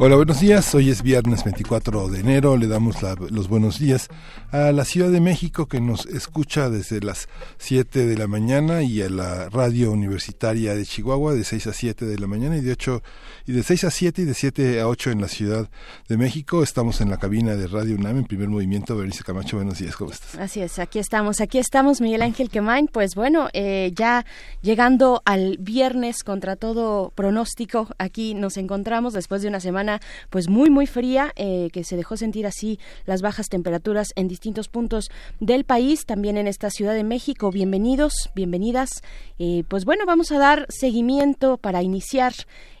Hola, buenos días. Hoy es viernes 24 de enero. Le damos los buenos días a la Ciudad de México que nos escucha desde las 7 de la mañana y a la radio universitaria de Chihuahua de 6 a 7 de la mañana y de 8 y de 6 a 7 y de 7 a 8 en la Ciudad de México. Estamos en la cabina de Radio UNAM en primer movimiento. Berenice Camacho, buenos días. ¿Cómo estás? Así es, aquí estamos. Aquí estamos, Miguel Ángel Quemain. Pues bueno, eh, ya llegando al viernes contra todo pronóstico, aquí nos encontramos después de una semana pues muy muy fría eh, que se dejó sentir así las bajas temperaturas en distintos puntos del país, también en esta Ciudad de México. Bienvenidos, bienvenidas. Eh, pues bueno, vamos a dar seguimiento para iniciar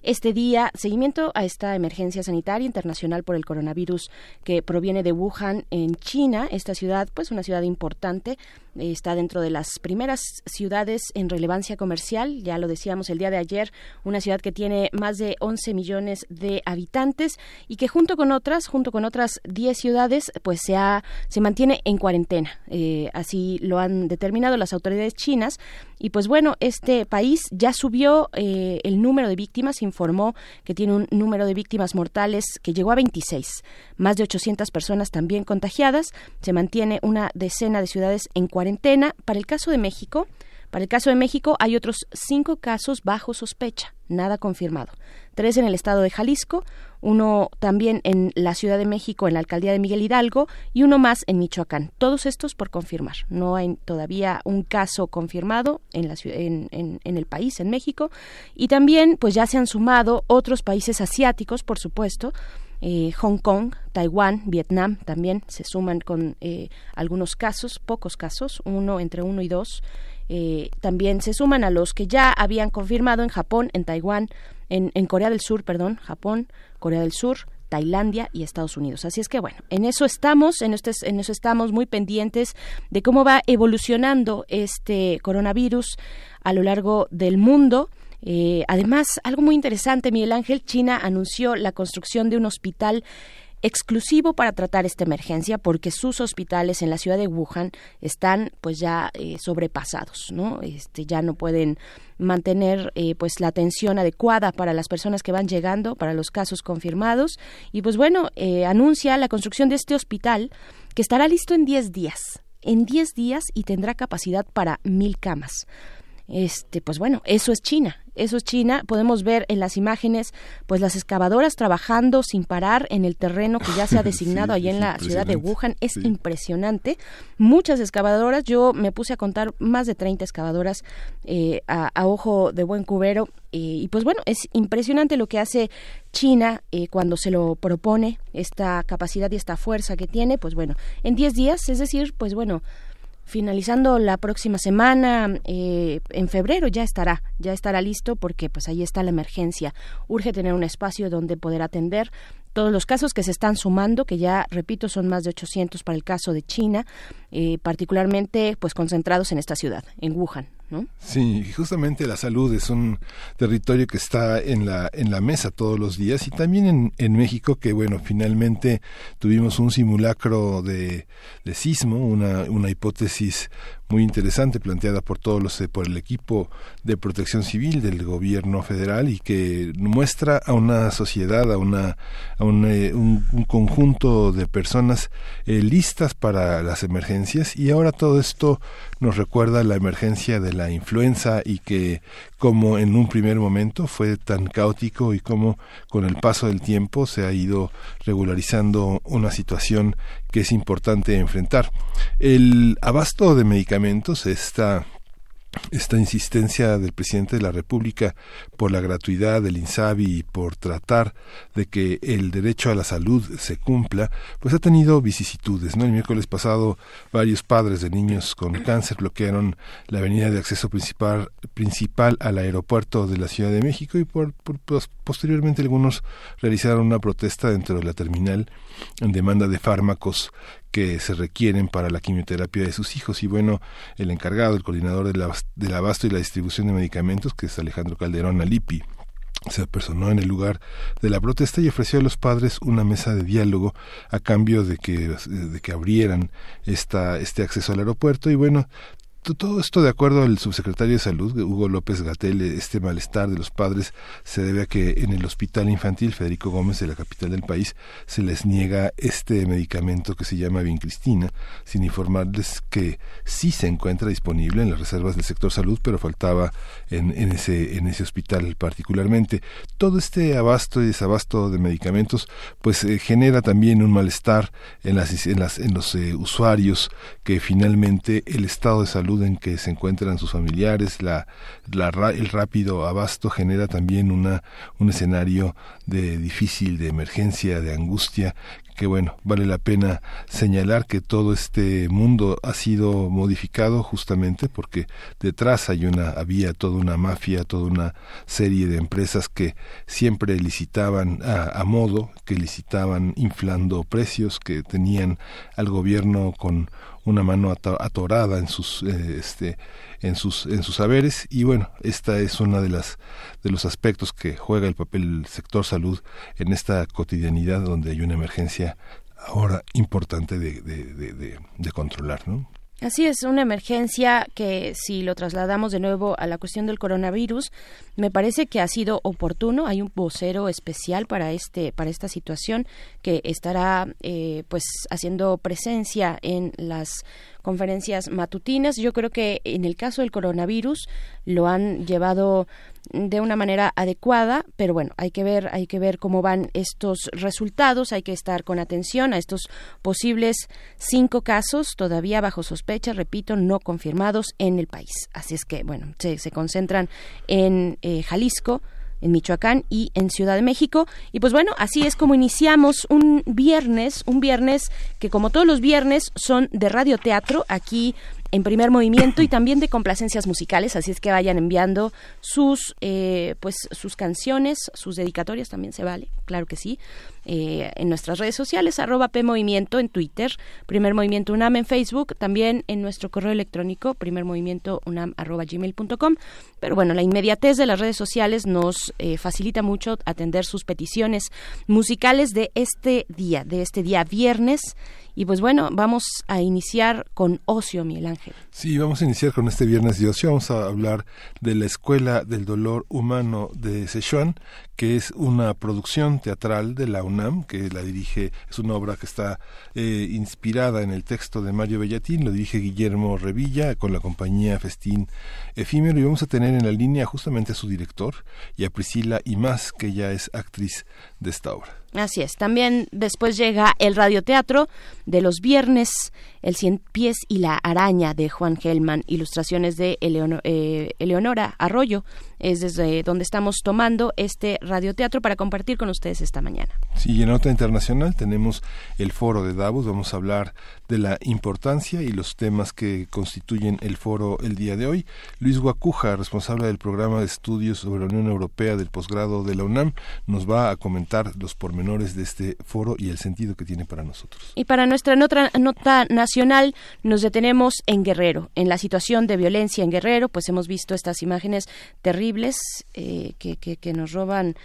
este día seguimiento a esta emergencia sanitaria internacional por el coronavirus que proviene de Wuhan en China. Esta ciudad, pues una ciudad importante, está dentro de las primeras ciudades en relevancia comercial, ya lo decíamos el día de ayer, una ciudad que tiene más de 11 millones de habitantes y que junto con otras, junto con otras 10 ciudades, pues se, ha, se mantiene en cuarentena. Eh, así lo han determinado las autoridades chinas y pues bueno, este país ya subió eh, el número de víctimas, informó que tiene un número de víctimas mortales que llegó a 26, más de 800 personas también contagiadas, se mantiene una decena de ciudades en cuarentena. Para el caso de México, para el caso de México hay otros cinco casos bajo sospecha, nada confirmado. Tres en el estado de Jalisco, uno también en la Ciudad de México, en la alcaldía de Miguel Hidalgo, y uno más en Michoacán. Todos estos por confirmar. No hay todavía un caso confirmado en, la, en, el país, en México. Y también, pues ya se han sumado otros países asiáticos, por supuesto. Eh, Hong Kong, Taiwán, Vietnam también se suman con eh, algunos casos, pocos casos, uno entre uno y dos. Eh, también se suman a los que ya habían confirmado en Japón, en Taiwán, en, en Corea del Sur, perdón, Japón, Corea del Sur, Tailandia y Estados Unidos. Así es que bueno, en eso estamos, en, este, en eso estamos muy pendientes de cómo va evolucionando este coronavirus a lo largo del mundo. Eh, además, algo muy interesante, Miguel Ángel, China anunció la construcción de un hospital exclusivo para tratar esta emergencia porque sus hospitales en la ciudad de Wuhan están pues ya eh, sobrepasados, ¿no? Este, ya no pueden mantener eh, pues la atención adecuada para las personas que van llegando, para los casos confirmados. Y pues bueno, eh, anuncia la construcción de este hospital que estará listo en 10 días, en 10 días y tendrá capacidad para mil camas. Este pues bueno eso es China eso es China podemos ver en las imágenes pues las excavadoras trabajando sin parar en el terreno que ya se ha designado allí en la ciudad de Wuhan. Es impresionante. Muchas excavadoras yo me puse a contar más de 30 excavadoras eh, a, ojo de buen cubero eh, y pues bueno es impresionante lo que hace China eh, cuando se lo propone esta capacidad y esta fuerza que tiene pues bueno en 10 días es decir pues bueno finalizando la próxima semana, eh, en febrero ya estará, ya estará listo porque pues ahí está la emergencia. Urge tener un espacio donde poder atender todos los casos que se están sumando, que ya repito son más de 800 para el caso de China, eh, particularmente pues concentrados en esta ciudad, en Wuhan. Sí, justamente la salud es un territorio que está en la, en la mesa todos los días y también en, en México que, bueno, finalmente tuvimos un simulacro de, de sismo, una, una hipótesis muy interesante planteada por todos los por el equipo de protección civil del gobierno federal y que muestra a una sociedad a una a un, eh, conjunto de personas eh, listas para las emergencias. Y ahora todo esto nos recuerda la emergencia de la influenza y que como en un primer momento fue tan caótico y como con el paso del tiempo se ha ido regularizando una situación que es importante enfrentar. El abasto de medicamentos está esta insistencia del presidente de la República por la gratuidad del INSABI y por tratar de que el derecho a la salud se cumpla, pues ha tenido vicisitudes. ¿no? El miércoles pasado varios padres de niños con cáncer bloquearon la avenida de acceso principal, principal al aeropuerto de la Ciudad de México y por, pues, posteriormente algunos realizaron una protesta dentro de la terminal en demanda de fármacos que se requieren para la quimioterapia de sus hijos. Y bueno, el encargado, el coordinador del abasto y la distribución de medicamentos, que es Alejandro Calderón Alipi, se apersonó en el lugar de la protesta y ofreció a los padres una mesa de diálogo a cambio de que, de que abrieran esta, este acceso al aeropuerto y bueno, todo esto, de acuerdo al subsecretario de Salud, Hugo López Gatel, este malestar de los padres se debe a que en el Hospital Infantil Federico Gómez de la capital del país se les niega este medicamento que se llama Vincristina, sin informarles que sí se encuentra disponible en las reservas del sector salud, pero faltaba en, en, ese, en ese hospital particularmente. Todo este abasto y desabasto de medicamentos pues eh, genera también un malestar en, las, en, las, en los eh, usuarios que finalmente el estado de salud en que se encuentran sus familiares, la, el rápido abasto genera también una, un escenario de difícil, de emergencia, de angustia, que bueno, vale la pena señalar que todo este mundo ha sido modificado justamente porque detrás hay una, había toda una mafia, toda una serie de empresas que siempre licitaban a, a modo, que licitaban inflando precios, que tenían al gobierno con una mano atorada en sus eh, este en sus en sus saberes y bueno esta es una de las de los aspectos que juega el papel el sector salud en esta cotidianidad donde hay una emergencia ahora importante de, de, de, de controlar ¿no? Así es, una emergencia que si lo trasladamos de nuevo a la cuestión del coronavirus, me parece que ha sido oportuno. Hay un vocero especial para este para esta situación que estará eh, pues haciendo presencia en las conferencias matutinas. Yo creo que en el caso del coronavirus lo han llevado de una manera adecuada, pero bueno, hay que ver, hay que ver cómo van estos resultados, hay que estar con atención a estos posibles cinco casos todavía bajo sospecha, repito, no confirmados en el país. Así es que, bueno, se, se concentran en eh, Jalisco, en Michoacán y en Ciudad de México. Y pues bueno, así es como iniciamos un viernes, un viernes que como todos los viernes son de radioteatro aquí en primer movimiento y también de complacencias musicales, así es que vayan enviando sus eh, pues sus canciones, sus dedicatorias también se vale, claro que sí, eh, en nuestras redes sociales, arroba P Movimiento en Twitter, Primer Movimiento UNAM en Facebook, también en nuestro correo electrónico, primer movimiento UNAM arroba gmail.com. Pero bueno, la inmediatez de las redes sociales nos eh, facilita mucho atender sus peticiones musicales de este día, de este día viernes y pues bueno, vamos a iniciar con Ocio, Miguel Ángel. Sí, vamos a iniciar con este viernes de Ocio. Vamos a hablar de la Escuela del Dolor Humano de Sichuan, que es una producción teatral de la UNAM, que la dirige, es una obra que está eh, inspirada en el texto de Mario Bellatín, lo dirige Guillermo Revilla con la compañía Festín Efímero y vamos a tener en la línea justamente a su director y a Priscila y más, que ya es actriz de esta obra. Así es. También después llega el radioteatro de los viernes, El Cien Pies y la Araña de Juan Gelman, ilustraciones de eh, Eleonora Arroyo. Es desde donde estamos tomando este radioteatro para compartir con ustedes esta mañana. Sí, en nota internacional tenemos el foro de Davos. Vamos a hablar de la importancia y los temas que constituyen el foro el día de hoy. Luis Guacuja, responsable del programa de estudios sobre la Unión Europea del posgrado de la UNAM, nos va a comentar los pormenores de este foro y el sentido que tiene para nosotros. Y para nuestra nota, nota nacional nos detenemos en Guerrero, en la situación de violencia en Guerrero, pues hemos visto estas imágenes terribles eh, que, que, que nos roban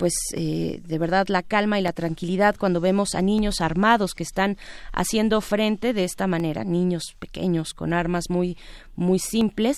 pues eh, de verdad la calma y la tranquilidad cuando vemos a niños armados que están haciendo frente de esta manera, niños pequeños con armas muy muy simples,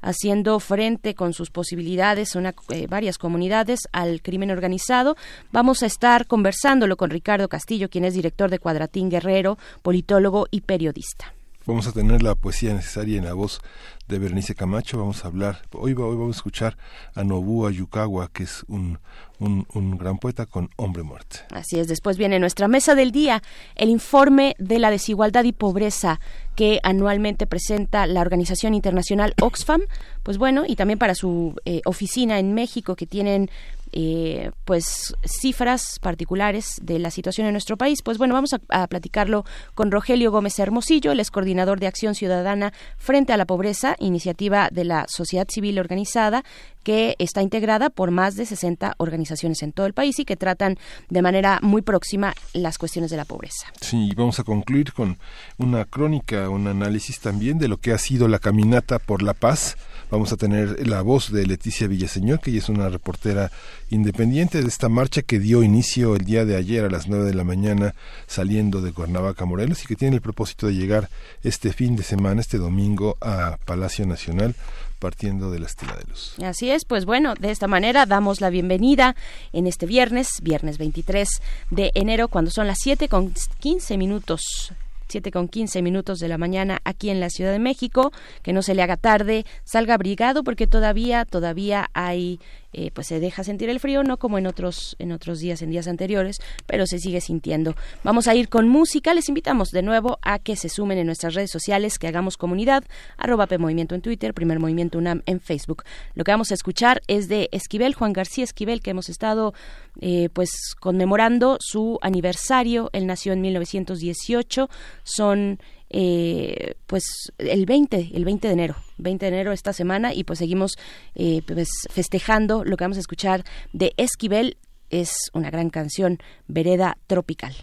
haciendo frente con sus posibilidades una, eh, varias comunidades al crimen organizado. Vamos a estar conversándolo con Ricardo Castillo, quien es director de Cuadratín Guerrero, politólogo y periodista. Vamos a tener la poesía necesaria en la voz de Bernice Camacho. Vamos a hablar, hoy, hoy vamos a escuchar a Nobuo Yukawa, que es un, un, un, gran poeta con Hombre Muerte. Así es, después viene nuestra mesa del día, el informe de la desigualdad y pobreza que anualmente presenta la organización internacional Oxfam, pues bueno, y también para su eh, oficina en México que tienen eh, pues cifras particulares de la situación en nuestro país. Pues bueno, vamos a, platicarlo con Rogelio Gómez Hermosillo, el es coordinador de Acción Ciudadana frente a la Pobreza, iniciativa de la sociedad civil organizada que está integrada por más de 60 organizaciones en todo el país y que tratan de manera muy próxima las cuestiones de la pobreza. Sí, vamos a concluir con una crónica, un análisis también de lo que ha sido la caminata por la paz Vamos a tener la voz de Leticia Villaseñor, que ella es una reportera independiente de esta marcha que dio inicio el día de ayer a las nueve de la mañana saliendo de Cuernavaca, Morelos, y que tiene el propósito de llegar este fin de semana, este domingo, a Palacio Nacional partiendo de. Así es, pues bueno, de esta manera damos la bienvenida en este viernes, viernes 23 de enero, cuando son las siete con 15 minutos 7 con 15 minutos de la mañana aquí en la Ciudad de México, que no se le haga tarde, salga abrigado porque todavía, todavía hay eh, pues se deja sentir el frío, no como en otros, en otros días, en días anteriores, pero se sigue sintiendo. Vamos a ir con música, les invitamos de nuevo a que se sumen en nuestras redes sociales, que hagamos comunidad, arroba P Movimiento en Twitter, Primer Movimiento UNAM en Facebook. Lo que vamos a escuchar es de Esquivel, Juan García Esquivel, que hemos estado eh, pues conmemorando su aniversario, él nació en 1918, son eh, pues el 20, el 20 de enero, 20 de enero esta semana y pues seguimos eh, pues festejando lo que vamos a escuchar de Esquivel, es una gran canción, Vereda Tropical.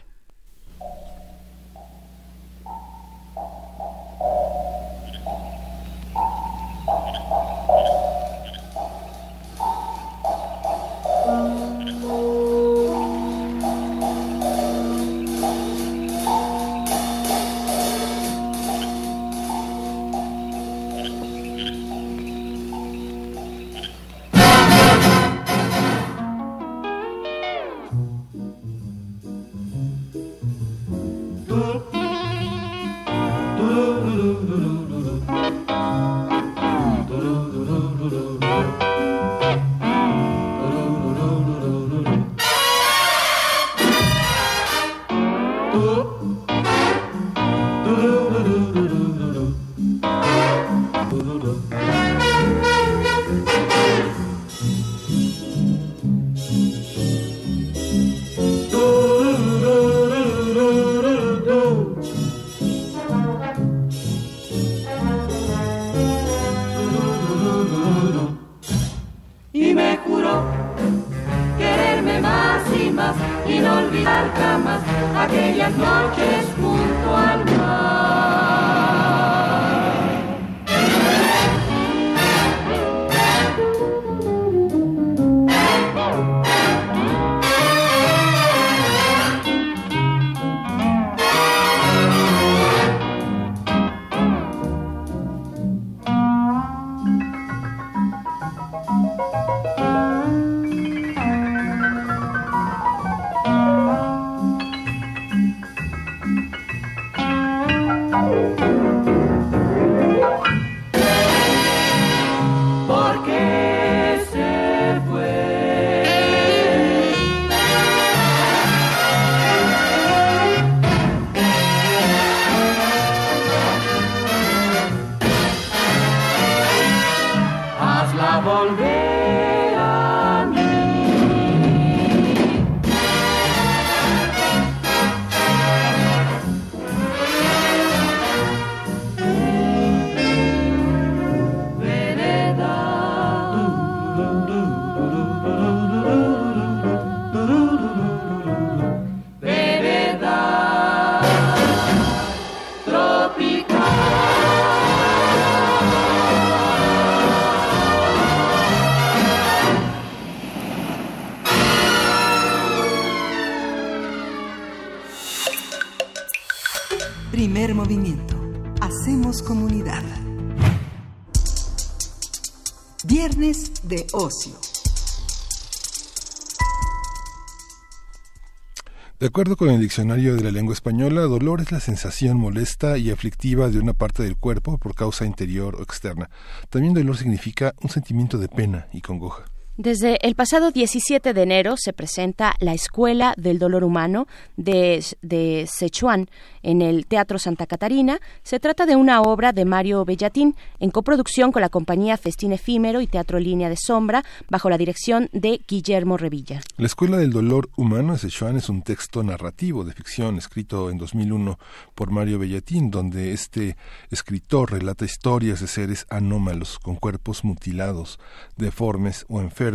De acuerdo con el diccionario de la lengua española, dolor es la sensación molesta y aflictiva de una parte del cuerpo por causa interior o externa. También dolor significa un sentimiento de pena y congoja. Desde el pasado 17 de enero se presenta La Escuela del Dolor Humano de, de Sichuan en el Teatro Santa Catarina. Se trata de una obra de Mario Bellatín en coproducción con la compañía Festín Efímero y Teatro Línea de Sombra bajo la dirección de Guillermo Revilla. La Escuela del Dolor Humano de Sichuan es un texto narrativo de ficción escrito en 2001 por Mario Bellatín, donde este escritor relata historias de seres anómalos con cuerpos mutilados, deformes o enfermos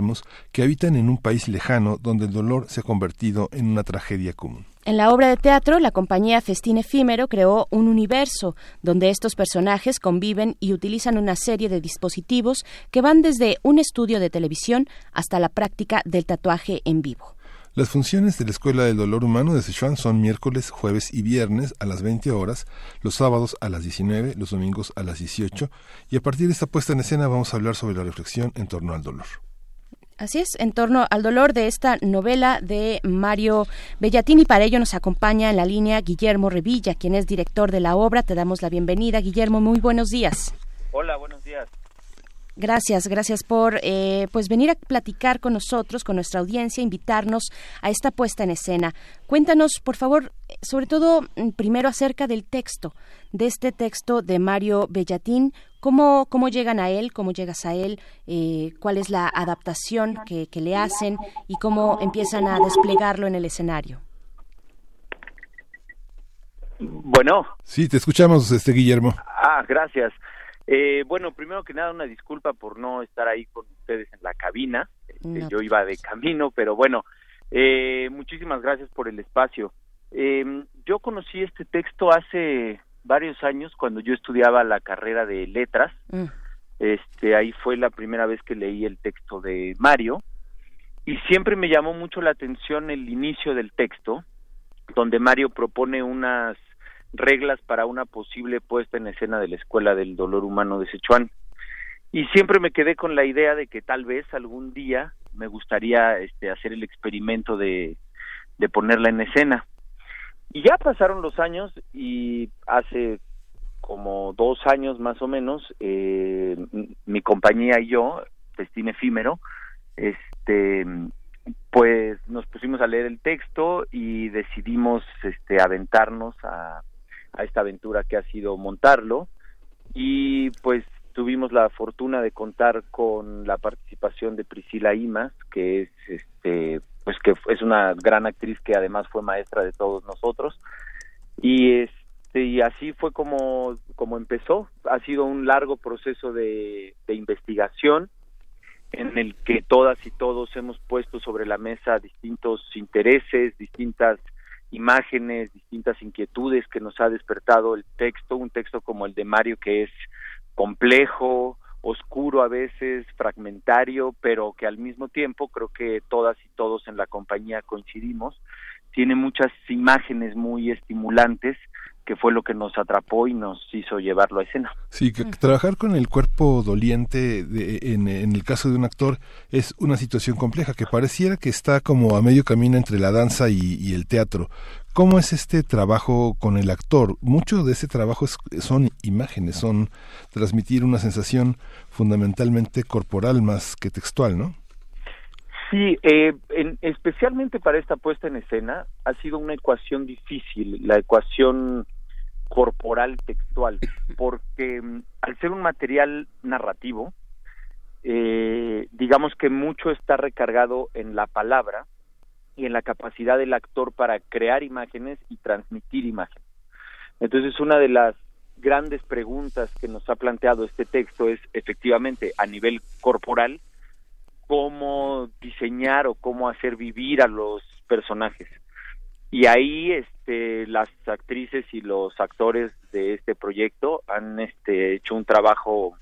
que habitan en un país lejano donde el dolor se ha convertido en una tragedia común. En la obra de teatro, la compañía Festín Efímero creó un universo donde estos personajes conviven y utilizan una serie de dispositivos que van desde un estudio de televisión hasta la práctica del tatuaje en vivo. Las funciones de la Escuela del Dolor Humano de Sichuan son miércoles, jueves y viernes a las 20 horas, los sábados a las 19, los domingos a las 18, y a partir de esta puesta en escena vamos a hablar sobre la reflexión en torno al dolor. Así es, en torno al dolor de esta novela de Mario Bellatín y para ello nos acompaña en la línea Guillermo Revilla, quien es director de la obra. Te damos la bienvenida, Guillermo. Muy buenos días. Hola, buenos días. Gracias, gracias por eh, pues venir a platicar con nosotros, con nuestra audiencia, invitarnos a esta puesta en escena. Cuéntanos, por favor, sobre todo mm, primero acerca del texto, de este texto de Mario Bellatín, cómo, cómo llegan a él, cómo llegas a él, eh, cuál es la adaptación que, que le hacen y cómo empiezan a desplegarlo en el escenario. Bueno. Sí, te escuchamos, este Guillermo. Ah, gracias. Eh, bueno, primero que nada, una disculpa por no estar ahí con ustedes en la cabina. Este, yo iba de camino, pero bueno, eh, muchísimas gracias por el espacio. Eh, yo conocí este texto hace varios años cuando yo estudiaba la carrera de letras. Mm. Este, ahí fue la primera vez que leí el texto de Mario y siempre me llamó mucho la atención el inicio del texto, donde Mario propone unas reglas para una posible puesta en escena de la Escuela del Dolor Humano de Sichuan. Y siempre me quedé con la idea de que tal vez algún día me gustaría este, hacer el experimento de, de ponerla en escena. Y ya pasaron los años y hace como dos años más o menos, eh, mi compañía y yo, Festín Efímero, este, pues nos pusimos a leer el texto y decidimos este, aventarnos a, a esta aventura que ha sido montarlo. Y pues tuvimos la fortuna de contar con la participación de Priscila Imas que es este pues que es una gran actriz que además fue maestra de todos nosotros. Y este y así fue como como empezó. Ha sido un largo proceso de, de investigación en el que todas y todos hemos puesto sobre la mesa distintos intereses distintas imágenes, distintas inquietudes que nos ha despertado el texto, un texto como el de Mario que es complejo, oscuro a veces, fragmentario, pero que al mismo tiempo creo que todas y todos en la compañía coincidimos, tiene muchas imágenes muy estimulantes que fue lo que nos atrapó y nos hizo llevarlo a escena. Sí, que trabajar con el cuerpo doliente en, el caso de un actor es una situación compleja, que pareciera que está como a medio camino entre la danza y, el teatro. ¿Cómo es este trabajo con el actor? Mucho de ese trabajo son imágenes, son transmitir una sensación fundamentalmente corporal más que textual, ¿no? Sí, eh, especialmente para esta puesta en escena ha sido una ecuación difícil, la ecuación corporal textual, porque mm, al ser un material narrativo, eh, digamos que mucho está recargado en la palabra y en la capacidad del actor para crear imágenes y transmitir imágenes. Entonces, una de las grandes preguntas que nos ha planteado este texto es efectivamente a nivel corporal, cómo diseñar o cómo hacer vivir a los personajes y ahí este las actrices y los actores de este proyecto han este hecho un trabajo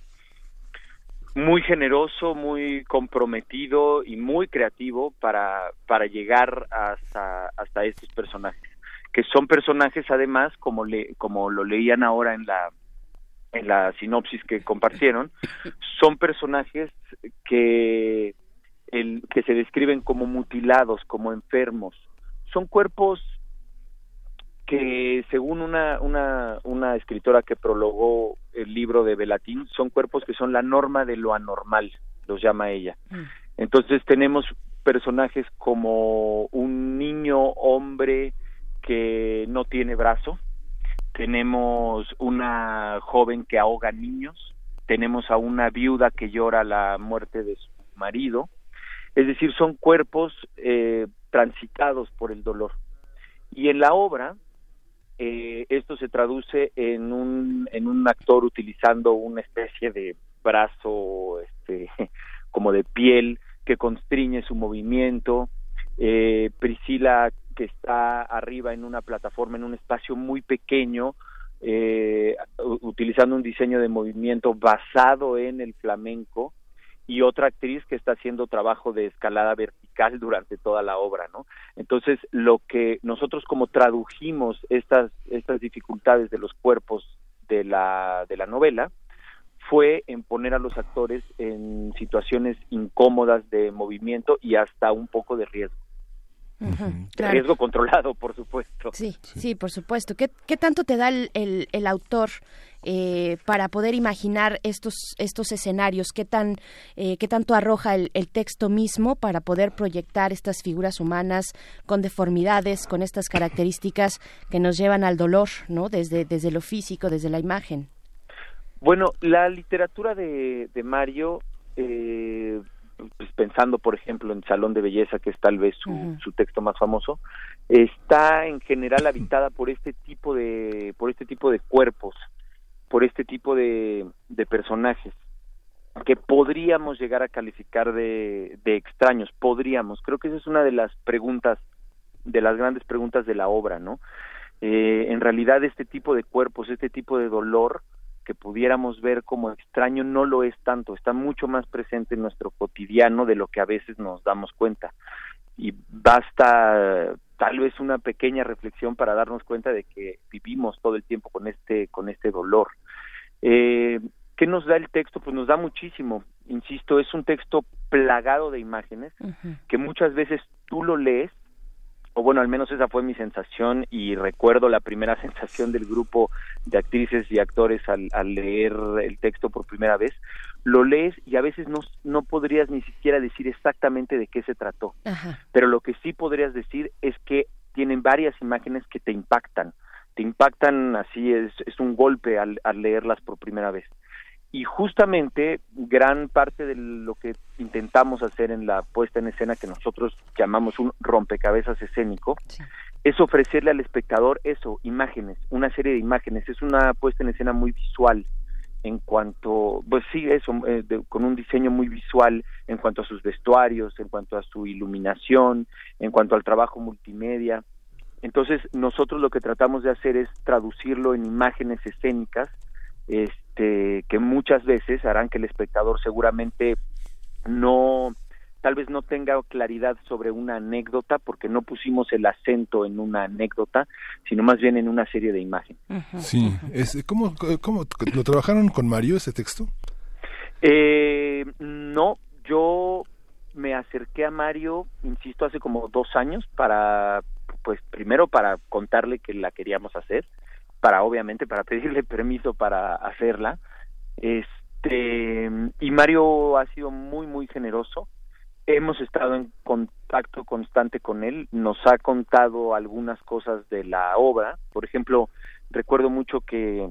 muy generoso, muy comprometido y muy creativo para para llegar hasta hasta estos personajes, que son personajes además como le como lo leían ahora en la en la sinopsis que compartieron, son personajes que el, que se describen como mutilados, como enfermos, son cuerpos que según una, una, una escritora que prologó el libro de Belatín, son cuerpos que son la norma de lo anormal, los llama ella. Mm. Entonces tenemos personajes como un niño hombre que no tiene brazo, tenemos una joven que ahoga niños, tenemos a una viuda que llora la muerte de su marido, es decir, son cuerpos eh, transitados por el dolor. Y en la obra, eh, esto se traduce en un, en un actor utilizando una especie de brazo este, como de piel que constriñe su movimiento. Eh, Priscila que está arriba en una plataforma, en un espacio muy pequeño, eh, utilizando un diseño de movimiento basado en el flamenco y otra actriz que está haciendo trabajo de escalada vertical durante toda la obra, ¿no? Entonces, lo que nosotros como tradujimos estas estas dificultades de los cuerpos de la de la novela fue en poner a los actores en situaciones incómodas de movimiento y hasta un poco de riesgo. Riesgo controlado, por supuesto. Sí, sí, por supuesto. ¿Qué, qué tanto te da el, el, autor eh, para poder imaginar estos, estos escenarios? ¿Qué, tan, eh, qué tanto arroja el, el, texto mismo para poder proyectar estas figuras humanas con deformidades, con estas características que nos llevan al dolor, ¿no? Desde, desde lo físico, desde la imagen. Bueno, la literatura de, de Mario eh, pues pensando por ejemplo en Salón de Belleza, que es tal vez su, su texto más famoso, está en general habitada por este tipo de, por este tipo de cuerpos, por este tipo de, de personajes que podríamos llegar a calificar de, de extraños, podríamos, creo que esa es una de las preguntas, de las grandes preguntas de la obra, ¿no? Eh, en realidad este tipo de cuerpos, este tipo de dolor, que pudiéramos ver como extraño no lo es tanto, está mucho más presente en nuestro cotidiano de lo que a veces nos damos cuenta. Y basta tal vez una pequeña reflexión para darnos cuenta de que vivimos todo el tiempo con este con este dolor. Eh, ¿Qué nos da el texto? Pues nos da muchísimo. Insisto, es un texto plagado de imágenes que muchas veces tú lo lees o bueno, al menos esa fue mi sensación y recuerdo la primera sensación del grupo de actrices y actores al, leer el texto por primera vez, lo lees y a veces no, no podrías ni siquiera decir exactamente de qué se trató, pero lo que sí podrías decir es que tienen varias imágenes que te impactan, te impactan así, es, es un golpe al leerlas por primera vez y justamente gran parte de lo que intentamos hacer en la puesta en escena que nosotros llamamos un rompecabezas escénico es ofrecerle al espectador eso, imágenes, una serie de imágenes, es una puesta en escena muy visual en cuanto, pues sí, eso, eh, con un diseño muy visual en cuanto a sus vestuarios, en cuanto a su iluminación, en cuanto al trabajo multimedia. Entonces, nosotros lo que tratamos de hacer es traducirlo en imágenes escénicas, este, que muchas veces harán que el espectador seguramente no tal vez no tenga claridad sobre una anécdota porque no pusimos el acento en una anécdota, sino más bien en una serie de imágenes. Sí, es, ¿cómo, ¿cómo, lo trabajaron con Mario ese texto? Eh, no, yo me acerqué a Mario, insisto, hace como dos años para, pues primero para contarle que la queríamos hacer para obviamente para pedirle permiso para hacerla. Este y Mario ha sido muy muy generoso. Hemos estado en contacto constante con él, nos ha contado algunas cosas de la obra. Por ejemplo, recuerdo mucho que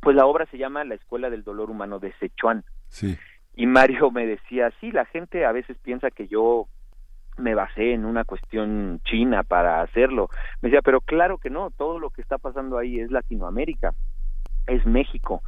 pues la obra se llama La Escuela del Dolor Humano de Sichuan. Sí. Y Mario me decía, sí, la gente a veces piensa que yo me basé en una cuestión china para hacerlo. Me decía, pero claro que no, todo lo que está pasando ahí es Latinoamérica, es México.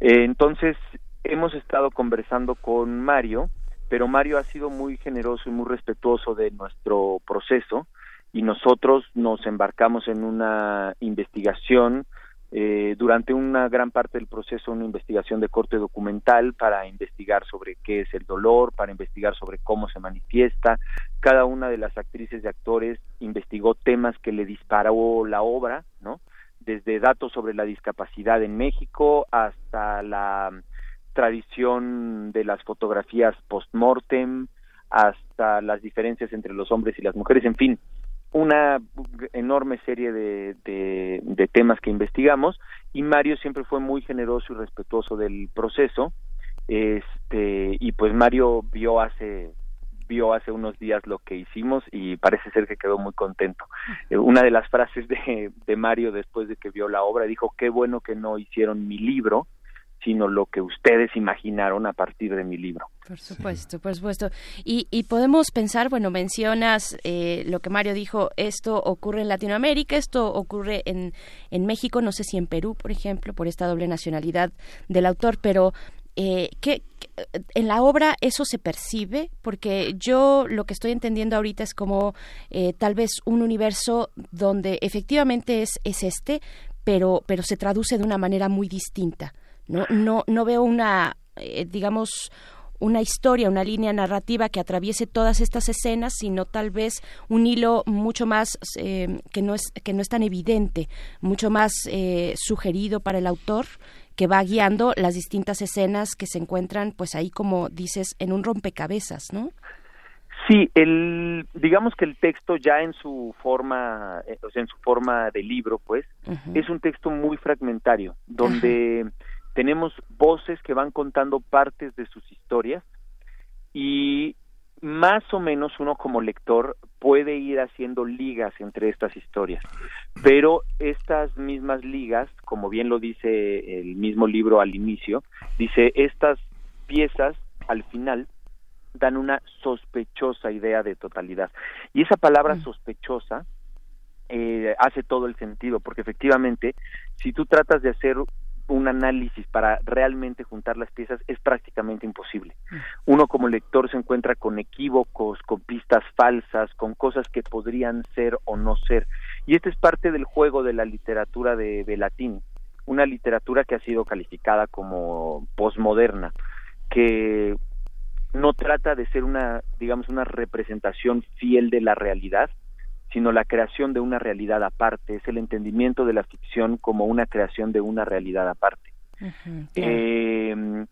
Eh, entonces, hemos estado conversando con Mario, pero Mario ha sido muy generoso y muy respetuoso de nuestro proceso y nosotros nos embarcamos en una investigación eh, durante una gran parte del proceso una investigación de corte documental para investigar sobre qué es el dolor, para investigar sobre cómo se manifiesta. Cada una de las actrices y actores investigó temas que le disparó la obra, ¿no? Desde datos sobre la discapacidad en México hasta la tradición de las fotografías post-mortem, hasta las diferencias entre los hombres y las mujeres, en fin, una enorme serie de, temas que investigamos y Mario siempre fue muy generoso y respetuoso del proceso este y pues Mario vio hace vio hace unos días lo que hicimos y parece ser que quedó muy contento. Eh, una de las frases de, de Mario después de que vio la obra dijo, qué bueno que no hicieron mi libro, sino lo que ustedes imaginaron a partir de mi libro. Por supuesto, por supuesto. Y, y podemos pensar, bueno, mencionas eh, lo que Mario dijo, esto ocurre en Latinoamérica, esto ocurre en, en México, no sé si en Perú, por ejemplo, por esta doble nacionalidad del autor, pero eh, ¿qué, en la obra eso se percibe porque yo lo que estoy entendiendo ahorita es como eh, tal vez un universo donde efectivamente es, es este pero pero se traduce de una manera muy distinta no no no veo una eh, digamos una historia, una línea narrativa que atraviese todas estas escenas, sino tal vez un hilo mucho más eh, que no es que no es tan evidente, mucho más sugerido para el autor que va guiando las distintas escenas que se encuentran, pues ahí como dices, en un rompecabezas, ¿no? Sí, el, digamos que el texto ya en su forma, eh, o sea, en su forma de libro, pues, es un texto muy fragmentario, donde tenemos voces que van contando partes de sus historias y más o menos uno como lector puede ir haciendo ligas entre estas historias, pero estas mismas ligas, como bien lo dice el mismo libro al inicio, dice estas piezas al final dan una sospechosa idea de totalidad. Y esa palabra mm. sospechosa eh, hace todo el sentido, porque efectivamente, si tú tratas de hacer un análisis para realmente juntar las piezas es prácticamente imposible. Mm. Uno como lector se encuentra con equívocos, con pistas falsas, con cosas que podrían ser o no ser. Y este es parte del juego de la literatura de, de latín, una literatura que ha sido calificada como posmoderna, que no trata de ser una, digamos, una representación fiel de la realidad, sino la creación de una realidad aparte, es el entendimiento de la ficción como una creación de una realidad aparte. eh,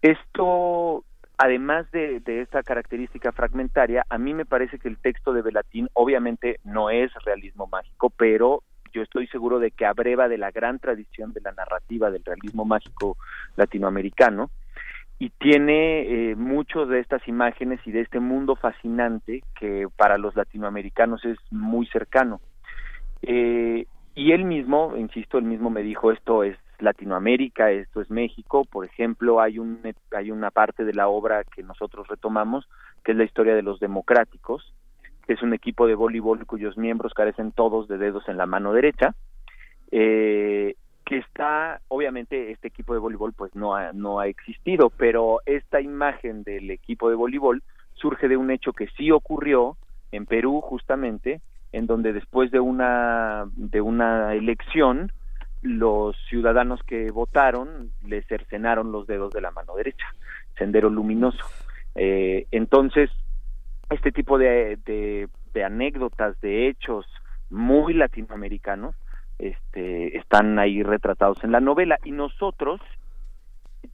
esto, además de, de, esta característica fragmentaria, a mí me parece que el texto de Belatín obviamente no es realismo mágico, pero yo estoy seguro de que abreva de la gran tradición de la narrativa del realismo mágico latinoamericano, y tiene eh, muchos de estas imágenes y de este mundo fascinante que para los latinoamericanos es muy cercano. Eh, y él mismo, insisto, él mismo me dijo esto es Latinoamérica, esto es México, por ejemplo, hay un hay una parte de la obra que nosotros retomamos que es la historia de los democráticos, que es un equipo de voleibol cuyos miembros carecen todos de dedos en la mano derecha. Eh, que está, obviamente este equipo de voleibol pues no ha, no ha existido, pero esta imagen del equipo de voleibol surge de un hecho que sí ocurrió en Perú justamente, en donde después de una, de una elección, los ciudadanos que votaron le cercenaron los dedos de la mano derecha, sendero luminoso. Eh, entonces, este tipo de, de, de anécdotas, de hechos muy latinoamericanos, este, están ahí retratados en la novela. Y nosotros,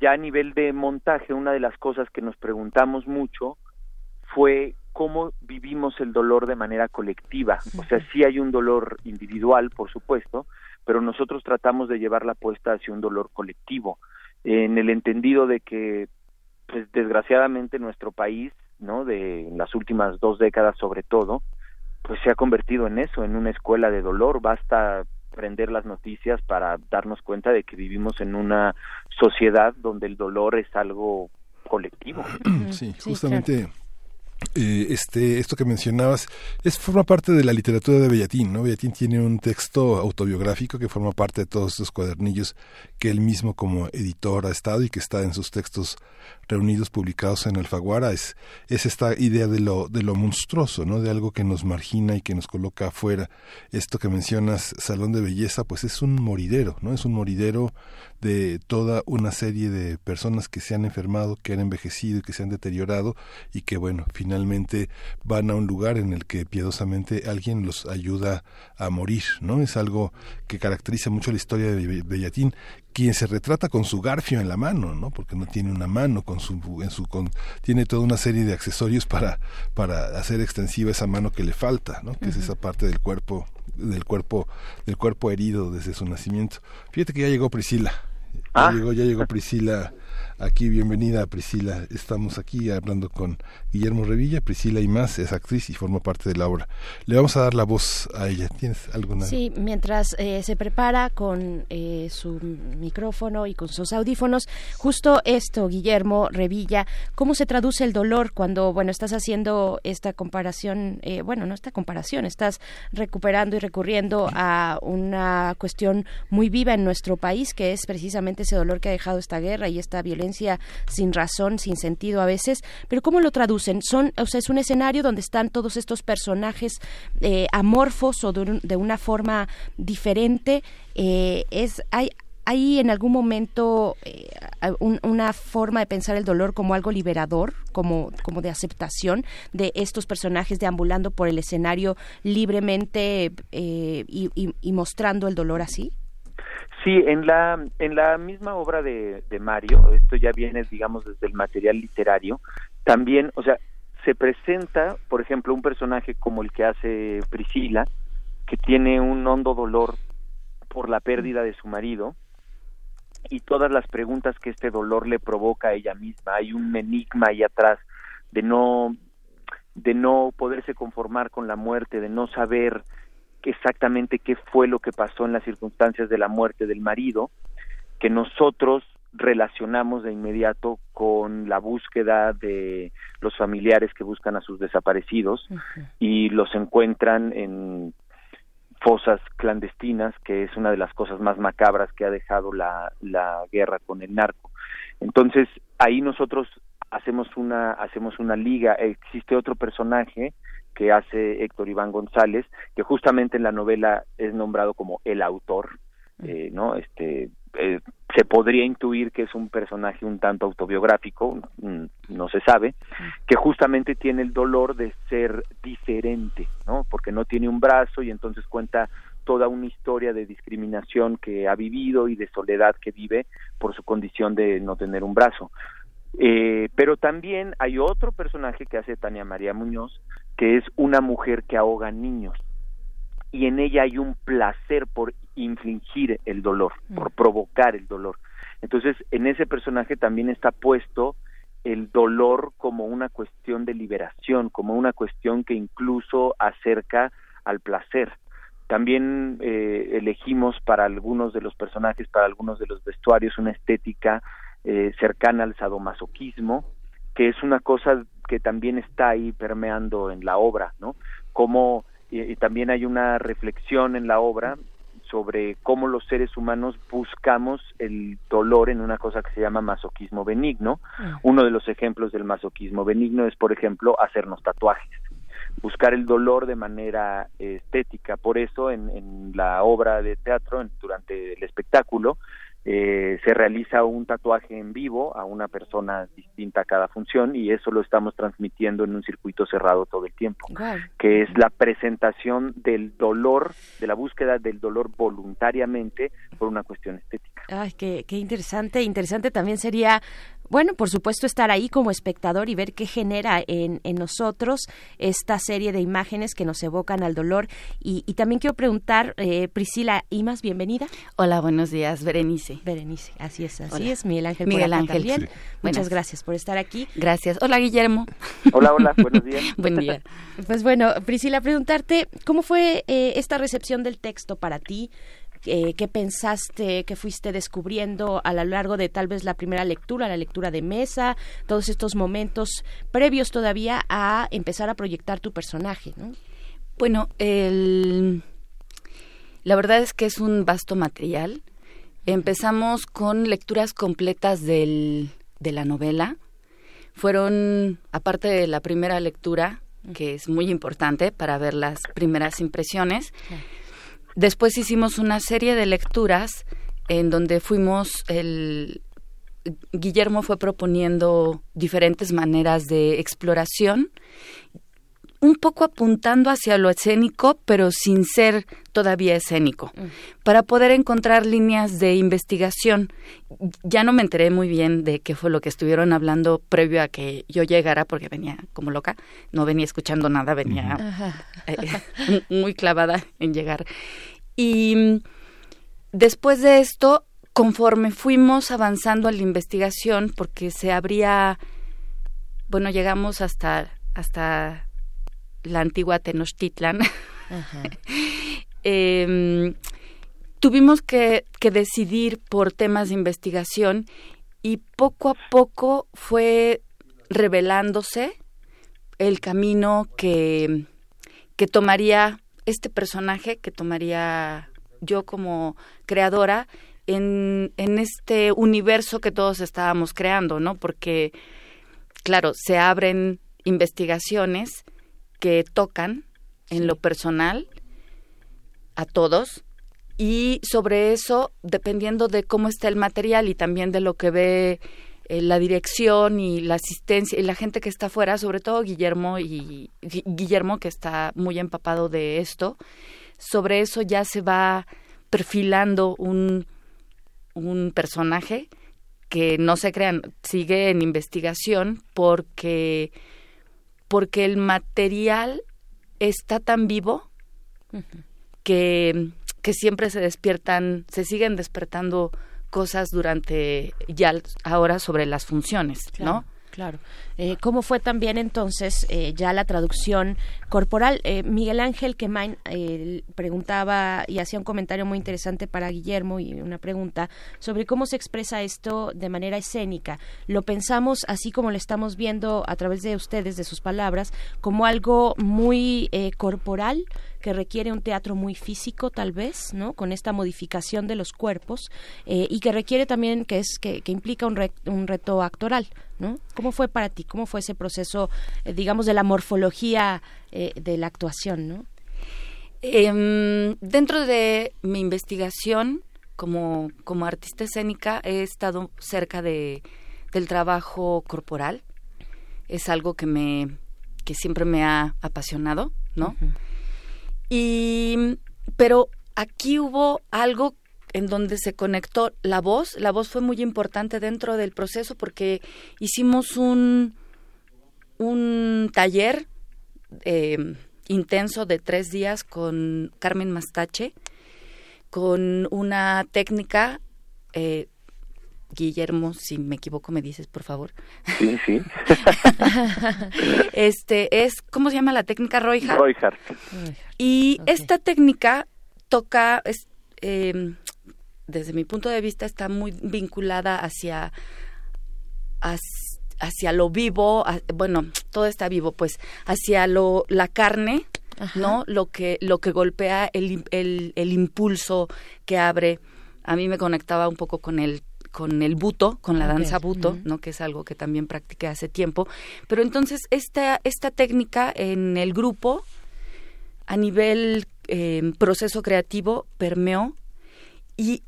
ya a nivel de montaje, una de las cosas que nos preguntamos mucho fue cómo vivimos el dolor de manera colectiva. O sea, sí hay un dolor individual, por supuesto, pero nosotros tratamos de llevar la apuesta hacia un dolor colectivo, en el entendido de que, pues desgraciadamente nuestro país, ¿no? De las últimas dos décadas sobre todo, pues se ha convertido en eso, en una escuela de dolor. Basta prender las noticias para darnos cuenta de que vivimos en una sociedad donde el dolor es algo colectivo. Sí, justamente eh, este, esto que mencionabas es forma parte de la literatura de Bellatín, ¿no? Bellatín tiene un texto autobiográfico que forma parte de todos estos cuadernillos que él mismo como editor ha estado y que está en sus textos reunidos publicados en Alfaguara es, es esta idea de lo, de lo monstruoso, ¿no? De algo que nos margina y que nos coloca afuera. Esto que mencionas, Salón de Belleza, pues es un moridero, ¿no? Es un moridero de toda una serie de personas que se han enfermado, que han envejecido y que se han deteriorado y que, bueno, finalmente van a un lugar en el que piadosamente alguien los ayuda a morir, ¿no? Es algo que caracteriza mucho la historia de Bellatín, quien se retrata con su garfio en la mano, ¿no? Porque no tiene una mano con su en su con, tiene toda una serie de accesorios para para hacer extensiva esa mano que le falta, ¿no? Que es esa parte del cuerpo del cuerpo del cuerpo herido desde su nacimiento. Fíjate que ya llegó Priscila. Ya ah. llegó ya llegó Priscila Aquí, bienvenida Priscila. Estamos aquí hablando con Guillermo Revilla. Priscila y más es actriz y forma parte de la obra. Le vamos a dar la voz a ella. ¿Tienes alguna? Sí, mientras eh, se prepara con eh, su micrófono y con sus audífonos, justo esto, Guillermo Revilla, ¿cómo se traduce el dolor cuando, bueno, estás haciendo esta comparación, eh, bueno, no esta comparación, estás recuperando y recurriendo a una cuestión muy viva en nuestro país, que es precisamente ese dolor que ha dejado esta guerra y esta violencia sin razón, sin sentido a veces, pero ¿cómo lo Son, o sea, es un escenario donde están todos estos personajes eh, amorfos o de, una forma diferente. Eh, es hay ¿Hay en algún momento eh, una forma de pensar el dolor como algo liberador, como, como de aceptación de estos personajes deambulando por el escenario libremente y, y, mostrando el dolor así? Sí, en la, en la misma obra de, de Mario, esto ya viene, digamos, desde el material literario, también, o sea, se presenta, por ejemplo, un personaje como el que hace Priscila, que tiene un hondo dolor por la pérdida de su marido y todas las preguntas que este dolor le provoca a ella misma. Hay un enigma ahí atrás de no de no poderse conformar con la muerte, de no saber exactamente qué fue lo que pasó en las circunstancias de la muerte del marido, que nosotros relacionamos de inmediato con la búsqueda de los familiares que buscan a sus desaparecidos y los encuentran en fosas clandestinas, que es una de las cosas más macabras que ha dejado la, la guerra con el narco. Entonces, ahí nosotros hacemos una hacemos una liga, existe otro personaje que hace Héctor Iván González, que justamente en la novela es nombrado como el autor, eh, ¿no? Este, eh, se podría intuir que es un personaje un tanto autobiográfico, mm, no se sabe, que justamente tiene el dolor de ser diferente, ¿no? Porque no tiene un brazo y entonces cuenta toda una historia de discriminación que ha vivido y de soledad que vive por su condición de no tener un brazo. Eh, pero también hay otro personaje que hace Tania María Muñoz, que es una mujer que ahoga niños. Y en ella hay un placer por infligir el dolor, mm. por provocar el dolor. Entonces, en ese personaje también está puesto el dolor como una cuestión de liberación, como una cuestión que incluso acerca al placer. También eh, elegimos para algunos de los personajes, para algunos de los vestuarios, una estética eh, cercana al sadomasoquismo, que es una cosa que también está ahí permeando en la obra, ¿no? Como y, también hay una reflexión en la obra sobre cómo los seres humanos buscamos el dolor en una cosa que se llama masoquismo benigno. Ah. Uno de los ejemplos del masoquismo benigno es, por ejemplo, hacernos tatuajes, buscar el dolor de manera estética. Por eso, en, en la obra de teatro, durante el espectáculo, eh, se realiza un tatuaje en vivo a una persona distinta a cada función y eso lo estamos transmitiendo en un circuito cerrado todo el tiempo, que es la presentación del dolor, de la búsqueda del dolor voluntariamente por una cuestión estética. Ay, qué, qué interesante. Interesante también sería bueno, por supuesto, estar ahí como espectador y ver qué genera en, en nosotros esta serie de imágenes que nos evocan al dolor. Y, y también quiero preguntar, eh, Priscila Imas, bienvenida. Hola, buenos días, Berenice. Berenice, así es, así es, Miguel Ángel. Miguel Ángel. Muchas gracias por estar aquí. Gracias. Hola, Guillermo. Hola, hola, buenos días. Buen día. Pues bueno, Priscila, preguntarte, ¿cómo fue eh, esta recepción del texto para ti? Eh, qué pensaste, qué fuiste descubriendo a lo largo de tal vez la primera lectura, la lectura de mesa, todos estos momentos previos todavía a empezar a proyectar tu personaje, ¿no? Bueno, el... la verdad es que es un vasto material. Empezamos con lecturas completas del, de la novela. Fueron, aparte de la primera lectura, que es muy importante para ver las primeras impresiones, Después hicimos una serie de lecturas en donde fuimos el, Guillermo fue proponiendo diferentes maneras de exploración un poco apuntando hacia lo escénico, pero sin ser todavía escénico, mm. para poder encontrar líneas de investigación. Ya no me enteré muy bien de qué fue lo que estuvieron hablando previo a que yo llegara, porque venía como loca, no venía escuchando nada, venía eh, muy clavada en llegar. Y mm, después de esto, conforme fuimos avanzando en la investigación, porque se abría, bueno, llegamos hasta hasta la antigua Tenochtitlan, em, tuvimos que, decidir por temas de investigación y poco a poco fue revelándose el camino que, que tomaría este personaje, que tomaría yo como creadora en, en este universo que todos estábamos creando, ¿no? Porque, claro, se abren investigaciones que tocan en lo personal a todos y sobre eso, dependiendo de cómo está el material y también de lo que ve eh, la dirección y la asistencia y la gente que está afuera, sobre todo Guillermo y Guillermo que está muy empapado de esto, sobre eso ya se va perfilando un, un personaje que no se crean, sigue en investigación porque porque el material está tan vivo que, que siempre se despiertan, se siguen despertando cosas durante ya ahora sobre las funciones, ¿no? Claro. Eh, ¿Cómo fue también entonces eh, ya la traducción corporal? Eh, Miguel Ángel Quemain preguntaba y hacía un comentario muy interesante para Guillermo y una pregunta sobre cómo se expresa esto de manera escénica. Lo pensamos así como lo estamos viendo a través de ustedes, de sus palabras, como algo muy corporal, que requiere un teatro muy físico tal vez, ¿no? Con esta modificación de los cuerpos eh, y que requiere también que es que, implica un, un reto actoral, ¿no? ¿Cómo fue para ti? ¿Cómo fue ese proceso, eh, digamos, de la morfología eh, de la actuación, no? Em, dentro de mi investigación como, como artista escénica he estado cerca de, del trabajo corporal. Es algo que me que siempre me ha apasionado, ¿no? Y, pero aquí hubo algo en donde se conectó la voz. La voz fue muy importante dentro del proceso porque hicimos un, un taller eh, intenso de tres días con Carmen Mastache, con una técnica eh, Guillermo, si me equivoco me dices, por favor. Sí, sí. este es, ¿cómo se llama la técnica Royhart? Royhart. Y esta técnica toca, es, em, desde mi punto de vista, está muy vinculada hacia, hacia, lo vivo, bueno, todo está vivo, pues, hacia lo, la carne, ¿no? Lo que, lo que golpea el, el, el impulso que abre. A mí me conectaba un poco con el con el buto, con la danza buto, ¿no? que es algo que también practiqué hace tiempo. Pero entonces esta, esta técnica en el grupo, a nivel eh, proceso creativo, permeó y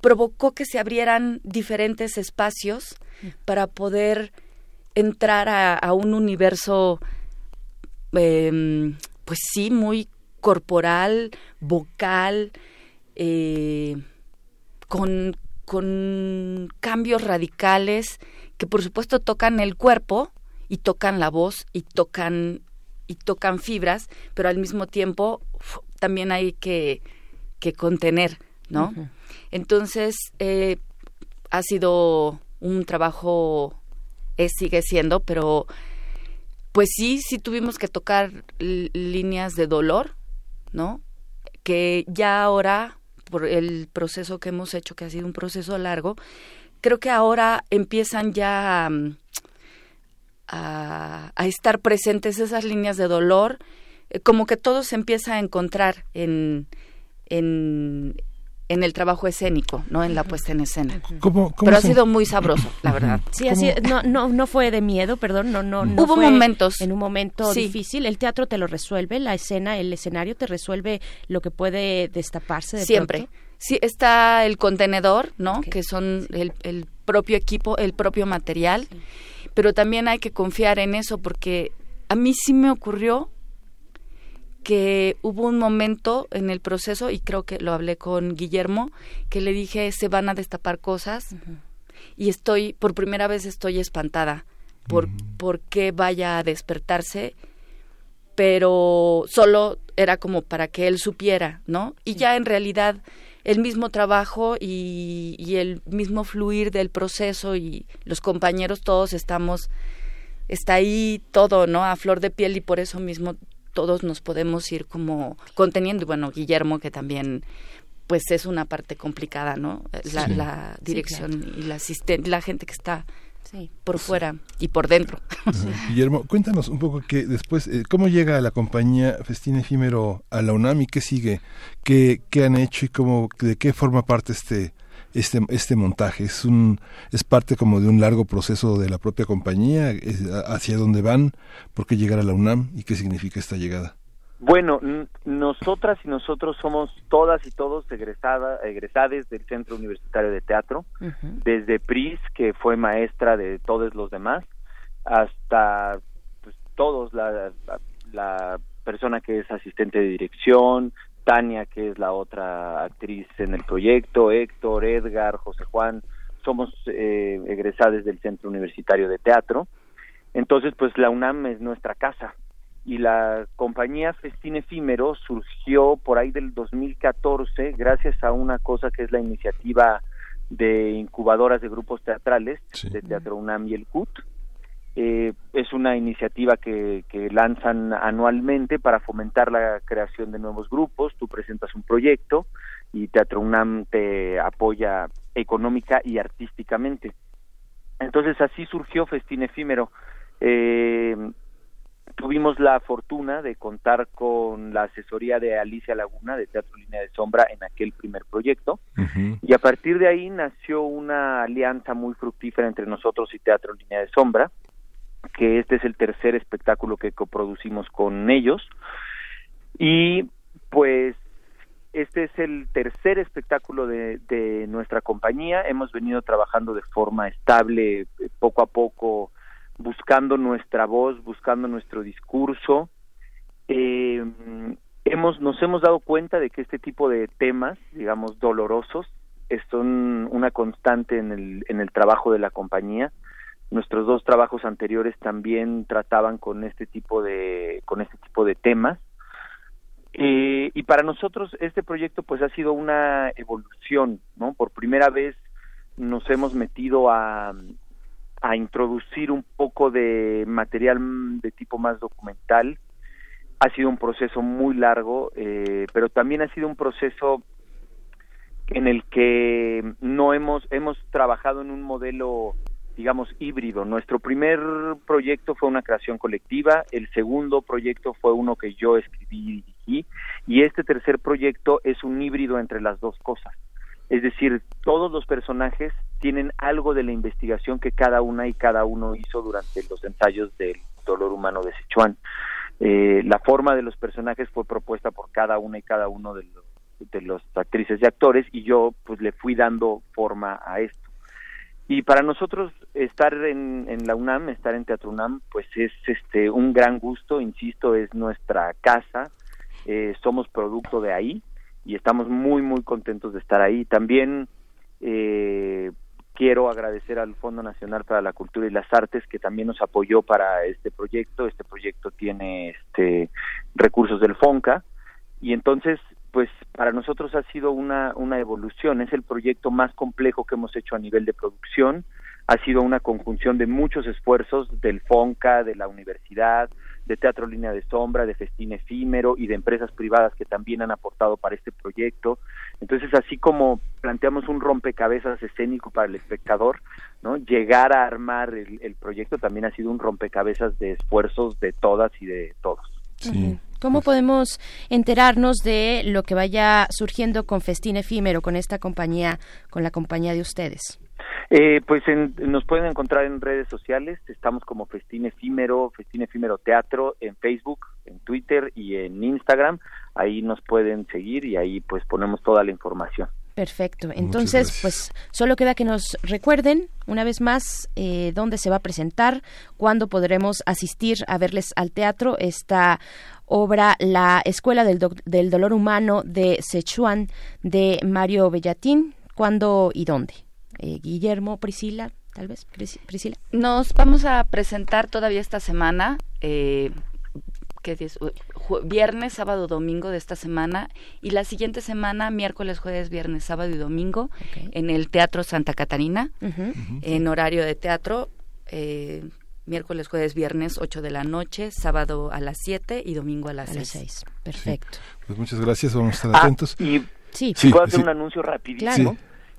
provocó que se abrieran diferentes espacios para poder entrar a, un universo, em, pues sí, muy corporal, vocal, eh, con, con cambios radicales que por supuesto tocan el cuerpo y tocan la voz y tocan y tocan fibras, pero al mismo tiempo también hay que, que contener, ¿no? Entonces, eh, ha sido un trabajo, es, sigue siendo, pero pues sí, sí tuvimos que tocar líneas de dolor, ¿no? Que ya ahora por el proceso que hemos hecho, que ha sido un proceso largo, creo que ahora empiezan ya mm, a, estar presentes esas líneas de dolor, eh, como que todo se empieza a encontrar en, en, en el trabajo escénico, no en la puesta en escena. Pero ha sido muy sabroso, la verdad. Sí, así no, no, no fue de miedo, perdón, no, no, Hubo momentos. En un momento difícil, el teatro te lo resuelve, la escena, el escenario te resuelve lo que puede destaparse de Siempre. Sí, está el contenedor, ¿no? Que son el, el, propio equipo, el propio material, pero también hay que confiar en eso porque a mí sí me ocurrió que hubo un momento en el proceso, y creo que lo hablé con Guillermo, que le dije, se van a destapar cosas, y estoy, por primera vez estoy espantada por, por qué vaya a despertarse, pero solo era como para que él supiera, ¿no? Y ya en realidad el mismo trabajo y, y el mismo fluir del proceso y los compañeros todos estamos está ahí todo, ¿no? A flor de piel y por eso mismo todos nos podemos ir como conteniendo. Y bueno, Guillermo, que también pues es una parte complicada, ¿no? La, la dirección y la asistente, la gente que está por fuera y por dentro. Guillermo, cuéntanos un poco que después, eh, ¿cómo llega la compañía Festín Efímero a la UNAM y qué sigue? ¿Qué, qué han hecho y cómo, de qué forma parte este, este, este montaje? ¿Es, un, ¿Es parte como de un largo proceso de la propia compañía? ¿Hacia dónde van? ¿Por qué llegar a la UNAM? ¿Y qué significa esta llegada? Bueno, nosotras y nosotros somos todas y todos egresada, egresades del Centro Universitario de Teatro, desde Pris, que fue maestra de todos los demás, hasta pues, todos, la, la persona que es asistente de dirección, Tania, que es la otra actriz en el proyecto, Héctor, Edgar, José Juan, somos eh, egresados del Centro Universitario de Teatro. Entonces, pues la UNAM es nuestra casa. Y la compañía Festín Efímero surgió por ahí del 2014 gracias a una cosa que es la iniciativa de incubadoras de grupos teatrales de Teatro UNAM y el CUT eh, es una iniciativa que, que, lanzan anualmente para fomentar la creación de nuevos grupos. Tú presentas un proyecto y Teatro UNAM te apoya económica y artísticamente. Entonces así surgió Festín Efímero. Eh, tuvimos la fortuna de contar con la asesoría de Alicia Laguna de Teatro Línea de Sombra en aquel primer proyecto y a partir de ahí nació una alianza muy fructífera entre nosotros y Teatro Línea de Sombra que este es el tercer espectáculo que coproducimos con ellos. Y pues este es el tercer espectáculo de, de, nuestra compañía. Hemos venido trabajando de forma estable eh, poco a poco buscando nuestra voz buscando nuestro discurso. Eh, hemos nos hemos dado cuenta de que este tipo de temas digamos dolorosos son una constante en el en el trabajo de la compañía Nuestros dos trabajos anteriores también trataban con este tipo de con este tipo de temas. Eh, y para nosotros este proyecto pues ha sido una evolución, ¿no? Por primera vez nos hemos metido a, a introducir un poco de material de tipo más documental. Ha sido un proceso muy largo, eh, pero también ha sido un proceso en el que no hemos hemos trabajado en un modelo digamos, híbrido. Nuestro primer proyecto fue una creación colectiva, el segundo proyecto fue uno que yo escribí y dirigí, y este tercer proyecto es un híbrido entre las dos cosas. Es decir, todos los personajes tienen algo de la investigación que cada una y cada uno hizo durante los ensayos del dolor humano de Sichuan. Eh, la forma de los personajes fue propuesta por cada una y cada uno de los, de los actrices y actores y yo pues le fui dando forma a esto. Y para nosotros estar en, en, la UNAM, estar en Teatro UNAM, pues es este un gran gusto, insisto, es nuestra casa, eh, somos producto de ahí y estamos muy muy contentos de estar ahí. También eh, quiero agradecer al Fondo Nacional para la Cultura y las Artes que también nos apoyó para este proyecto. Este proyecto tiene este recursos del FONCA y entonces pues para nosotros ha sido una, una evolución, es el proyecto más complejo que hemos hecho a nivel de producción, ha sido una conjunción de muchos esfuerzos del FONCA, de la universidad, de Teatro Línea de Sombra, de Festín Efímero y de empresas privadas que también han aportado para este proyecto. Entonces, así como planteamos un rompecabezas escénico para el espectador, ¿no? Llegar a armar el, el proyecto también ha sido un rompecabezas de esfuerzos de todas y de todos. Sí. ¿Cómo podemos enterarnos de lo que vaya surgiendo con Festín Efímero, con esta compañía, con la compañía de ustedes? Eh, pues nos pueden encontrar en redes sociales, estamos como Festín Efímero, Festín Efímero Teatro en Facebook, en Twitter y en Instagram, ahí nos pueden seguir y ahí pues ponemos toda la información. Perfecto. Entonces, pues solo queda que nos recuerden una vez más eh, dónde se va a presentar, cuándo podremos asistir a verles al teatro esta obra La Escuela del, del Dolor Humano de Sichuan de Mario Bellatín. ¿Cuándo y dónde? Eh, Guillermo, Priscila, tal vez. Priscila. Nos vamos a presentar todavía esta semana. Eh, ¿qué viernes, sábado, domingo de esta semana y la siguiente semana, miércoles, jueves, viernes, sábado y domingo en el Teatro Santa Catarina, en horario de teatro. Eh, miércoles, jueves, viernes, 8 de la noche, sábado a las 7 y domingo a las, 6. Perfecto. Pues muchas gracias, vamos a estar atentos. Ah, y sí. puedo hacer un anuncio rapidísimo.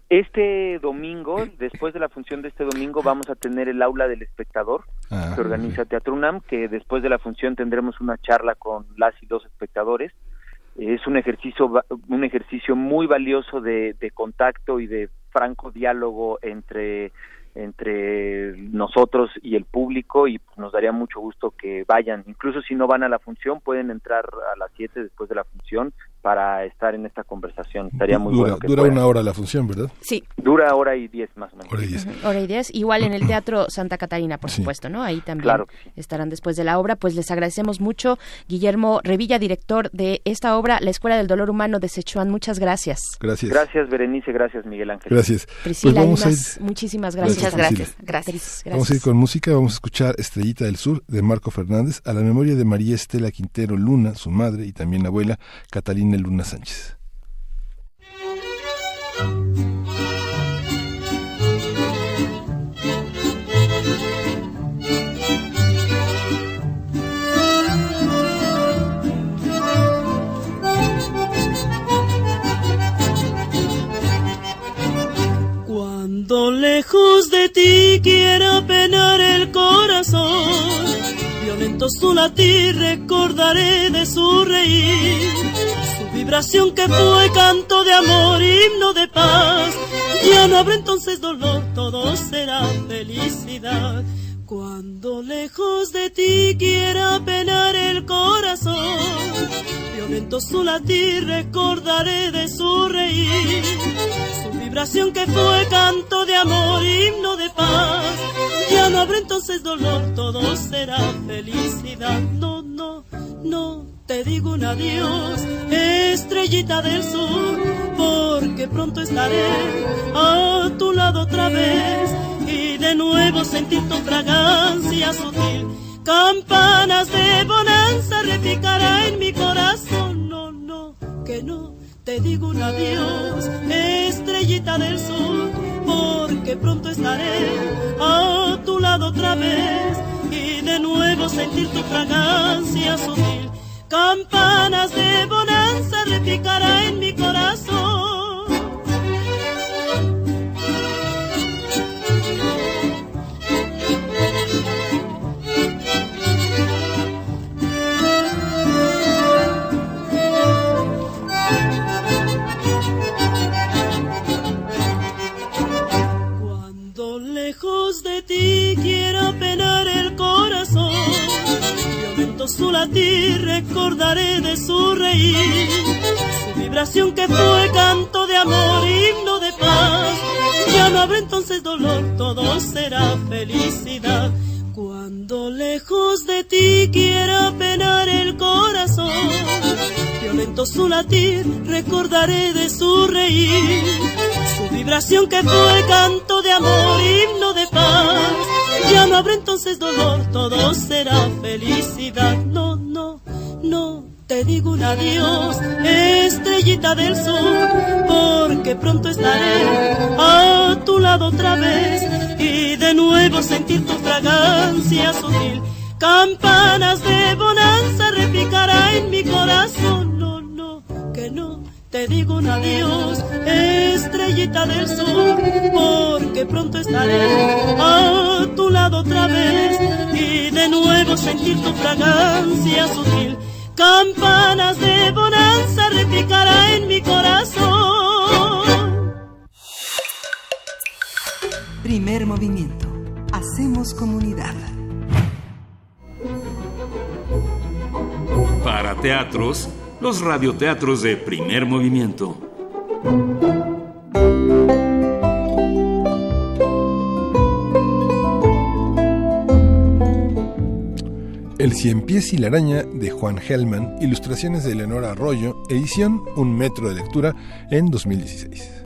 Este domingo, después de la función de este domingo, vamos a tener el aula del espectador ah, que organiza Teatro UNAM, que después de la función tendremos una charla con las y dos espectadores. Es un ejercicio, un ejercicio muy valioso de, de contacto y de franco diálogo entre entre nosotros y el público y nos daría mucho gusto que vayan. Incluso si no van a la función, pueden entrar a las 7 después de la función para estar en esta conversación. Estaría muy dura, bueno. Que dura una hora la función, ¿verdad? Sí. Dura hora y diez más o menos. Hora y diez. Hora y diez. Igual en el Teatro Santa Catarina, por supuesto, ¿no? Ahí también estarán después de la obra. Pues les agradecemos mucho. Guillermo Revilla, director de esta obra, La Escuela del Dolor Humano de Sechuan. Muchas gracias. Gracias. Gracias, Berenice. Gracias, Miguel Ángel. Gracias. Priscila, pues muchísimas gracias. Muchas gracias. gracias. Vamos a ir con música. Vamos a escuchar Estrellita del Sur de Marco Fernández a la memoria de María Estela Quintero Luna, su madre y también abuela, Catalina Luna Sánchez. Cuando lejos de ti quiera penar el corazón, violento su latir recordaré de su reír vibración que fue canto de amor, himno de paz. Ya no habrá entonces dolor, todo será felicidad. Cuando lejos de ti quiera penar el corazón, violento su latir recordaré de su reír. Su vibración que fue canto de amor, himno de paz. Ya no habrá entonces dolor, todo será felicidad. No, no, no te digo un adiós, estrellita del sur, porque pronto estaré a tu lado otra vez y de nuevo sentir tu fragancia sutil. Campanas de bonanza repicará en mi corazón, no, no, que no. Te digo un adiós, estrellita del sur, porque pronto estaré a tu lado otra vez y de nuevo sentir tu fragancia sutil campanas de bonanza repicará en mi corazón. Cuando lejos de ti quiera penar su latir recordaré de su reír, su vibración que fue canto de amor, himno de paz. Ya no habrá entonces dolor, todo será felicidad. Cuando lejos de ti quiera penar el corazón, violento su latir, recordaré de su reír, su vibración que fue canto de amor, himno de paz. Ya no habrá entonces dolor, todo será felicidad. No, no, no te digo un adiós, estrellita del sur, porque pronto estaré a tu lado otra vez y de nuevo sentir tu fragancia sutil. Campanas de bonanza repicará en mi corazón. No, no, que no te digo un adiós, estrellita del sur, porque pronto estaré a tu lado otra vez y de nuevo sentir tu fragancia sutil. Campanas de bonanza repicará en mi corazón. Primer movimiento. Hacemos comunidad. Para teatros los radioteatros de primer movimiento. El cien pies y la araña de Juan Hellman, ilustraciones de Eleonora Arroyo, edición Un metro de lectura en 2016.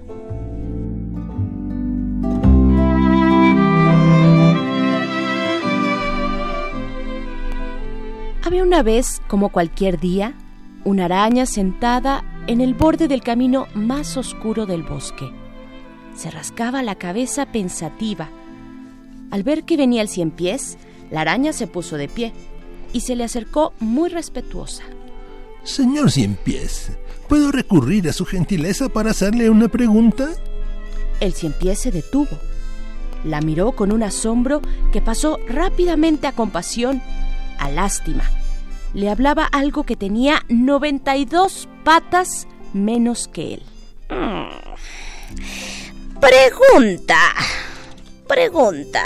Había una vez, como cualquier día, una araña sentada en el borde del camino más oscuro del bosque. Se rascaba la cabeza pensativa. Al ver que venía el cien pies, la araña se puso de pie y se le acercó muy respetuosa. Señor Cien Pies, ¿puedo recurrir a su gentileza para hacerle una pregunta? El cien pies se detuvo. La miró con un asombro que pasó rápidamente a compasión, a lástima. Le hablaba algo que tenía 92 patas menos que él. Pregunta. Pregunta.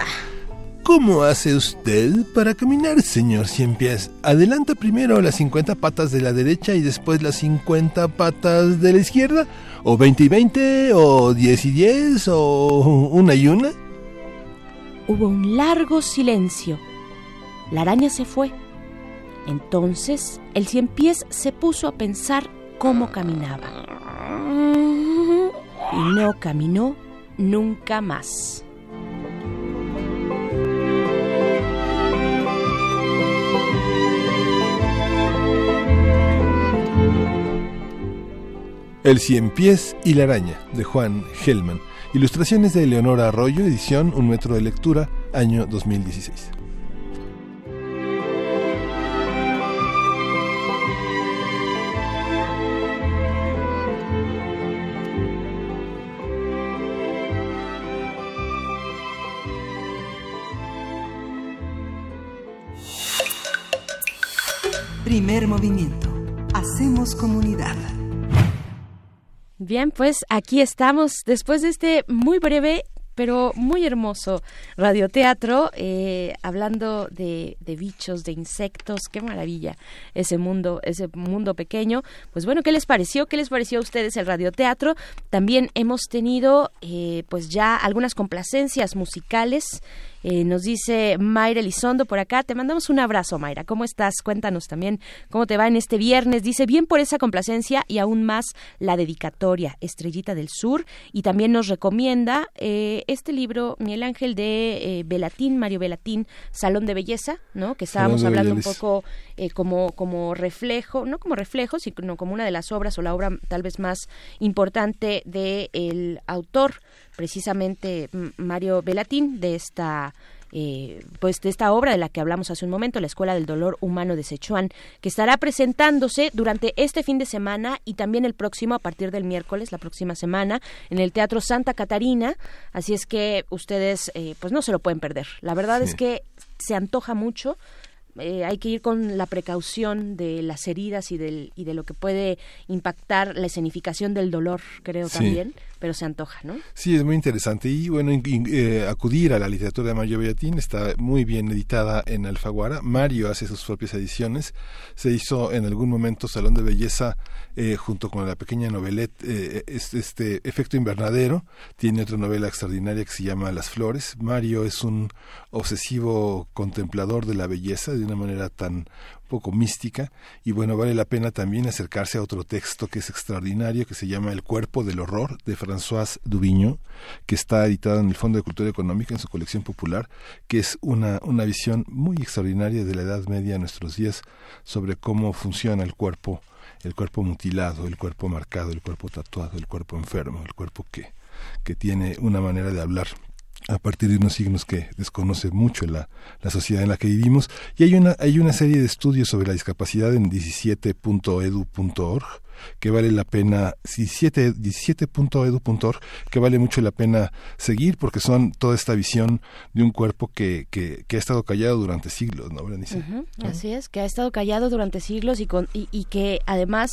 ¿Cómo hace usted para caminar, señor Cien Pies? ¿Adelanta primero las 50 patas de la derecha y después las 50 patas de la izquierda? ¿O 20 y 20? ¿O 10 y 10? ¿O una y una? Hubo un largo silencio. La araña se fue. Entonces el cien pies se puso a pensar cómo caminaba. Y no caminó nunca más. El Cien Pies y la Araña, de Juan Hellman. Ilustraciones de Eleonora Arroyo, edición Un Metro de Lectura, año 2016. Primer movimiento. Hacemos comunidad. Bien, pues aquí estamos después de este muy breve pero muy hermoso radioteatro, eh, hablando de, de, bichos, de insectos, qué maravilla ese mundo, ese mundo pequeño. Pues bueno, ¿qué les pareció? ¿Qué les pareció a ustedes el radioteatro? También hemos tenido eh, pues ya algunas complacencias musicales eh, nos dice Mayra Elizondo por acá. Te mandamos un abrazo, Mayra. ¿Cómo estás? Cuéntanos también cómo te va en este viernes. Dice, bien por esa complacencia y aún más la dedicatoria, Estrellita del Sur. Y también nos recomienda eh, este libro, Miguel Ángel, de eh, Belatín, Mario Belatín, Salón de Belleza, ¿no? Que estábamos hablando un poco eh, como, como reflejo, no como reflejo, sino como una de las obras o la obra tal vez más importante del el autor precisamente Mario Belatín de esta eh, pues de esta obra de la que hablamos hace un momento, la Escuela del Dolor Humano de Sichuan, que estará presentándose durante este fin de semana y también el próximo a partir del miércoles, la próxima semana, en el Teatro Santa Catarina. Así es que ustedes, eh, pues no se lo pueden perder. La verdad es que se antoja mucho. Eh, hay que ir con la precaución de las heridas y, del, y de lo que puede impactar la escenificación del dolor, creo también pero se antoja, ¿no? Sí, es muy interesante. Y bueno, eh, acudir a la literatura de Mario Bellatín está muy bien editada en Alfaguara. Mario hace sus propias ediciones. Se hizo en algún momento Salón de Belleza eh, junto con la pequeña novelette, eh, este, este, Efecto Invernadero. Tiene otra novela extraordinaria que se llama Las Flores. Mario es un obsesivo contemplador de la belleza de una manera tan poco mística y bueno, vale la pena también acercarse a otro texto que es extraordinario que se llama El cuerpo del horror de François Dubignon, que está editado en el Fondo de Cultura Económica en su colección popular, que es una, una visión muy extraordinaria de la Edad Media a nuestros días sobre cómo funciona el cuerpo, el cuerpo mutilado, el cuerpo marcado, el cuerpo tatuado, el cuerpo enfermo, el cuerpo que, que tiene una manera de hablar a partir de unos signos que desconoce mucho la, la sociedad en la que vivimos. Y hay una, hay una serie de estudios sobre la discapacidad en 17.edu.org que vale la pena, 17.edu.org, que vale mucho la pena seguir porque son toda esta visión de un cuerpo que, que, que ha estado callado durante siglos, ¿no, Berenice? Así es, que ha estado callado durante siglos y, con, y, y que además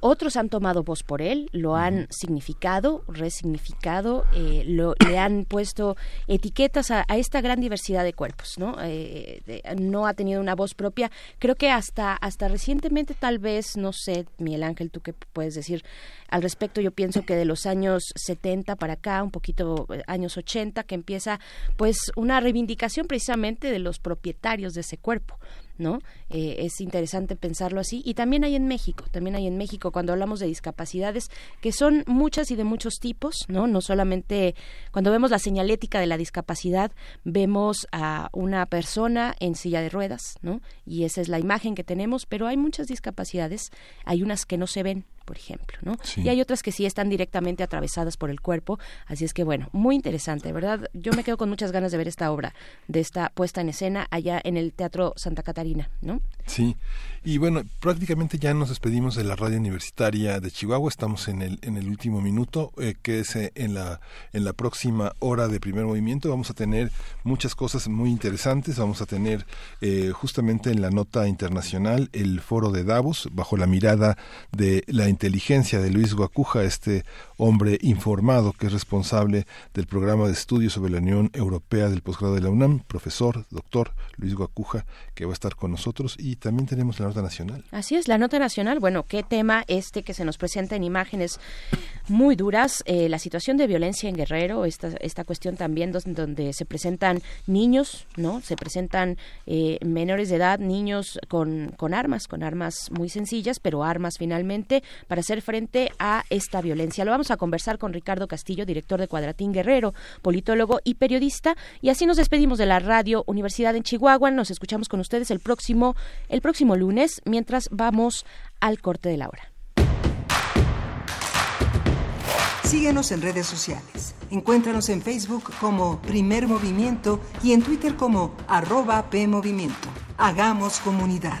otros han tomado voz por él, lo han significado, resignificado, eh, lo, le han puesto etiquetas a, esta gran diversidad de cuerpos, ¿no? Eh, no ha tenido una voz propia. Creo que hasta, hasta recientemente, tal vez, no sé, Miguel Ángel, tú qué puedes decir al respecto, yo pienso que de los años 70 para acá, un poquito eh, años 80, que empieza pues una reivindicación precisamente de los propietarios de ese cuerpo ¿no? Eh, es interesante pensarlo así. Y también hay en México, también hay en México cuando hablamos de discapacidades, que son muchas y de muchos tipos, ¿no? No solamente cuando vemos la señalética de la discapacidad, vemos a una persona en silla de ruedas, ¿no? Y esa es la imagen que tenemos, pero hay muchas discapacidades, hay unas que no se ven, por ejemplo, ¿no? Y hay otras que sí están directamente atravesadas por el cuerpo, así es que bueno, muy interesante, ¿verdad? Yo me quedo con muchas ganas de ver esta obra, de esta puesta en escena allá en el Teatro Santa Catarina, ¿no? Sí, y bueno, prácticamente ya nos despedimos de la radio universitaria de Chihuahua, estamos en el, en el último minuto, eh, que es en la, en la próxima hora de primer movimiento, vamos a tener muchas cosas muy interesantes, vamos a tener eh, justamente en la nota internacional el foro de Davos, bajo la mirada de la inteligencia de Luis Guacuja, este hombre informado que es responsable del programa de estudios sobre la Unión Europea del posgrado de la UNAM, profesor, doctor Luis Guacuja, que va a estar con nosotros y también tenemos la nota nacional. Así es, la nota nacional, bueno, qué tema este que se nos presenta en imágenes muy duras, eh, la situación de violencia en Guerrero, esta, esta cuestión también donde, se presentan niños, ¿no? Se presentan eh, menores de edad, niños con, con armas, con armas muy sencillas, pero armas finalmente para hacer frente a esta violencia. Lo a conversar con Ricardo Castillo, director de Cuadratín Guerrero, politólogo y periodista, y así nos despedimos de la radio Universidad en Chihuahua. Nos escuchamos con ustedes el próximo el próximo lunes, mientras vamos al corte de la hora. Síguenos en redes sociales. Encuéntranos en Facebook como Primer Movimiento y en Twitter como arroba PMovimiento. Hagamos comunidad.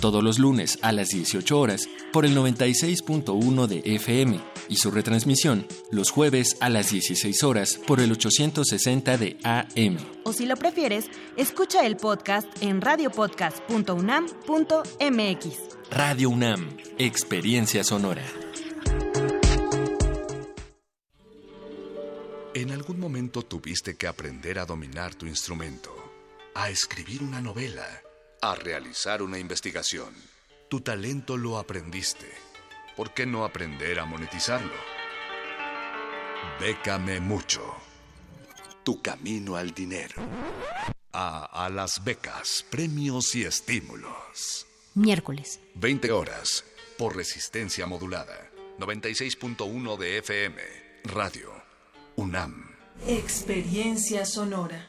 todos los lunes a las 18 horas por el 96.1 de FM y su retransmisión los jueves a las 16 horas por el 860 de AM. O si lo prefieres, escucha el podcast en radiopodcast.unam.mx. Radio UNAM, experiencia sonora. En algún momento tuviste que aprender a dominar tu instrumento, a escribir una novela a realizar una investigación. Tu talento lo aprendiste. ¿Por qué no aprender a monetizarlo? Bécame mucho. Tu camino al dinero. A, a las becas, premios y estímulos. Miércoles. 20 horas por resistencia modulada. 96.1 de FM. Radio. UNAM. Experiencia sonora.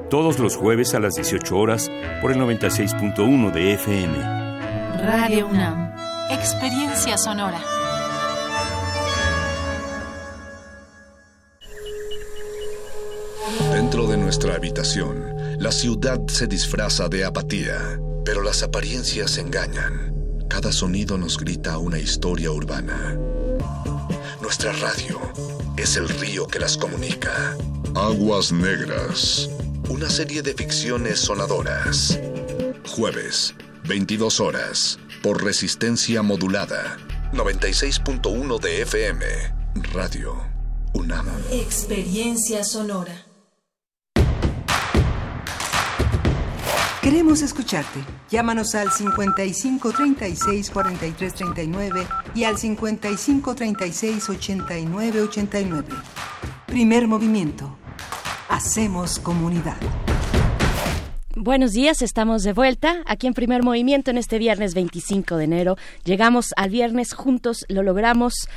todos los jueves a las 18 horas por el 96.1 de FM. Radio UNAM. Experiencia sonora. Dentro de nuestra habitación, La ciudad se disfraza de apatía, pero las apariencias engañan. Cada sonido nos grita una historia urbana. Nuestra radio es el río que las comunica. Aguas Negras. Una serie de ficciones sonadoras. Jueves, 22 horas, por resistencia modulada. 96.1 de FM. Radio UNAM. Experiencia sonora. Queremos escucharte. Llámanos al 55 36 43 39 y al 55 36 89 89. Primer movimiento. Hacemos comunidad. Buenos días, estamos de vuelta aquí en Primer Movimiento en este viernes 25 de enero. Llegamos al viernes juntos, lo logramos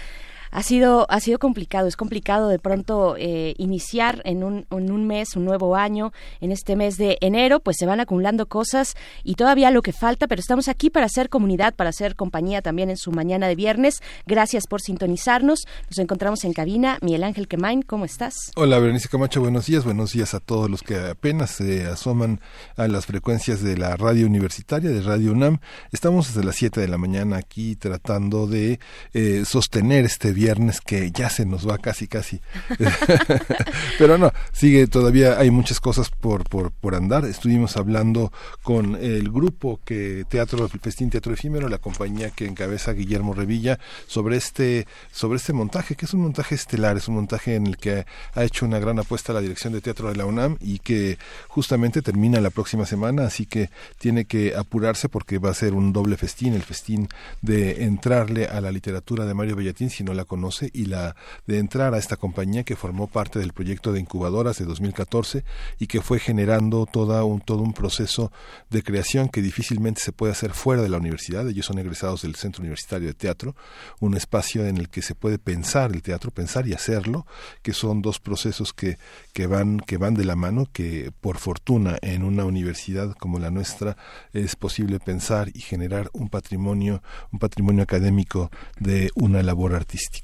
ha sido, ha sido complicado, es complicado de pronto eh, iniciar en un, en un mes, un nuevo año, en este mes de enero, pues se van acumulando cosas y todavía lo que falta, pero estamos aquí para hacer comunidad, para hacer compañía también en su mañana de viernes. Gracias por sintonizarnos. Nos encontramos en cabina. Miguel Ángel Quemain, ¿cómo estás? Hola, Berenice Camacho, buenos días. Buenos días a todos los que apenas se asoman a las frecuencias de la radio universitaria, de Radio UNAM. Estamos desde las 7 de la mañana aquí tratando de eh, sostener este viernes viernes que ya se nos va casi casi. Pero no, sigue todavía hay muchas cosas por, por, por andar. Estuvimos hablando con el grupo que Teatro Festín Teatro Efímero, la compañía que encabeza Guillermo Revilla sobre este sobre este montaje, que es un montaje estelar, es un montaje en el que ha hecho una gran apuesta la dirección de teatro de la UNAM y que justamente termina la próxima semana, así que tiene que apurarse porque va a ser un doble festín, el festín de entrarle a la literatura de Mario Bellatín si no la conoce y la de entrar a esta compañía que formó parte del proyecto de incubadoras de 2014 y que fue generando toda un, todo un proceso de creación que difícilmente se puede hacer fuera de la universidad. Ellos son egresados del Centro Universitario de Teatro, un espacio en el que se puede pensar el teatro, pensar y hacerlo, que son dos procesos que, que, van, que van de la mano, que por fortuna en una universidad como la nuestra es posible pensar y generar un patrimonio, un patrimonio académico de una labor artística.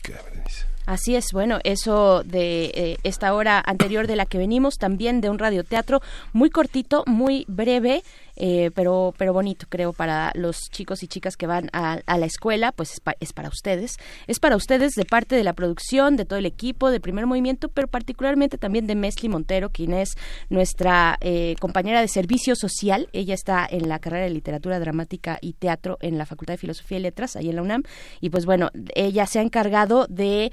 Así es, bueno, eso de eh, esta hora anterior de la que venimos, también de un radioteatro muy cortito, muy breve, eh, pero, pero bonito, creo, para los chicos y chicas que van a, la escuela, pues es, para ustedes. Es para ustedes de parte de la producción, de todo el equipo, de primer movimiento, pero particularmente también de Mesli Montero, quien es nuestra eh, compañera de servicio social. Ella está en la carrera de literatura dramática y teatro en la Facultad de Filosofía y Letras, ahí en la UNAM. Y pues bueno, ella se ha encargado de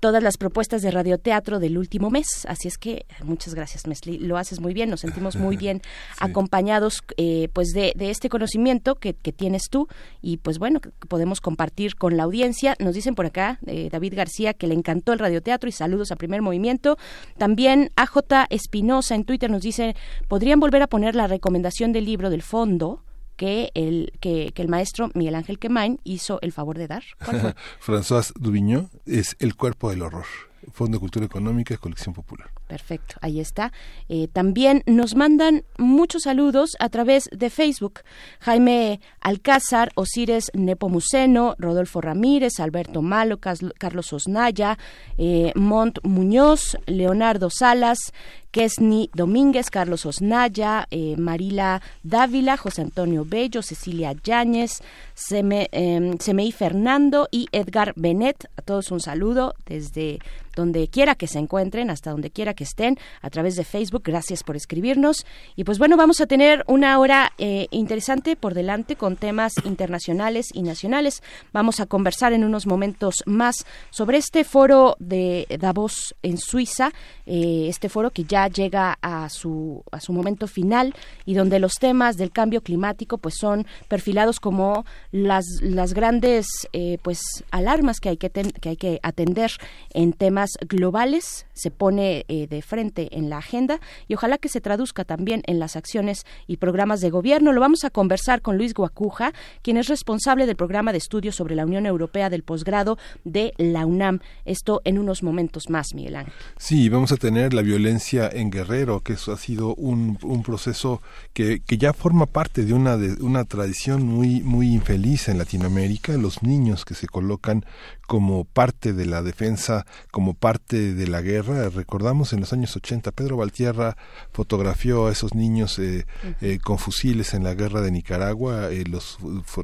todas las propuestas de radioteatro del último mes. Así es que muchas gracias, Mesli. Lo haces muy bien, nos sentimos muy bien acompañados eh, pues de, este conocimiento que, tienes tú y pues bueno, podemos compartir con la audiencia. Nos dicen por acá, eh, David García, que le encantó el radioteatro y saludos a Primer Movimiento. También AJ Espinosa en Twitter nos dice, ¿podrían volver a poner la recomendación del libro del fondo? Que el, que, el maestro Miguel Ángel Quemain hizo el favor de dar. François Dubignon es El cuerpo del horror. Fondo de Cultura Económica, Colección Popular. Perfecto, ahí está. Eh, también nos mandan muchos saludos a través de Facebook. Jaime Alcázar, Osires Nepomuceno, Rodolfo Ramírez, Alberto Malo, Carlos Osnaya, eh, Mont Muñoz, Leonardo Salas, Kesni Domínguez, Carlos Osnaya, eh, Marila Dávila, José Antonio Bello, Cecilia Yáñez, Seme, eh, Fernando y Edgar Benet. A todos un saludo desde donde quiera que se encuentren, hasta donde quiera estén, a través de Facebook. Gracias por escribirnos. Y pues bueno, vamos a tener una hora eh, interesante por delante con temas internacionales y nacionales. Vamos a conversar en unos momentos más sobre este foro de Davos en Suiza, eh, este foro que ya llega a su, a su momento final y donde los temas del cambio climático pues son perfilados como las, las grandes eh, pues alarmas que hay que, que hay que atender en temas globales se pone eh, de frente en la agenda y ojalá que se traduzca también en las acciones y programas de gobierno. Lo vamos a conversar con Luis Guacuja, quien es responsable del programa de estudios sobre la Unión Europea del posgrado de la UNAM. Esto en unos momentos más, Miguel Ángel. Sí, vamos a tener la violencia en Guerrero, que eso ha sido un, proceso que, que, ya forma parte de una, de una tradición muy, muy infeliz feliz en Latinoamérica, los niños que se colocan como parte de la defensa, como parte de la guerra. Recordamos en los años 80, Pedro Valtierra fotografió a esos niños eh, eh, con fusiles en la guerra de Nicaragua, eh, los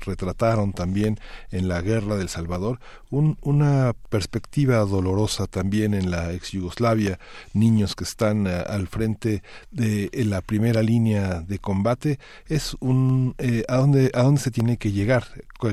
retrataron también en la guerra del Salvador. Una perspectiva dolorosa también en la ex Yugoslavia, niños que están al frente de la primera línea de combate. Es un a dónde a dónde se tiene que llegar,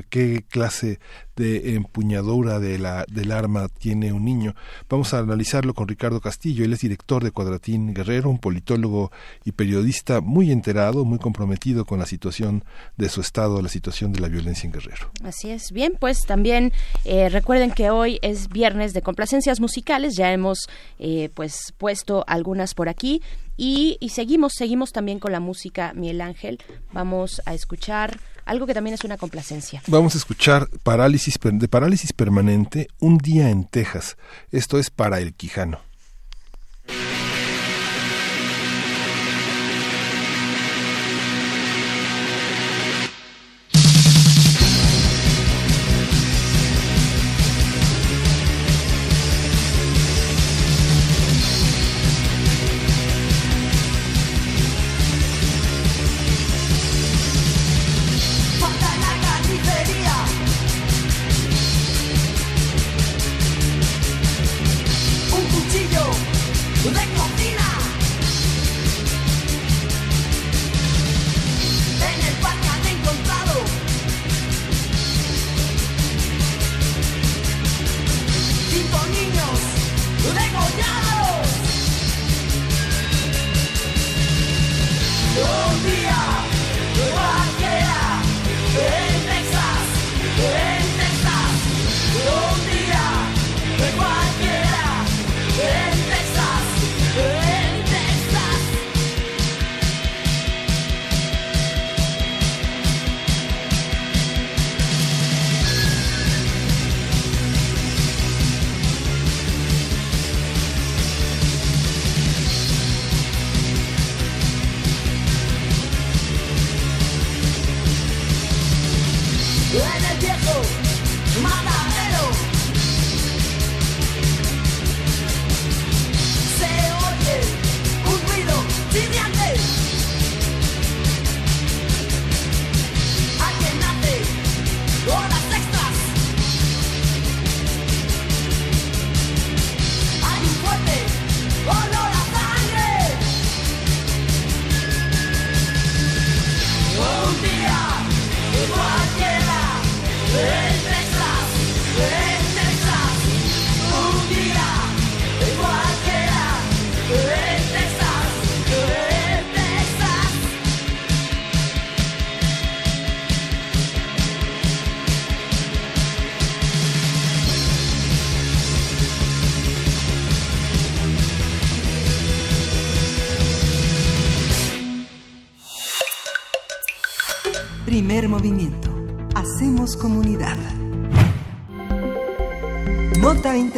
qué clase de empuñadura de la, del arma tiene un niño. Vamos a analizarlo con Ricardo Castillo. Él es director de Cuadratín Guerrero, un politólogo y periodista muy enterado, muy comprometido con la situación de su estado, la situación de la violencia en Guerrero. Así es. Bien, pues también eh, recuerden que hoy es viernes de complacencias musicales. Ya hemos eh, pues puesto algunas por aquí. Y, y seguimos, seguimos también con la música, Miguel Ángel. Vamos a escuchar algo que también es una complacencia. Vamos a escuchar parálisis de parálisis permanente un día en Texas. Esto es para el Quijano.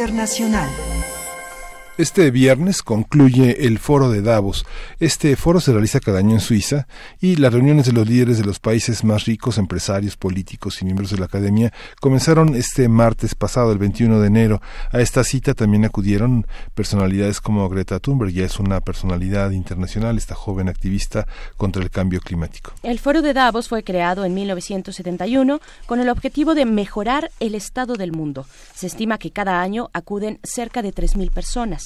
Internacional. Este viernes concluye el foro de Davos. Este foro se realiza cada año en Suiza y las reuniones de los líderes de los países más ricos, empresarios, políticos y miembros de la academia comenzaron este martes pasado, el 21 de enero. A esta cita también acudieron personalidades como Greta Thunberg, ya es una personalidad internacional, esta joven activista contra el cambio climático. El foro de Davos fue creado en 1971 con el objetivo de mejorar el estado del mundo. Se estima que cada año acuden cerca de 3.000 personas.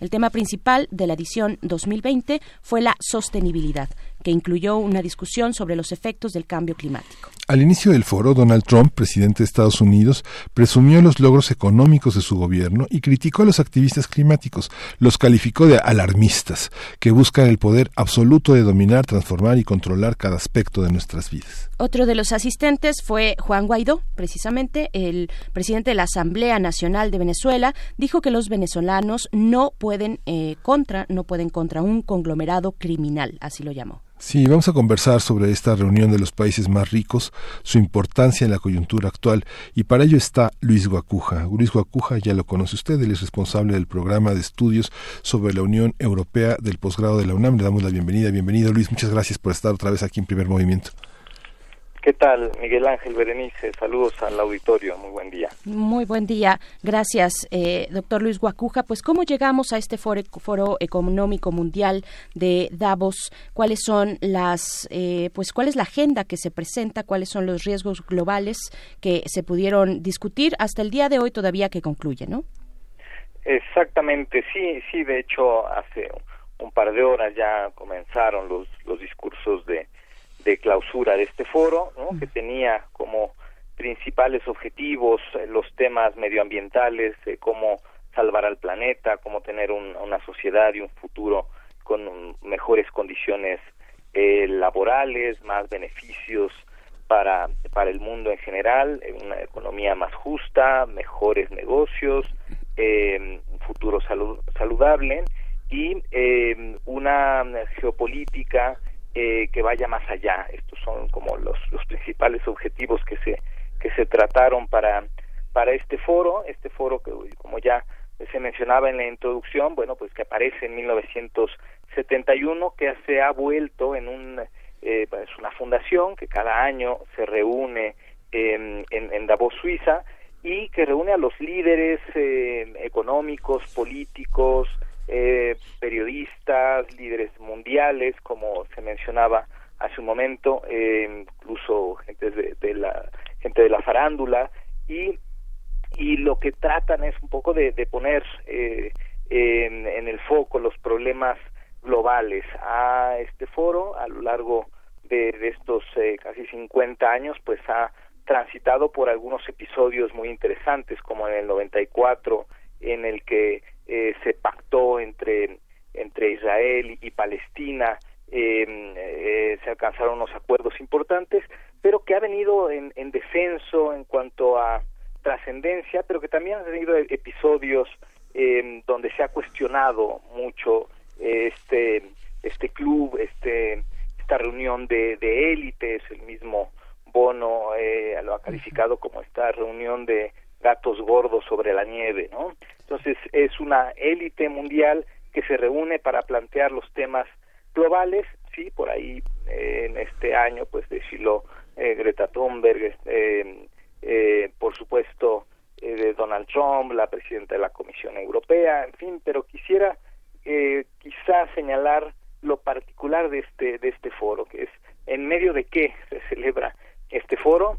El tema principal de la edición 2020 fue la sostenibilidad, que incluyó una discusión sobre los efectos del cambio climático. Al inicio del foro, Donald Trump, presidente de Estados Unidos, presumió los logros económicos de su gobierno y criticó a los activistas climáticos. Los calificó de alarmistas, que buscan el poder absoluto de dominar, transformar y controlar cada aspecto de nuestras vidas. Otro de los asistentes fue Juan Guaidó, precisamente el presidente de la Asamblea Nacional de Venezuela, dijo que los venezolanos no pueden eh, contra, no pueden contra un conglomerado criminal, así lo llamó. Sí, vamos a conversar sobre esta reunión de los países más ricos, su importancia en la coyuntura actual, y para ello está Luis Guacuja. Luis Guacuja ya lo conoce usted, él es responsable del programa de estudios sobre la Unión Europea del posgrado de la UNAM. Le damos la bienvenida. Bienvenido Luis, muchas gracias por estar otra vez aquí en Primer Movimiento. ¿Qué tal, Miguel Ángel Berenice? Saludos al auditorio, muy buen día. Muy buen día, gracias, eh, doctor Luis Guacuja. Pues, ¿cómo llegamos a este foro, foro económico mundial de Davos? ¿Cuáles son las, eh, pues, cuál es la agenda que se presenta? ¿Cuáles son los riesgos globales que se pudieron discutir hasta el día de hoy todavía que concluye, no? Exactamente, sí, sí. De hecho, hace un par de horas ya comenzaron los los discursos de de clausura de este foro, que tenía como principales objetivos eh, los temas medioambientales, cómo salvar al planeta, cómo tener una sociedad y un futuro con mejores condiciones eh, laborales, más beneficios para, para el mundo en general, eh, una economía más justa, mejores negocios, un futuro saludable y una geopolítica eh, que vaya más allá. Estos son como los, los principales objetivos que se que se trataron para para este foro, este foro que como ya se mencionaba en la introducción, bueno, pues que aparece en 1971, que se ha vuelto en un eh, es una fundación que cada año se reúne en, en, Davos, Suiza, y que reúne a los líderes eh, económicos, políticos, eh, periodistas, líderes mundiales, como se mencionaba hace un momento, eh, incluso gente de, la gente de la farándula y y lo que tratan es un poco de, poner eh, en, el foco los problemas globales. A este foro a lo largo de, estos casi 50 años pues ha transitado por algunos episodios muy interesantes como en el 94 en el que eh, se pactó entre, entre Israel y Palestina, em, eh, se alcanzaron unos acuerdos importantes, pero que ha venido en, en descenso en cuanto a trascendencia, pero que también ha tenido episodios em, donde se ha cuestionado mucho este este club, este esta reunión de, de élites, el mismo Bono eh, lo ha calificado como esta reunión de gatos gordos sobre la nieve, ¿no? Entonces es una élite mundial que se reúne para plantear los temas globales, sí, por ahí eh, en este año pues desfiló eh, Greta Thunberg, eh, eh por supuesto de Donald Trump, la presidenta de la Comisión Europea, en fin, pero quisiera quizá señalar lo particular de este de este foro, que es en medio de qué se celebra este foro,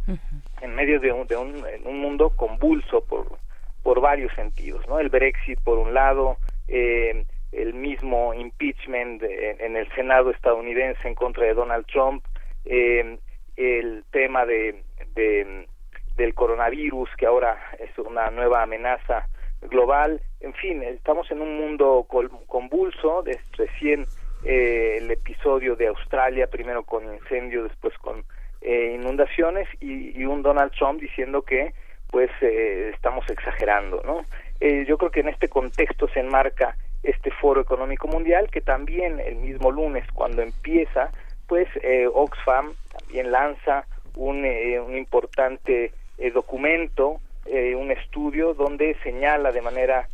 en medio de un, de un, un mundo convulso por, por varios sentidos, ¿no? El Brexit por un lado, eh, el mismo impeachment en el Senado estadounidense en contra de Donald Trump, eh, el tema de, de, del coronavirus que ahora es una nueva amenaza global, en fin, estamos en un mundo convulso, de recién eh, el episodio de Australia, primero con incendio, después con eh, inundaciones y, un Donald Trump diciendo que pues eh, estamos exagerando, ¿no? Eh, yo creo que en este contexto se enmarca este Foro Económico Mundial que también el mismo lunes cuando empieza pues Oxfam también lanza un, un importante documento, un estudio donde señala de manera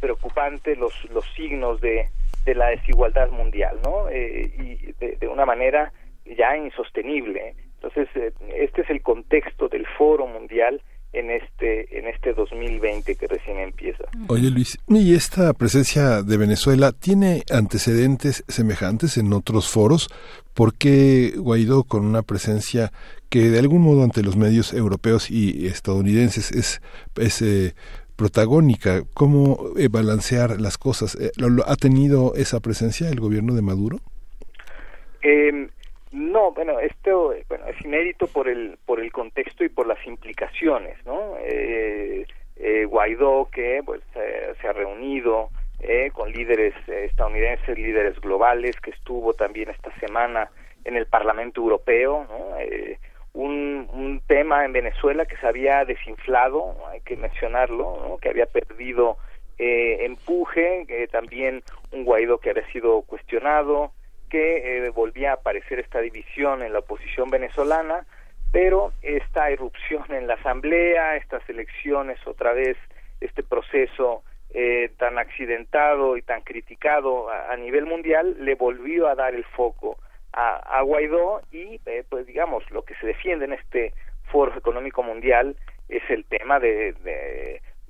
preocupante los, los signos de, de la desigualdad mundial, ¿no? y de, de, una manera ya insostenible. Entonces, eh, este es el contexto del Foro Mundial en este en este 2020 que recién empieza. Oye Luis, ¿y esta presencia de Venezuela tiene antecedentes semejantes en otros foros? ¿Por qué Guaidó con una presencia que de algún modo ante los medios europeos y estadounidenses es, es eh, protagónica? ¿Cómo eh, balancear las cosas? ¿Ha tenido esa presencia el gobierno de Maduro? Eh, no, bueno, esto bueno, es inédito por el, por el contexto y por las implicaciones, ¿no? Eh, eh, Guaidó, que pues, se ha reunido eh, con líderes estadounidenses, líderes globales, que estuvo también esta semana en el Parlamento Europeo, ¿no? un, un tema en Venezuela que se había desinflado, hay que mencionarlo, que había perdido empuje, también un Guaidó que había sido cuestionado, que eh, volvía a aparecer esta división en la oposición venezolana, pero esta irrupción en la Asamblea, estas elecciones otra vez, este proceso eh, tan accidentado y tan criticado a, nivel mundial, le volvió a dar el foco a, Guaidó y eh, pues digamos lo que se defiende en este foro económico mundial es el tema de,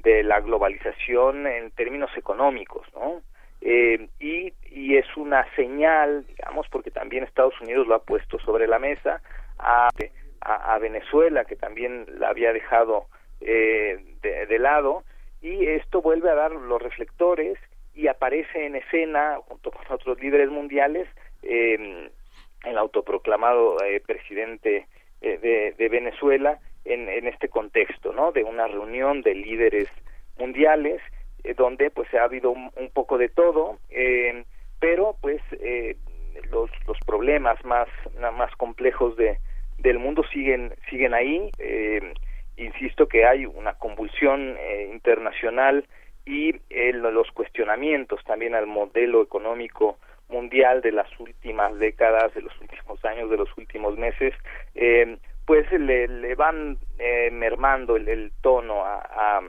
de, la globalización en términos económicos, ¿no? Eh, y, es una señal, digamos, porque también Estados Unidos lo ha puesto sobre la mesa a, a, Venezuela, que también la había dejado eh, de, de lado, y esto vuelve a dar los reflectores y aparece en escena junto con otros líderes mundiales eh, el autoproclamado eh, presidente eh, de, Venezuela en, en, este contexto, ¿no? De una reunión de líderes mundiales eh, donde pues ha habido un, poco de todo, pero pues los, los problemas más más complejos de del mundo siguen siguen ahí. insisto que hay una convulsión internacional y los cuestionamientos también al modelo económico mundial de las últimas décadas, de los últimos años, de los últimos meses, eh, pues le, le van eh, mermando el, el tono a, a,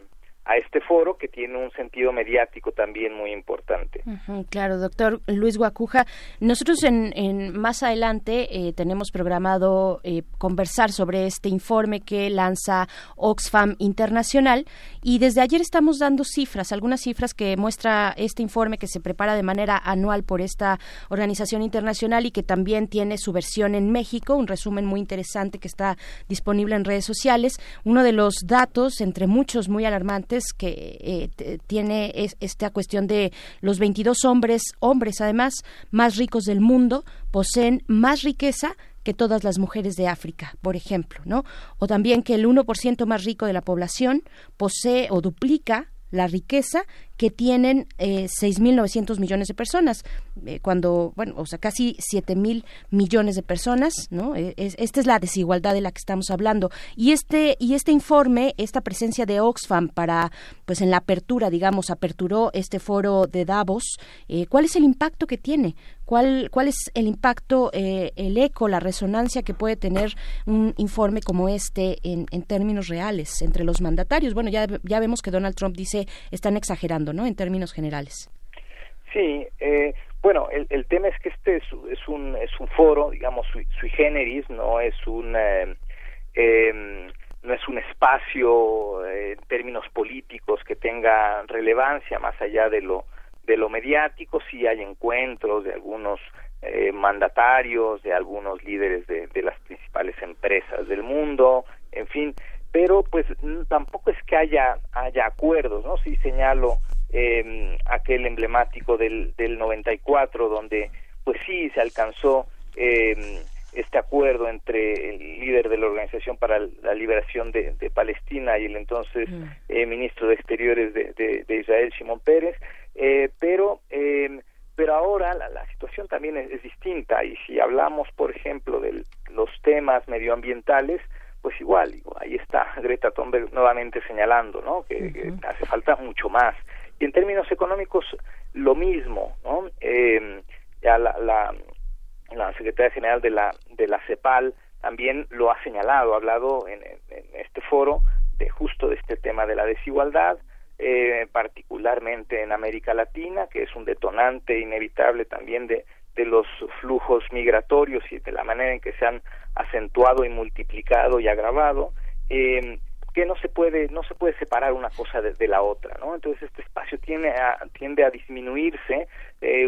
a este foro que tiene un sentido mediático también muy importante. claro, doctor Luis Guacuja. Nosotros en, en más adelante eh, tenemos programado eh, conversar sobre este informe que lanza Oxfam Internacional y desde ayer estamos dando cifras, algunas cifras que muestra este informe que se prepara de manera anual por esta organización internacional y que también tiene su versión en México, un resumen muy interesante que está disponible en redes sociales. Uno de los datos, entre muchos muy alarmantes, que eh, tiene esta cuestión de los 22 hombres, hombres además, más ricos del mundo, poseen más riqueza que todas las mujeres de África, por ejemplo, ¿no? O también que el 1% más rico de la población posee o duplica la riqueza que tienen eh, 6.900 millones de personas, eh, cuando, bueno, o sea, casi 7.000 millones de personas, ¿no? Eh, esta es la desigualdad de la que estamos hablando. Y este, y este informe, esta presencia de Oxfam para, pues en la apertura, digamos, aperturó este foro de Davos, eh, ¿cuál es el impacto que tiene? ¿Cuál, cuál es el impacto, el eco, la resonancia que puede tener un informe como este en, en términos reales entre los mandatarios? Bueno, ya, ya vemos que Donald Trump dice, están exagerando ¿no? En términos generales. Sí, eh, bueno, el, tema es que este es, es, un es un foro, digamos, sui, generis, no es un eh, no es un espacio eh, en términos políticos que tenga relevancia más allá de lo de lo mediático. Sí hay encuentros de algunos eh, mandatarios, de algunos líderes de, de las principales empresas del mundo, en fin, pero pues tampoco es que haya haya acuerdos, ¿no? Sí señalo eh, aquel emblemático del, del 94, donde pues sí se alcanzó eh, este acuerdo entre el líder de la Organización para la Liberación de, de Palestina y el entonces mm. eh, ministro de Exteriores de, de, de Israel, Shimon Pérez, eh, pero eh, pero ahora la, la situación también es, es, distinta y si hablamos, por ejemplo, de los temas medioambientales, pues igual, ahí está Greta Thunberg nuevamente señalando, ¿no? Que, que hace falta mucho más. Y en términos económicos, lo mismo. Eh, ya la, la, la, secretaria general de la, de la CEPAL también lo ha señalado, ha hablado en, en, este foro de justo de este tema de la desigualdad, eh, particularmente en América Latina, que es un detonante inevitable también de, de los flujos migratorios y de la manera en que se han acentuado y multiplicado y agravado. Eh, que no se puede no se puede separar una cosa de, la otra no entonces este espacio tiene a, tiende a disminuirse eh,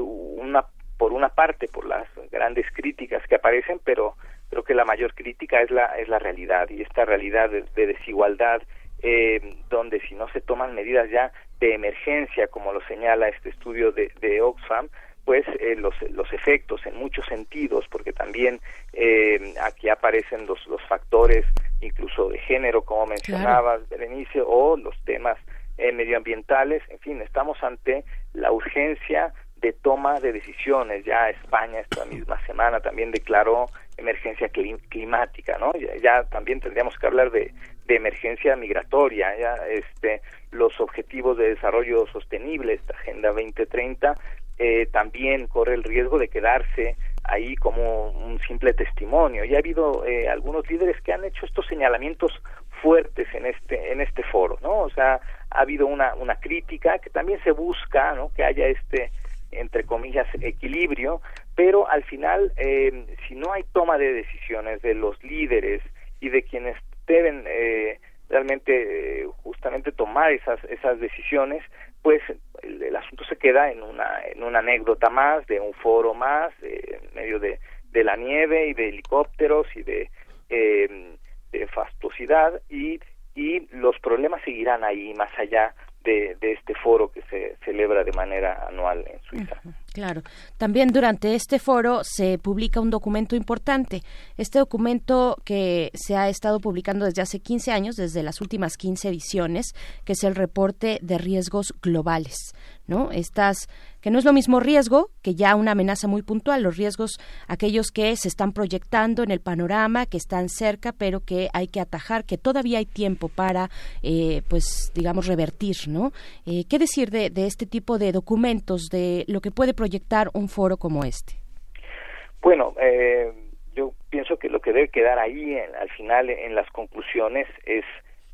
por una parte por las grandes críticas que aparecen pero creo que la mayor crítica es la es la realidad y esta realidad de, desigualdad eh, donde si no se toman medidas ya de emergencia como lo señala este estudio de, de Oxfam pues eh, los, los efectos en muchos sentidos, porque también eh, aquí aparecen los, los factores incluso de género, como mencionabas, Berenice, o los temas eh, medioambientales, en fin, estamos ante la urgencia de toma de decisiones. Ya España esta misma semana también declaró emergencia climática, ¿no? Ya, ya, también tendríamos que hablar de, de emergencia migratoria, ya este los objetivos de desarrollo sostenible, esta Agenda 2030 eh, también corre el riesgo de quedarse ahí como un simple testimonio. Y ha habido eh, algunos líderes que han hecho estos señalamientos fuertes en este en este foro, ¿no? O sea, ha habido una una crítica que también se busca, ¿no? Que haya este entre comillas, equilibrio, pero al final, eh, si no hay toma de decisiones de los líderes y de quienes deben eh, realmente justamente tomar esas, esas decisiones, pues el, asunto se queda en una, en una anécdota más, de un foro más, en medio de, de la nieve y de helicópteros y de, de fastuosidad y, y los problemas seguirán ahí más allá de, este foro que se celebra de manera anual en Suiza. Claro. También durante este foro se publica un documento importante. Este documento que se ha estado publicando desde hace 15 años, desde las últimas 15 ediciones, que es el reporte de riesgos globales. ¿no? Estas que no es lo mismo riesgo que ya una amenaza muy puntual, los riesgos aquellos que se están proyectando en el panorama, que están cerca, pero que hay que atajar, que todavía hay tiempo para, eh, pues, digamos, revertir, ¿no? Eh, ¿Qué decir de, este tipo de documentos, de lo que puede proyectar un foro como este? Bueno, eh, yo pienso que lo que debe quedar ahí, al final, en las conclusiones, es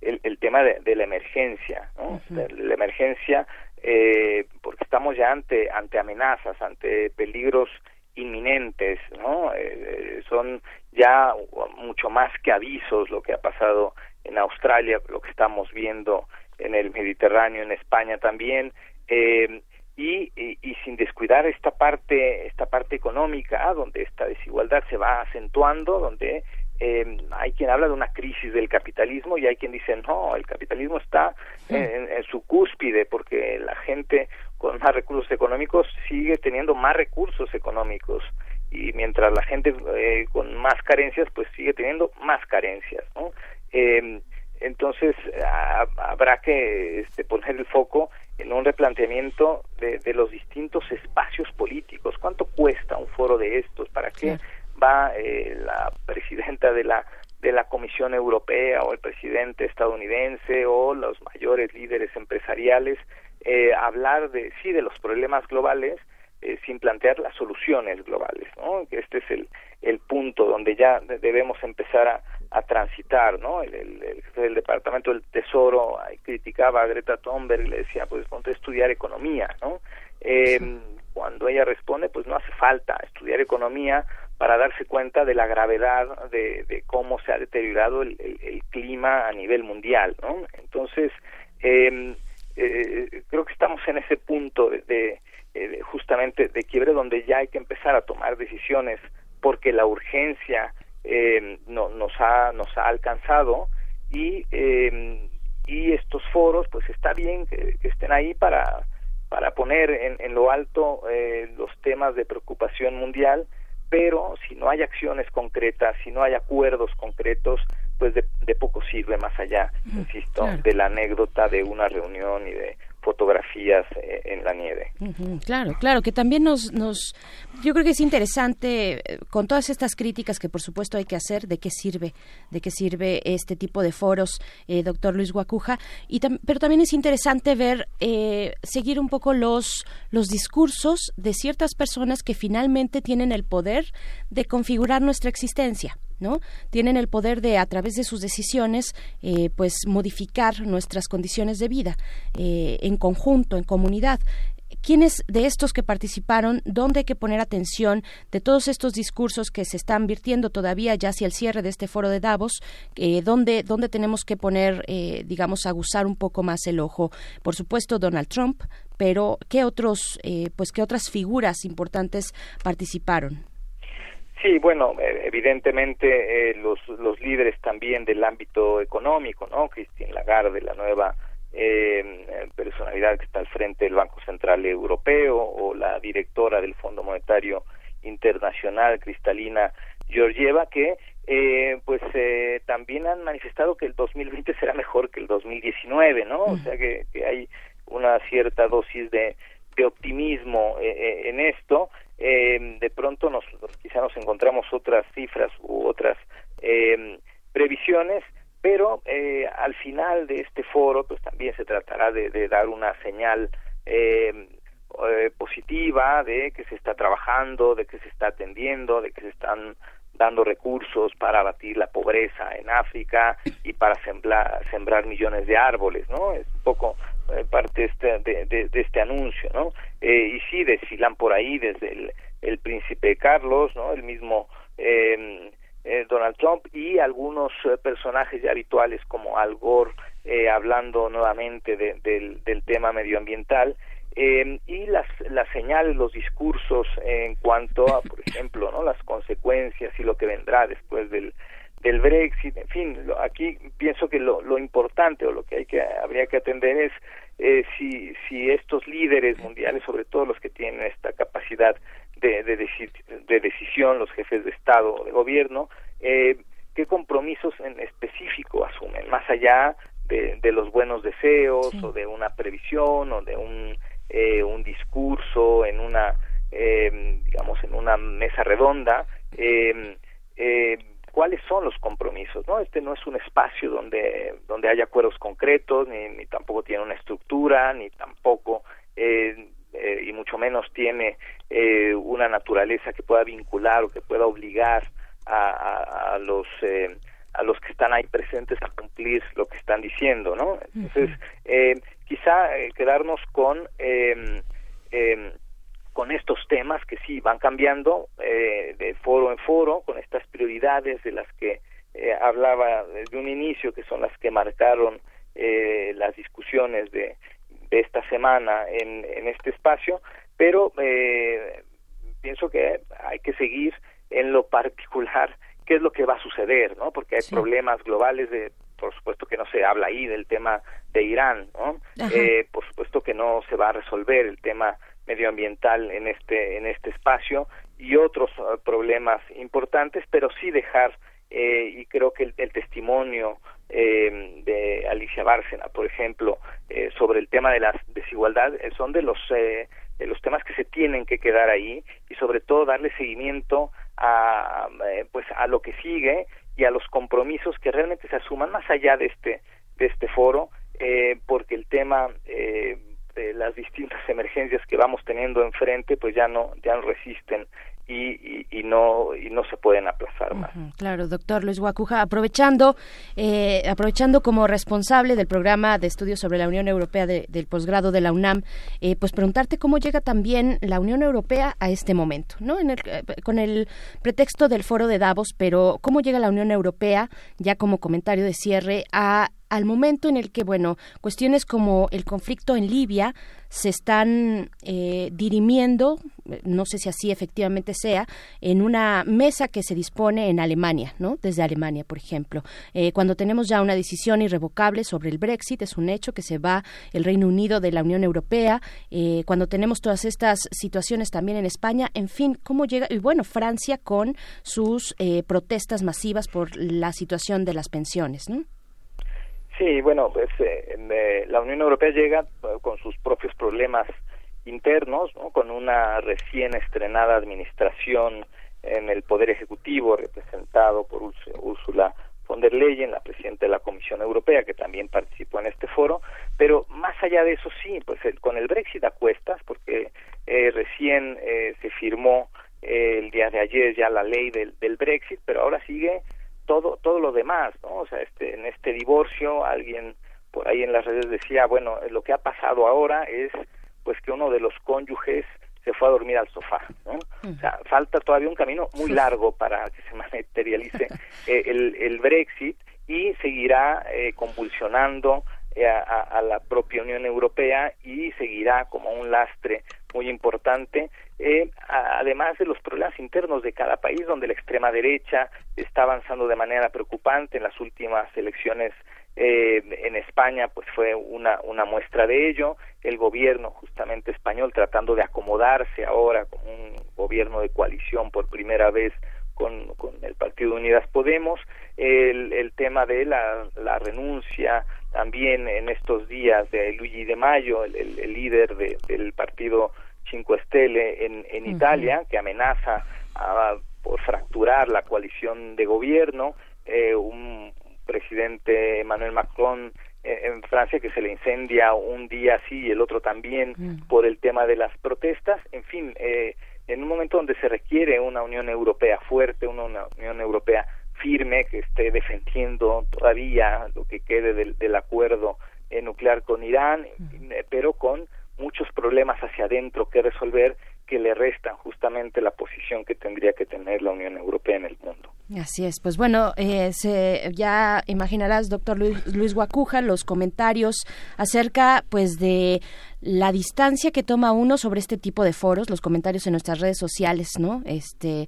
el, tema de, la emergencia, ¿no? la emergencia eh, porque estamos ya ante ante amenazas, ante peligros inminentes, ¿no? Eh, son ya mucho más que avisos lo que ha pasado en Australia, lo que estamos viendo en el Mediterráneo, en España también, eh, y, y, sin descuidar esta parte esta parte económica, donde esta desigualdad se va acentuando, donde eh, hay quien habla de una crisis del capitalismo y hay quien dice no, el capitalismo está en, su cúspide porque la gente con más recursos económicos sigue teniendo más recursos económicos y mientras la gente eh, con más carencias pues sigue teniendo más carencias, ¿no? Eh, entonces habrá que este, poner el foco en un replanteamiento de, de, los distintos espacios políticos. ¿Cuánto cuesta un foro de estos? ¿Para qué? Va eh, la presidenta de la de la Comisión Europea o el presidente estadounidense o los mayores líderes empresariales eh, hablar de sí de los problemas globales eh, sin plantear las soluciones globales, ¿no? Que este es el, el punto donde ya debemos empezar a, a transitar, ¿no? El, el, el, Departamento del Tesoro criticaba a Greta Thunberg y le decía, pues ponte a estudiar economía, ¿no? Eh, Cuando ella responde, pues no hace falta estudiar economía para darse cuenta de la gravedad de, cómo se ha deteriorado el, clima a nivel mundial, ¿no? Entonces, em, eh, creo que estamos en ese punto de, de, justamente de quiebre donde ya hay que empezar a tomar decisiones porque la urgencia em, no, nos ha nos ha alcanzado y em, y estos foros pues está bien que, estén ahí para para poner en, en lo alto eh, los temas de preocupación mundial pero si no hay acciones concretas, si no hay acuerdos concretos, pues de, poco sirve más allá, insisto, de la anécdota de una reunión y de fotografías eh, en la nieve. claro, claro, que también nos, nos, yo creo que es interesante, eh, con todas estas críticas que por supuesto hay que hacer, de qué sirve, de qué sirve este tipo de foros, eh, doctor Luis Guacuja, y pero también es interesante ver, seguir un poco los, los discursos de ciertas personas que finalmente tienen el poder de configurar nuestra existencia. ¿No? Tienen el poder de, a través de sus decisiones, eh, pues modificar nuestras condiciones de vida eh, en conjunto, en comunidad. ¿Quiénes de estos que participaron, dónde hay que poner atención de todos estos discursos que se están virtiendo todavía ya hacia el cierre de este foro de Davos? Eh, ¿dónde, ¿Dónde tenemos que poner, eh, digamos, aguzar un poco más el ojo? Por supuesto, Donald Trump, pero ¿qué, otros, pues, ¿qué otras figuras importantes participaron? Sí, bueno, eh, evidentemente eh, los, los líderes también del ámbito económico, ¿no? Christine Lagarde, la nueva eh, personalidad que está al frente del Banco Central Europeo, o la directora del Fondo Monetario Internacional, Cristalina Georgieva, que eh, pues eh, también han manifestado que el 2020 será mejor que el 2019, ¿no? O sea que, que hay una cierta dosis de, de optimismo eh, en esto eh, de pronto nos encontramos otras cifras u otras eh, previsiones pero eh, al final de este foro pues también se tratará de, de dar una señal eh, eh, positiva de que se está trabajando de que se está atendiendo de que se están dando recursos para abatir la pobreza en África y para sembrar, millones de árboles, ¿no? Es un poco eh, parte este de, de, este anuncio, ¿no? y sí desfilan por ahí desde el, el príncipe Carlos, ¿no? El mismo eh, Donald Trump y algunos personajes ya habituales como Al Gore hablando nuevamente del, del tema medioambiental eh, y las, las señales, los discursos en cuanto a, por ejemplo, ¿no? las consecuencias y lo que vendrá después del, del Brexit, en fin, aquí pienso que lo, lo importante o lo que hay que habría que atender es eh, si, si estos líderes mundiales, sobre todo los que tienen esta capacidad de, de, de decisión, los jefes de Estado o de gobierno, eh, qué compromisos en específico asumen, más allá de, de los buenos deseos o de una previsión o de un eh, un discurso en una eh, digamos en una mesa redonda eh, eh, cuáles son los compromisos no este no es un espacio donde donde haya acuerdos concretos ni, ni tampoco tiene una estructura ni tampoco eh, eh, y mucho menos tiene eh, una naturaleza que pueda vincular o que pueda obligar a, a, a los eh, a los que están ahí presentes a cumplir lo que están diciendo, ¿no? Entonces, eh, quizá eh, quedarnos con eh, eh, con estos temas que sí van cambiando eh, de foro en foro, con estas prioridades de las que eh, hablaba desde un inicio, que son las que marcaron eh, las discusiones de, de esta semana en, en este espacio, pero eh, pienso que hay que seguir en lo particular qué es lo que va a suceder, ¿no? Porque hay problemas globales de por supuesto que no se habla ahí del tema de Irán, ¿no? Eh, por supuesto que no se va a resolver el tema medioambiental en este en este espacio y otros uh, problemas importantes, pero sí dejar eh, y creo que el, el testimonio eh, de Alicia Bárcena, por ejemplo, eh, sobre el tema de la desigualdad, eh, son de los eh, de los temas que se tienen que quedar ahí y sobre todo darle seguimiento a eh, pues a lo que sigue y a los compromisos que realmente se asuman más allá de este de este foro porque el tema de las distintas emergencias que vamos teniendo enfrente pues ya no ya no resisten y, y, no y no se pueden aplazar más. Claro, doctor Luis Guacuja, aprovechando eh, aprovechando como responsable del programa de estudios sobre la Unión Europea de, del posgrado de la UNAM, eh, pues preguntarte cómo llega también la Unión Europea a este momento, ¿no? En el, eh, con el pretexto del foro de Davos, pero cómo llega la Unión Europea, ya como comentario de cierre, a al momento en el que, bueno, cuestiones como el conflicto en Libia se están eh, dirimiendo, no sé si así efectivamente sea, en una mesa que se dispone en Alemania, ¿no? Desde Alemania, por ejemplo. Eh, cuando tenemos ya una decisión irrevocable sobre el Brexit, es un hecho que se va el Reino Unido de la Unión Europea, eh, cuando tenemos todas estas situaciones también en España, en fin, ¿cómo llega? Y bueno, Francia con sus eh, protestas masivas por la situación de las pensiones, ¿no? Sí, bueno, pues eh, eh, la Unión Europea llega eh, con sus propios problemas internos, ¿no? con una recién estrenada administración en el Poder Ejecutivo representado por Ursula von der Leyen, la presidenta de la Comisión Europea, que también participó en este foro, pero más allá de eso sí, pues el, con el Brexit a cuestas, porque eh, recién eh, se firmó eh, el día de ayer ya la ley del, del Brexit, pero ahora sigue todo todo lo demás, ¿no? O sea, este en este divorcio alguien por ahí en las redes decía, bueno, lo que ha pasado ahora es pues que uno de los cónyuges se fue a dormir al sofá, ¿no? O sea, falta todavía un camino muy largo para que se materialice eh, el, el Brexit y seguirá eh, convulsionando a, a, la propia Unión Europea y seguirá como un lastre muy importante, eh, además de los problemas internos de cada país, donde la extrema derecha está avanzando de manera preocupante. En las últimas elecciones eh, en España pues fue una, muestra de ello, el gobierno justamente español tratando de acomodarse ahora como un gobierno de coalición por primera vez con, con el Partido Unidas Podemos, el, el tema de la renuncia también en estos días de Luigi de Mayo, el, el, el líder de, del partido Cinque Stelle en, en uh -huh. Italia, que amenaza a, por fracturar la coalición de gobierno, eh, un presidente Emmanuel Macron eh, en Francia que se le incendia un día así y el otro también por el tema de las protestas, en fin, eh, en un momento donde se requiere una Unión Europea fuerte, una, una Unión Europea firme que esté defendiendo todavía lo que quede del, del acuerdo eh, nuclear con Irán, mm. pero con muchos problemas hacia adentro que resolver que le restan justamente la posición que tendría que tener la Unión Europea en el mundo. Así es, pues bueno, eh, ya imaginarás, doctor Luis, Luis Guacuja, los comentarios acerca pues de la distancia que toma uno sobre este tipo de foros, los comentarios en nuestras redes sociales, ¿no? Este,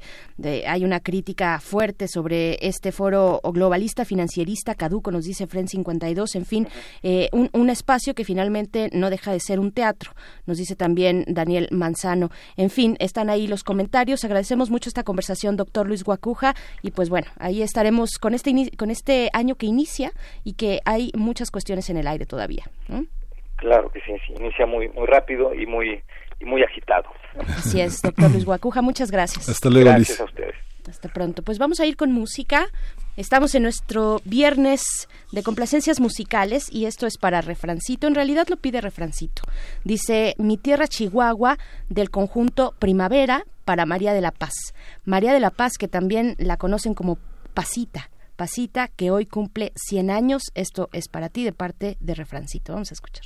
hay una crítica fuerte sobre este foro globalista financierista caduco, nos dice Fren 52, en fin, eh, un, un, espacio que finalmente no deja de ser un teatro, nos dice también Daniel Manzano. En fin, están ahí los comentarios. Agradecemos mucho esta conversación, doctor Luis Guacuja, y pues bueno, ahí estaremos con este con este año que inicia y que hay muchas cuestiones en el aire todavía. Claro que sí, sí, inicia muy muy rápido y muy y muy agitado. Así es, doctor Luis Guacuja, muchas gracias. Hasta luego, Gracias a ustedes. Hasta pronto. Pues vamos a ir con música. Estamos en nuestro viernes de complacencias musicales y esto es para Refrancito. En realidad lo pide Refrancito. Dice Mi tierra Chihuahua del conjunto Primavera para María de la Paz. María de la Paz, que también la conocen como Pasita. Pasita, que hoy cumple 100 años. Esto es para ti de parte de Refrancito. Vamos a escuchar.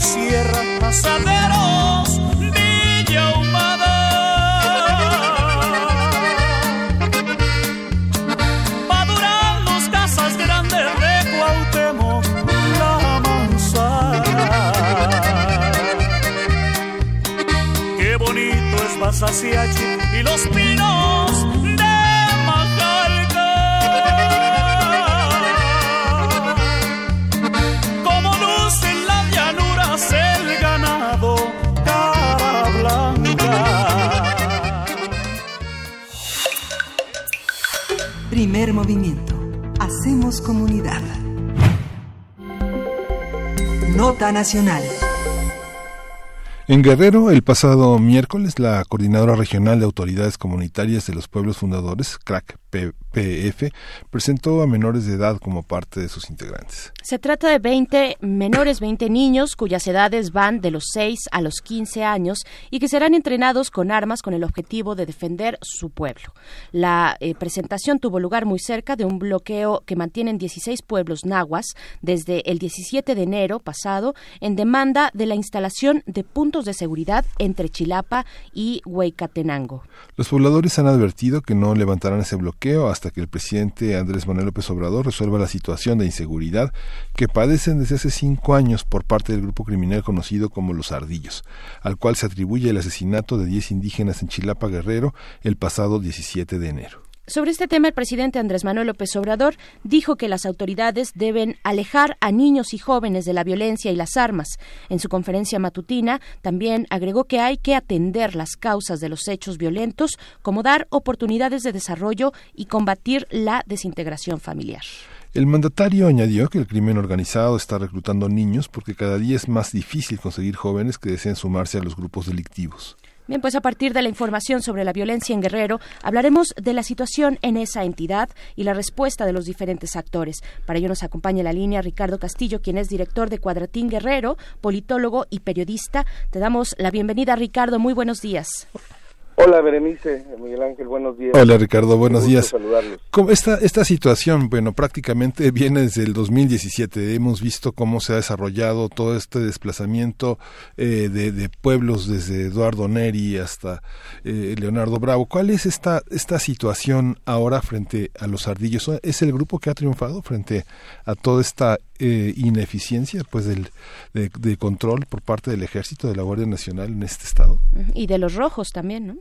sierra, asaderos, Villa Humada. Pa' durar los casas grandes de Cuauhtémoc, la manzana. Qué bonito es Basasiachi y los pinos Primer movimiento. Hacemos comunidad. Nota Nacional. En Guerrero, el pasado miércoles, la Coordinadora Regional de Autoridades Comunitarias de los Pueblos Fundadores, CRAC PF, presentó a menores de edad como parte de sus integrantes. Se trata de 20 menores, 20 niños cuyas edades van de los 6 a los 15 años y que serán entrenados con armas con el objetivo de defender su pueblo. La eh, presentación tuvo lugar muy cerca de un bloqueo que mantienen 16 pueblos nahuas desde el 17 de enero pasado en demanda de la instalación de puntos de seguridad entre Chilapa y Hueycatenango. Los pobladores han advertido que no levantarán ese bloqueo hasta que el presidente Andrés Manuel López Obrador resuelva la situación de inseguridad que padecen desde hace cinco años por parte del grupo criminal conocido como Los Ardillos, al cual se atribuye el asesinato de 10 indígenas en Chilapa Guerrero el pasado 17 de enero. Sobre este tema, el presidente Andrés Manuel López Obrador dijo que las autoridades deben alejar a niños y jóvenes de la violencia y las armas. En su conferencia matutina, también agregó que hay que atender las causas de los hechos violentos, como dar oportunidades de desarrollo y combatir la desintegración familiar. El mandatario añadió que el crimen organizado está reclutando niños porque cada día es más difícil conseguir jóvenes que deseen sumarse a los grupos delictivos. Bien, pues a partir de la información sobre la violencia en Guerrero, hablaremos de la situación en esa entidad y la respuesta de los diferentes actores. Para ello nos acompaña en la línea Ricardo Castillo, quien es director de Cuadratín Guerrero, politólogo y periodista. Te damos la bienvenida, Ricardo. Muy buenos días. Hola Berenice, Miguel Ángel, buenos días. Hola Ricardo, buenos días. Saludarlos. ¿Cómo esta, esta situación, bueno, prácticamente viene desde el 2017. Hemos visto cómo se ha desarrollado todo este desplazamiento eh, de, pueblos desde Eduardo Neri hasta eh, Leonardo Bravo. ¿Cuál es esta, esta situación ahora frente a los ardillos? ¿Es el grupo que ha triunfado frente a toda esta eh, ineficiencia pues del de, control por parte del ejército de la Guardia Nacional en este estado y de los rojos también no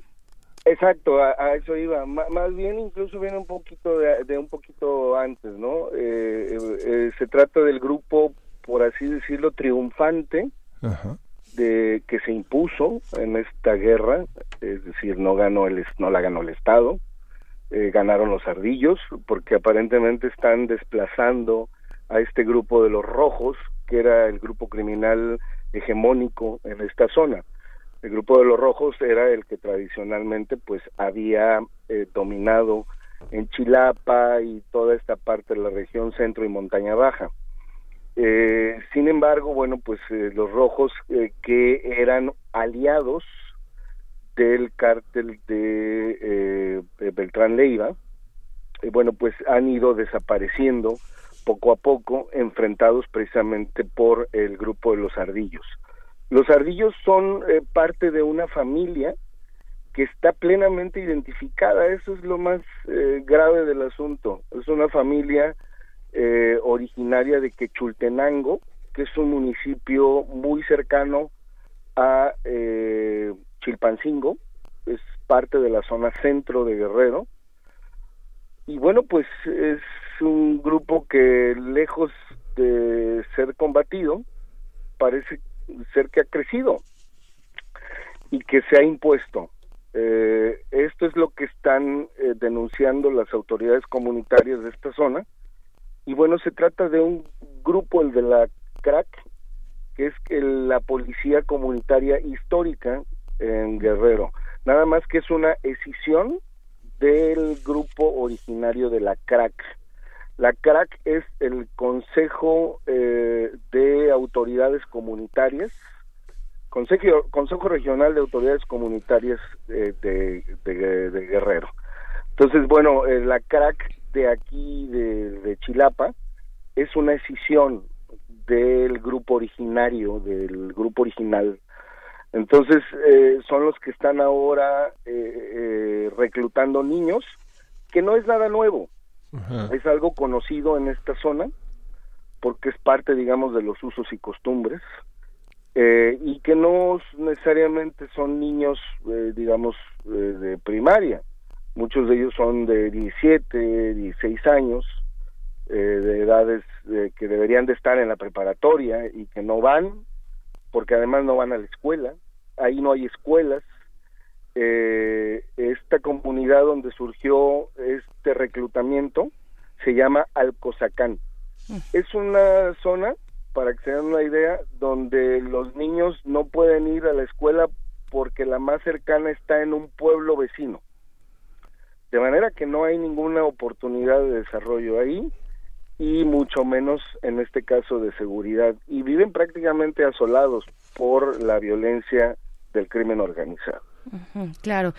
Exacto, a, eso iba. más bien incluso viene un poquito de, un poquito antes, ¿no? Eh, eh, se trata del grupo, por así decirlo, triunfante de que se impuso en esta guerra, es decir, no ganó el no la ganó el Estado, eh, ganaron los ardillos, porque aparentemente están desplazando a este grupo de los rojos, que era el grupo criminal hegemónico en esta zona el grupo de los rojos era el que tradicionalmente pues había eh, dominado en Chilapa y toda esta parte de la región centro y montaña baja. Eh, sin embargo, bueno, pues eh, los rojos que eran aliados del cártel de Beltrán Leiva, bueno, pues han ido desapareciendo poco a poco, enfrentados precisamente por el grupo de los ardillos. Los ardillos son eh, parte de una familia que está plenamente identificada, eso es lo más eh, grave del asunto. Es una familia eh, originaria de Quechultenango, que es un municipio muy cercano a Chilpancingo, es parte de la zona centro de Guerrero. Y bueno, pues es un grupo que lejos de ser combatido, parece ser que ha crecido y que se ha impuesto. Eh, esto es lo que están eh, denunciando las autoridades comunitarias de esta zona. Y bueno, se trata de un grupo, el de la CRAC, que es la policía comunitaria histórica en Guerrero. Nada más que es una escisión del grupo originario de la CRAC. La CRAC es el Consejo eh, de Autoridades Comunitarias, Consejo, Consejo Regional de Autoridades Comunitarias de, de, Guerrero. Entonces, bueno, eh, la CRAC de aquí, de, Chilapa, es una escisión del grupo originario, del grupo original. Entonces, eh, son los que están ahora reclutando niños, que no es nada nuevo es algo conocido en esta zona porque es parte, digamos, de los usos y costumbres eh, y que no necesariamente son niños, eh, digamos, eh, de primaria. Muchos de ellos son de 17, 16 años, de edades que deberían de estar en la preparatoria y que no van, porque además no van a la escuela. Ahí no hay escuelas, eh, esta comunidad donde surgió este reclutamiento se llama Alcozacán. Mm. Es una zona, para que se den una idea, donde los niños no pueden ir a la escuela porque la más cercana está en un pueblo vecino. De manera que no hay ninguna oportunidad de desarrollo ahí y mucho menos en este caso de seguridad. Y viven prácticamente asolados por la violencia del crimen organizado claro.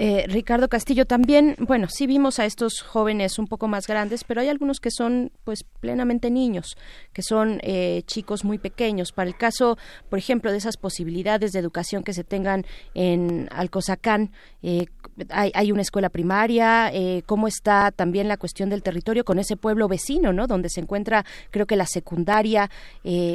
Eh, Ricardo Castillo, también, bueno, sí vimos a estos jóvenes un poco más grandes, pero hay algunos que son pues plenamente niños, que son eh, chicos muy pequeños. Para el caso, por ejemplo, de esas posibilidades de educación que se tengan en Alcozacán, eh, hay, una escuela primaria, cómo está también la cuestión del territorio con ese pueblo vecino, ¿no? Donde se encuentra, creo que la secundaria,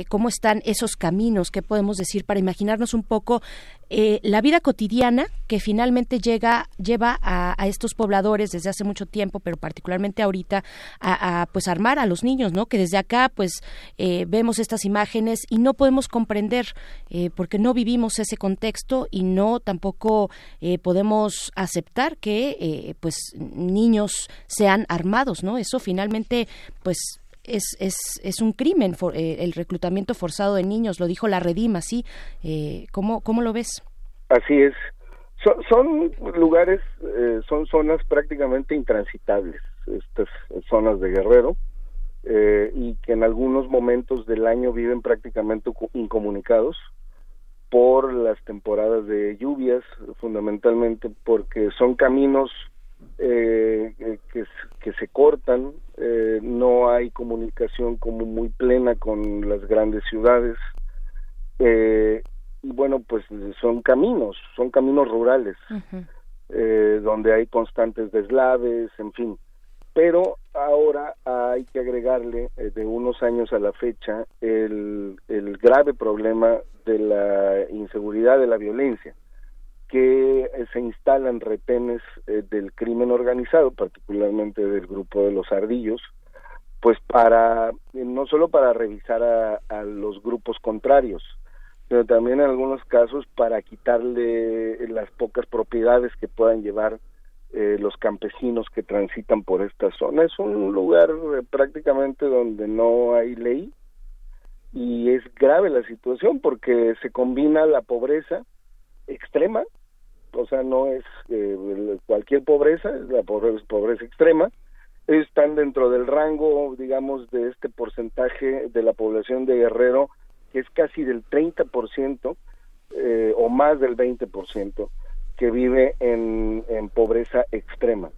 cómo están esos caminos, qué podemos decir para imaginarnos un poco la vida cotidiana que finalmente llega lleva a, estos pobladores desde hace mucho tiempo, pero particularmente ahorita, a, pues armar a los niños, ¿no? Que desde acá pues eh, vemos estas imágenes y no podemos comprender eh, porque no vivimos ese contexto y no tampoco eh, podemos aceptar que pues niños sean armados, ¿no? Eso finalmente pues es, es, es, un crimen el reclutamiento forzado de niños, lo dijo la Redima, ¿sí? ¿cómo, ¿Cómo lo ves? Así es. Son, lugares, eh, son zonas prácticamente intransitables, estas zonas de Guerrero, eh, y que en algunos momentos del año viven prácticamente incomunicados, por las temporadas de lluvias, fundamentalmente porque son caminos eh, que, que, se cortan, eh, no hay comunicación como muy plena con las grandes ciudades, eh, y bueno, pues son caminos, son caminos rurales, eh, donde hay constantes deslaves, en fin. Pero ahora hay que agregarle eh, de unos años a la fecha el, el grave problema de la inseguridad, de la violencia, que eh, se instalan retenes del crimen organizado, particularmente del grupo de los ardillos, pues para, no solo para revisar a los grupos contrarios, pero también en algunos casos para quitarle las pocas propiedades que puedan llevar eh, los campesinos que transitan por esta zona. Es un lugar eh, prácticamente donde no hay ley y es grave la situación porque se combina la pobreza extrema, o sea, no es eh, cualquier pobreza, es la pobreza, pobreza extrema, están dentro del rango, digamos, de este porcentaje de la población de Guerrero que es casi del 30% eh, o más del 20% que vive en, en pobreza extrema.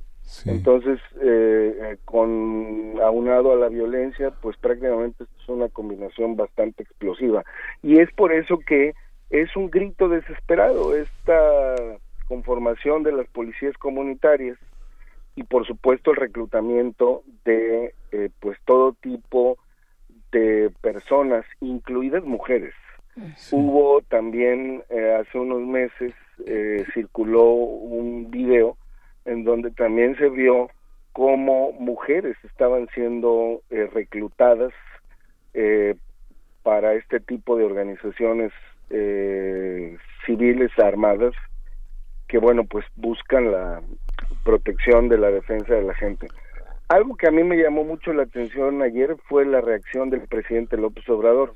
Entonces, eh, eh, con aunado a la violencia, pues prácticamente es una combinación bastante explosiva. Y es por eso que es un grito desesperado esta conformación de las policías comunitarias y por supuesto el reclutamiento de eh, pues todo tipo de personas, incluidas mujeres. Hubo también eh, hace unos meses eh, circuló un video en donde también se vio cómo mujeres estaban siendo eh, reclutadas para este tipo de organizaciones civiles armadas que bueno pues buscan la protección de la defensa de la gente. Algo que a mí me llamó mucho la atención ayer fue la reacción del presidente López Obrador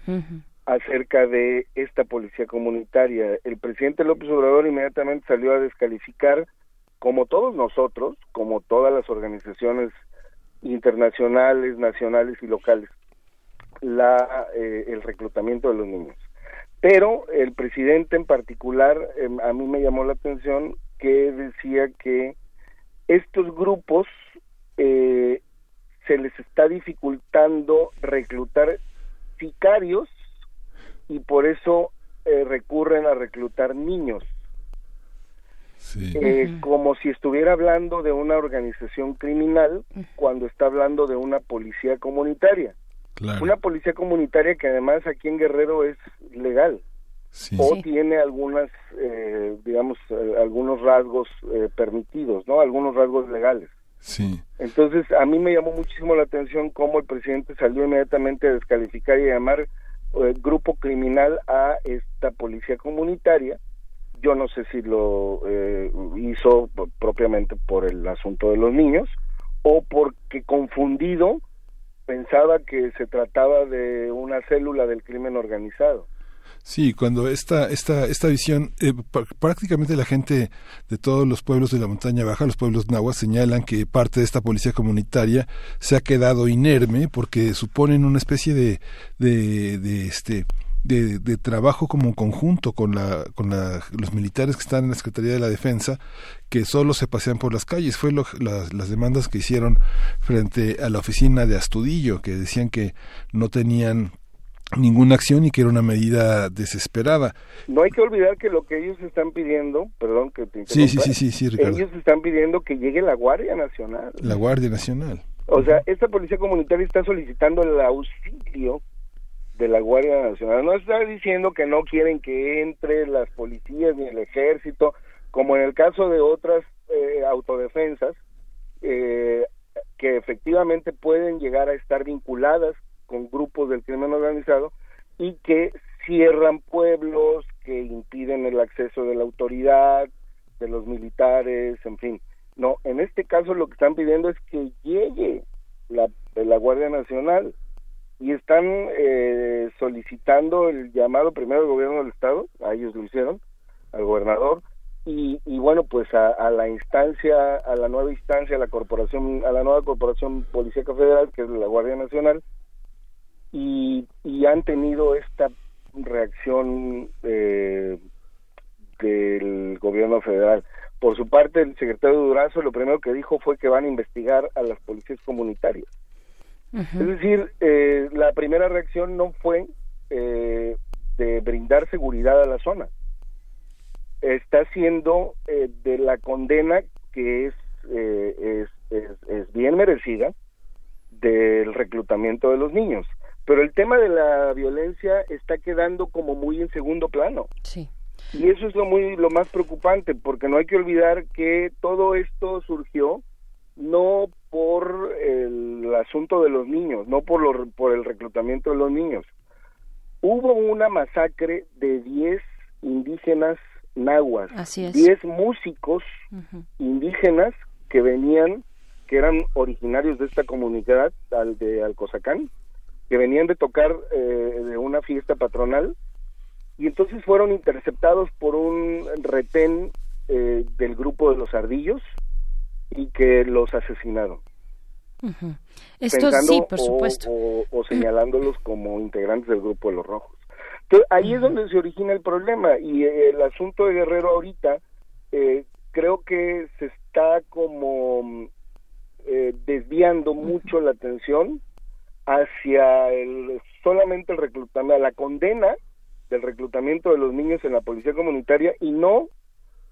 acerca de esta policía comunitaria. El presidente López Obrador inmediatamente salió a descalificar, como todos nosotros, como todas las organizaciones internacionales, nacionales y locales, la, eh, el reclutamiento de los niños. Pero el presidente en particular, em, a mí me llamó la atención que decía que estos grupos eh, se les está dificultando reclutar sicarios y por eso eh, recurren a reclutar niños. Eh, como si estuviera hablando de una organización criminal cuando está hablando de una policía comunitaria. Una policía comunitaria que además aquí en Guerrero es legal. o tiene algunas, eh, digamos, algunos rasgos permitidos, ¿no? Algunos rasgos legales. Sí. Entonces, a mí me llamó muchísimo la atención cómo el presidente salió inmediatamente a descalificar y llamar eh, grupo criminal a esta policía comunitaria. Yo no sé si lo eh, hizo propiamente por el asunto de los niños o porque confundido pensaba que se trataba de una célula del crimen organizado. Sí, cuando esta, esta, esta visión, eh, prácticamente la gente de todos los pueblos de la montaña baja, los pueblos nahuas, señalan que parte de esta policía comunitaria se ha quedado inerme porque suponen una especie de, de, de este, de, de, trabajo como conjunto con, la, con la, los militares que están en la Secretaría de la Defensa, que solo se pasean por las calles. Fue lo, las, las demandas que hicieron frente a la oficina de Astudillo, que decían que no tenían ninguna acción y que era una medida desesperada. No hay que olvidar que lo que ellos están pidiendo, perdón que te sí, sí, sí, sí, Ricardo. ellos están pidiendo que llegue la Guardia Nacional. La Guardia Nacional. O sea, esta policía comunitaria está solicitando el auxilio de la Guardia Nacional. No está diciendo que no quieren que entre las policías ni el ejército, como en el caso de otras eh, autodefensas, eh, que efectivamente pueden llegar a estar vinculadas con grupos del crimen organizado y que cierran pueblos, que impiden el acceso de la autoridad, de los militares, en fin. No, en este caso lo que están pidiendo es que llegue la, la Guardia Nacional y están eh, solicitando el llamado primero al gobierno del Estado, a ellos lo hicieron, al gobernador, y, bueno, pues a, a, la instancia, a la nueva instancia, a la corporación, a la nueva corporación policíaca federal, que es la Guardia Nacional, y, y han tenido esta reacción eh, gobierno federal. Por su parte, el secretario Durazo lo primero que dijo fue que van a investigar a las policías comunitarias. Es decir, eh, la primera reacción no fue eh, de brindar seguridad a la zona. Está siendo eh, de la condena que es, es, es bien merecida del reclutamiento de los niños. Pero el tema de la violencia está quedando como muy en segundo plano. Sí. Y eso es lo muy lo más preocupante, porque no hay que olvidar que todo esto surgió no por el asunto de los niños, no por lo, por el reclutamiento de los niños. Hubo una masacre de 10 indígenas nahuas, Así es. 10 músicos indígenas que venían, que eran originarios de esta comunidad al de Alcozacán, que venían de tocar eh, de una fiesta patronal y entonces fueron interceptados por un retén eh, del grupo de los ardillos y que los asesinaron. Esto sí, por o- supuesto. O, o señalándolos como integrantes del grupo de los rojos. Entonces, ahí es donde se origina el problema y eh, el asunto de Guerrero ahorita eh, creo que se está como mm, eh, desviando mucho la atención hacia el solamente el reclutamiento, la condena del reclutamiento de los niños en la policía comunitaria y no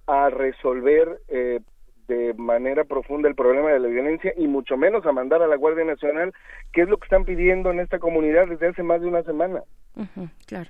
a resolver eh, de manera profunda el problema de la violencia y mucho menos a mandar a la Guardia Nacional, que es lo que están pidiendo en esta comunidad desde hace más de una semana. Claro.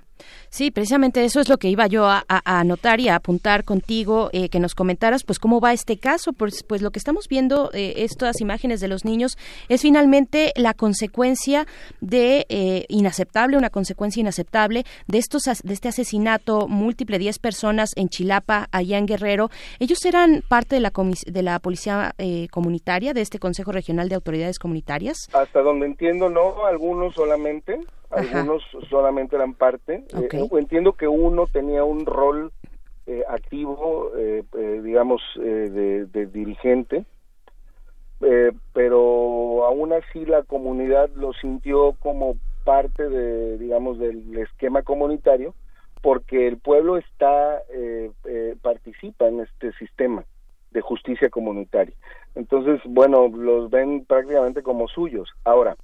Sí, precisamente eso es lo que iba yo a, anotar y a apuntar contigo, eh, que nos comentaras, pues cómo va este caso, pues, pues lo que estamos viendo, eh, estas imágenes de los niños, es finalmente la consecuencia de eh, inaceptable, una consecuencia inaceptable de estos de este asesinato múltiple, 10 personas en Chilapa, allá en Guerrero. Ellos eran parte de la comis- de la policía eh, comunitaria, de este Consejo Regional de Autoridades Comunitarias. Hasta donde entiendo, no, algunos solamente, Ajá. algunos solamente eran parte. Ok. Eh, entiendo que uno tenía un rol eh, activo, eh, eh, digamos, eh, de, de dirigente, eh, pero aún así la comunidad lo sintió como parte de, digamos, del esquema comunitario, porque el pueblo está eh, eh, participa en este sistema de justicia comunitaria. Entonces, bueno, los ven prácticamente como suyos. Ahora,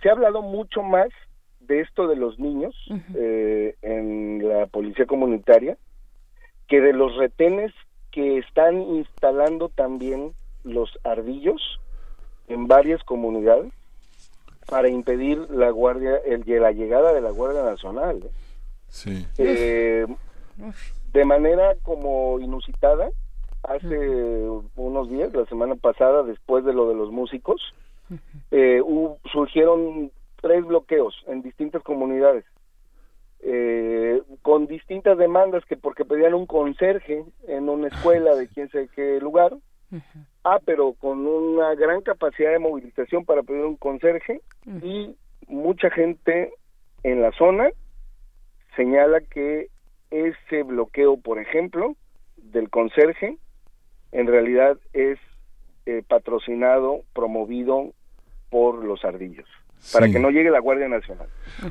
se ha hablado mucho más de esto de los niños eh, en la policía comunitaria que de los retenes que están instalando también los ardillos en varias comunidades para impedir la guardia el, la llegada de la guardia nacional ¿eh? Sí. Eh, de manera como inusitada hace unos días la semana pasada después de lo de los músicos eh, surgieron tres bloqueos en distintas comunidades eh, con distintas demandas que porque pedían un conserje en una escuela de quién sé qué lugar. Ah pero con una gran capacidad de movilización para pedir un conserje y mucha gente en la zona señala que ese bloqueo por ejemplo del conserje en realidad es eh, patrocinado promovido por los ardillos para Sí. que no llegue la Guardia Nacional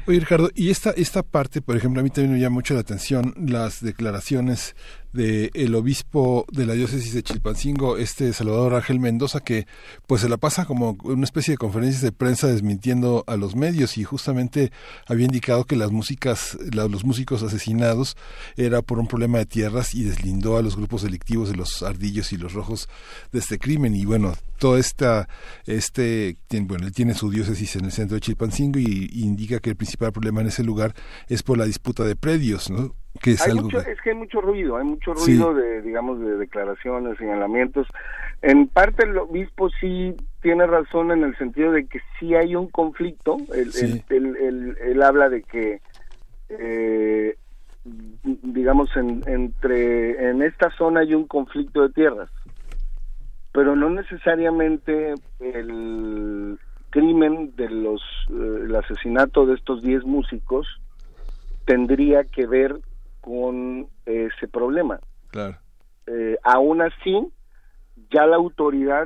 Oye, Ricardo, y esta, esta parte, por ejemplo, a mí también me llama mucho la atención las declaraciones del el obispo de la diócesis de Chilpancingo, este Salvador Ángel Mendoza, que pues se la pasa como una especie de conferencias de prensa desmintiendo a los medios y justamente había indicado que las músicas, la- los músicos asesinados era por un problema de tierras y deslindó a los grupos delictivos de los ardillos y los rojos de este crimen y bueno, toda esta, este, bueno, él tiene su diócesis en el centro de Chilpancingo y, y indica que el principal problema en ese lugar es por la disputa de predios, ¿no? Que es hay algo mucho, que- es que hay mucho ruido, hay mucho Sí. ruido de, digamos, de declaraciones, señalamientos. En parte el obispo sí tiene razón en el sentido de que sí hay un conflicto. Él, Sí. él- él- él- él habla de que, eh, digamos, en, entre en esta zona hay un conflicto de tierras, pero no necesariamente el crimen de los, eh, el asesinato de estos 10 músicos tendría que ver con ese problema. Claro. Eh, aún así, ya la autoridad,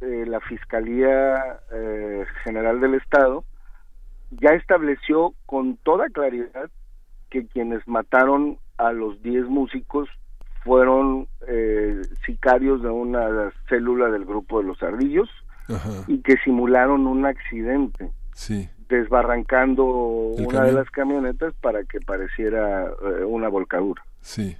eh, la Fiscalía eh, General del Estado, ya estableció con toda claridad que quienes mataron a los 10 músicos fueron eh, sicarios de una célula del grupo de los ardillos y que simularon un accidente. Sí. Desbarrancando una de las camionetas para que pareciera eh, una volcadura. Sí.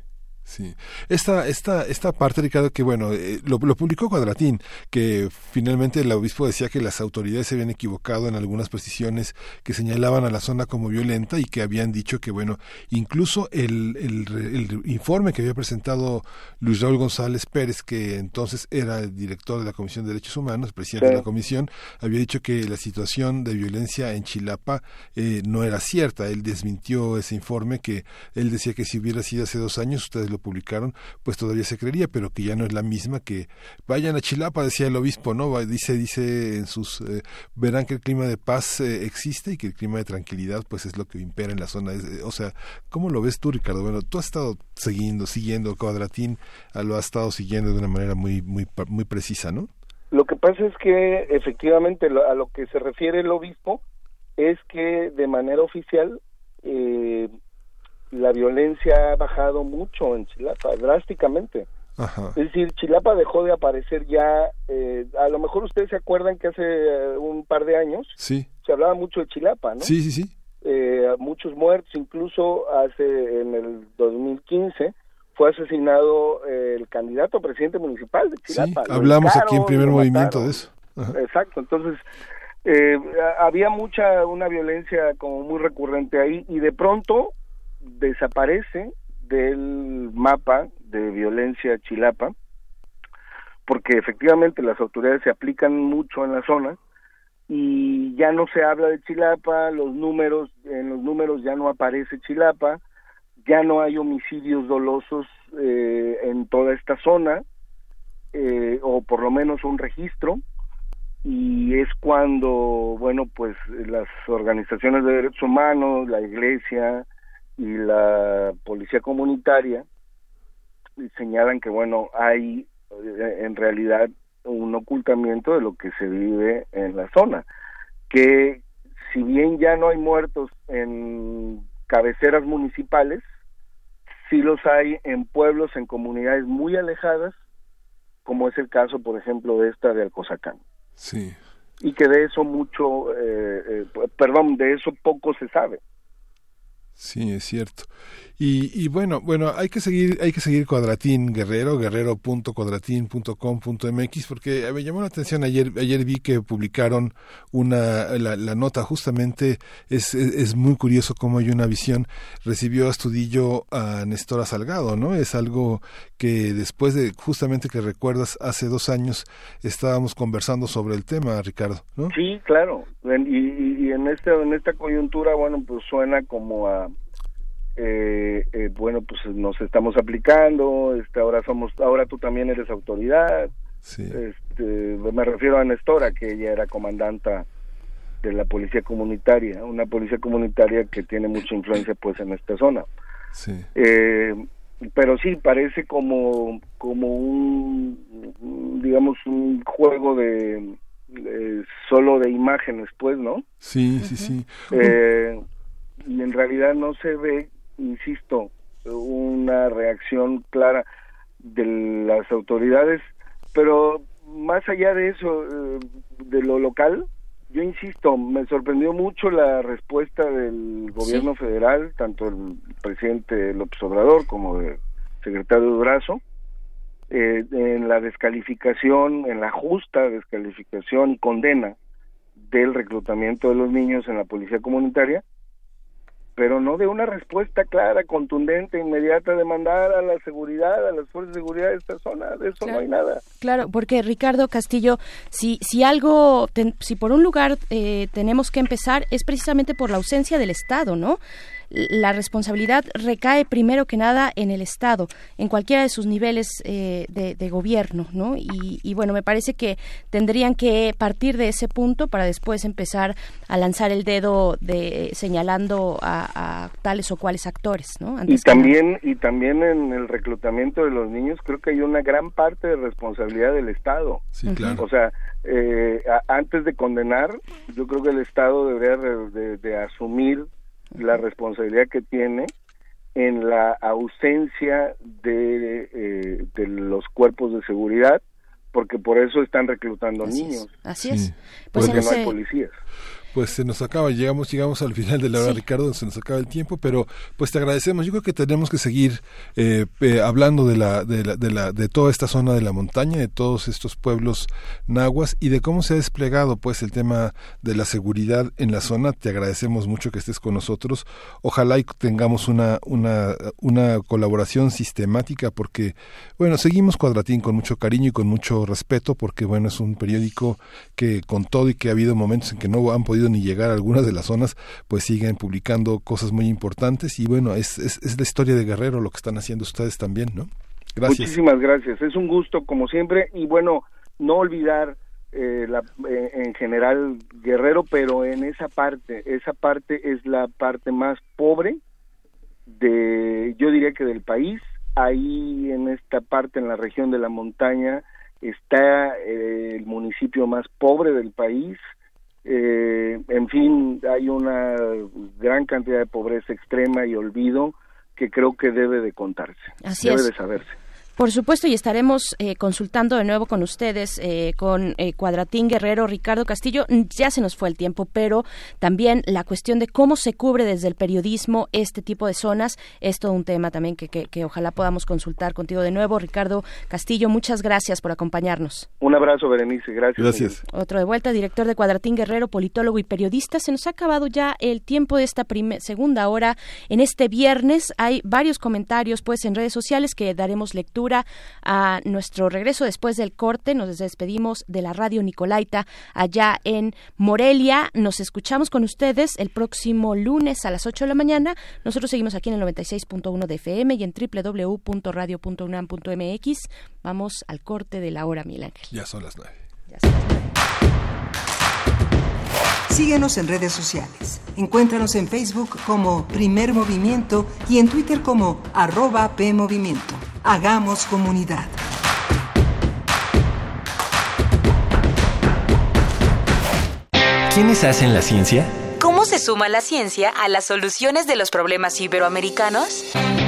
Sí. Esta, esta, esta parte, Ricardo, que bueno, eh, lo, publicó Cuadratín, que finalmente el obispo decía que las autoridades se habían equivocado en algunas precisiones que señalaban a la zona como violenta y que habían dicho que, bueno, incluso el, el, informe que había presentado Luis Raúl González Pérez, que entonces era el director de la Comisión de Derechos Humanos, presidente de la Comisión, había dicho que la situación de violencia en Chilapa eh, no era cierta. Él desmintió ese informe que él decía que si hubiera sido hace dos años, ustedes lo publicaron, pues todavía se creería, pero que ya no es la misma que vayan a Chilapa, decía el obispo, ¿no? Dice, dice en sus, eh, verán que el clima de paz eh, existe y que el clima de tranquilidad pues es lo que impera en la zona. Eh, o sea, ¿cómo lo ves tú, Ricardo? Bueno, tú has estado siguiendo, siguiendo Cuadratín, lo has estado siguiendo de una manera muy, muy, muy precisa, ¿no? Lo que pasa es que efectivamente a lo que se refiere el obispo es que de manera oficial eh, la violencia ha bajado mucho en Chilapa, drásticamente. Es decir, Chilapa dejó de aparecer ya, eh, a lo mejor ustedes se acuerdan que hace eh, un par de años sí. se hablaba mucho de Chilapa, ¿no? Sí, sí, sí. Eh, muchos muertos, incluso hace en el 2015 fue asesinado el candidato a presidente municipal de Chilapa. Sí, hablamos aquí en primer movimiento de eso. Exacto, entonces eh, había mucha, una violencia como muy recurrente ahí y de pronto desaparece del mapa de violencia Chilapa, porque efectivamente las autoridades se aplican mucho en la zona y ya no se habla de Chilapa, los números, en los números ya no aparece Chilapa, ya no hay homicidios dolosos eh, en toda esta zona, eh, o por lo menos un registro, y es cuando, bueno, pues las organizaciones de derechos humanos, la iglesia, y la policía comunitaria señalan que bueno hay eh, en realidad un ocultamiento de lo que se vive en la zona que si bien ya no hay muertos en cabeceras municipales sí los hay en pueblos en comunidades muy alejadas como es el caso por ejemplo de esta de Alcozacán. Sí. Y que de eso mucho eh, eh, perdón de eso poco se sabe Sí, es cierto. Y, y, bueno, bueno, hay que seguir, hay que seguir Cuadratín Guerrero, guerrero.cuadratín.com.mx, porque me llamó la atención ayer, ayer vi que publicaron una, la, nota, justamente es, es, muy curioso cómo hay una visión, recibió Astudillo a Nestora Salgado, ¿no? Es algo que después de, justamente que recuerdas, hace dos años estábamos conversando sobre el tema, Ricardo, ¿no? Sí, claro, y, y en, este, en esta coyuntura, bueno, pues suena como a eh, eh, bueno, pues nos estamos aplicando, este, ahora somos, ahora tú también eres autoridad. Este, me refiero a Nestora, que ella era comandanta de la policía comunitaria, una policía comunitaria que tiene mucha influencia pues en esta zona. Eh, pero sí parece como como un digamos un juego de, solo de imágenes pues no sí sí sí eh, y en realidad no se ve insisto, una reacción clara de las autoridades, pero más allá de eso, eh, de lo local, yo insisto, me sorprendió mucho la respuesta del gobierno federal, tanto el presidente López Obrador como el secretario Durazo, eh, en la descalificación, en la justa descalificación y condena del reclutamiento de los niños en la policía comunitaria, pero no de una respuesta clara, contundente, inmediata de mandar a la seguridad, a las fuerzas de seguridad de esta zona, de eso no hay nada. Claro, porque Ricardo Castillo, si, si algo, si por un lugar eh, tenemos que empezar es precisamente por la ausencia del Estado, ¿no? La responsabilidad recae primero que nada en el Estado, en cualquiera de sus niveles eh, de, gobierno, ¿no? Y, bueno, me parece que tendrían que partir de ese punto para después empezar a lanzar el dedo de señalando a, tales o cuales actores, ¿no? y también y también en el reclutamiento de los niños creo que hay una gran parte de responsabilidad del Estado. Sí, claro. O sea, eh, antes de condenar, yo creo que el Estado debería de asumir la responsabilidad que tiene en la ausencia de, eh, de los cuerpos de seguridad, porque por eso están reclutando niños. Así es. Pues porque no hay policías pues se nos acaba, llegamos, llegamos al final de la hora, Ricardo, se nos acaba el tiempo, pero pues te agradecemos. Yo creo que tenemos que seguir eh, hablando de la, de la, de la, de toda esta zona de la montaña, de todos estos pueblos nahuas y de cómo se ha desplegado pues el tema de la seguridad en la zona. Te agradecemos mucho que estés con nosotros. Ojalá y tengamos una, una, una colaboración sistemática porque, bueno, seguimos Cuadratín con mucho cariño y con mucho respeto porque, bueno, es un periódico que con todo y que ha habido momentos en que no han podido ni llegar a algunas de las zonas, pues siguen publicando cosas muy importantes y bueno, es, es, la historia de Guerrero lo que están haciendo ustedes también, ¿no? Gracias. Muchísimas gracias, es un gusto como siempre y bueno, no olvidar eh, la, eh, en general Guerrero, pero en esa parte, esa parte es la parte más pobre de, yo diría que del país, ahí en esta parte, en la región de la montaña, está eh, el municipio más pobre del país, eh, en fin, hay una gran cantidad de pobreza extrema y olvido que creo que debe de contarse, debe de saberse. Por supuesto, y estaremos eh, consultando de nuevo con ustedes, eh, con eh, Cuadratín Guerrero, Ricardo Castillo. Ya se nos fue el tiempo, pero también la cuestión de cómo se cubre desde el periodismo este tipo de zonas es todo un tema también que, que, ojalá podamos consultar contigo de nuevo. Ricardo Castillo, muchas gracias por acompañarnos. Un abrazo, Berenice. Gracias. Gracias. Otro de vuelta, director de Cuadratín Guerrero, politólogo y periodista. Se nos ha acabado ya el tiempo de esta segunda hora. En este viernes hay varios comentarios pues en redes sociales que daremos lectura a nuestro regreso después del corte. Nos despedimos de la radio Nicolaita allá en Morelia. Nos escuchamos con ustedes el próximo lunes a las 8 de la mañana. Nosotros seguimos aquí en el 96.1 de FM y en www.radio.unam.mx. Vamos al corte de la hora, Mil Ángel. Ya son las 9. Ya son las 9. Síguenos en redes sociales. Encuéntranos en Facebook como Primer Movimiento y en Twitter como arroba PMovimiento. Hagamos comunidad. ¿Quiénes hacen la ciencia? ¿Cómo se suma la ciencia a las soluciones de los problemas iberoamericanos?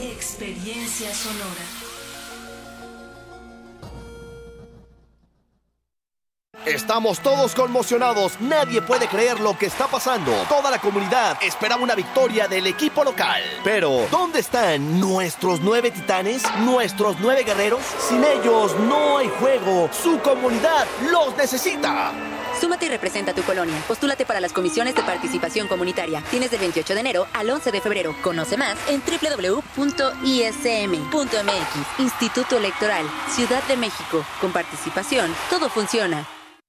Experiencia sonora. Estamos todos conmocionados, nadie puede creer lo que está pasando. Toda la comunidad esperaba una victoria del equipo local. Pero, ¿dónde están nuestros nueve titanes? ¿Nuestros nueve guerreros? Sin ellos no hay juego. Su comunidad los necesita. Súmate y representa tu colonia. Postúlate para las comisiones de participación comunitaria. Tienes del 28 de enero al 11 de febrero. Conoce más en www.ism.mx. Instituto Electoral, Ciudad de México. Con participación, todo funciona.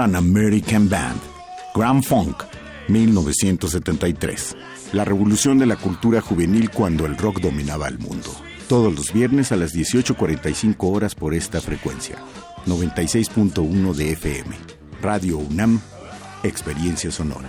An American Band. Grand Funk, 1973. La revolución de la cultura juvenil cuando el rock dominaba el mundo. Todos los viernes a las 18.45 horas por esta frecuencia. 96.1 de FM. Radio UNAM, Experiencia Sonora.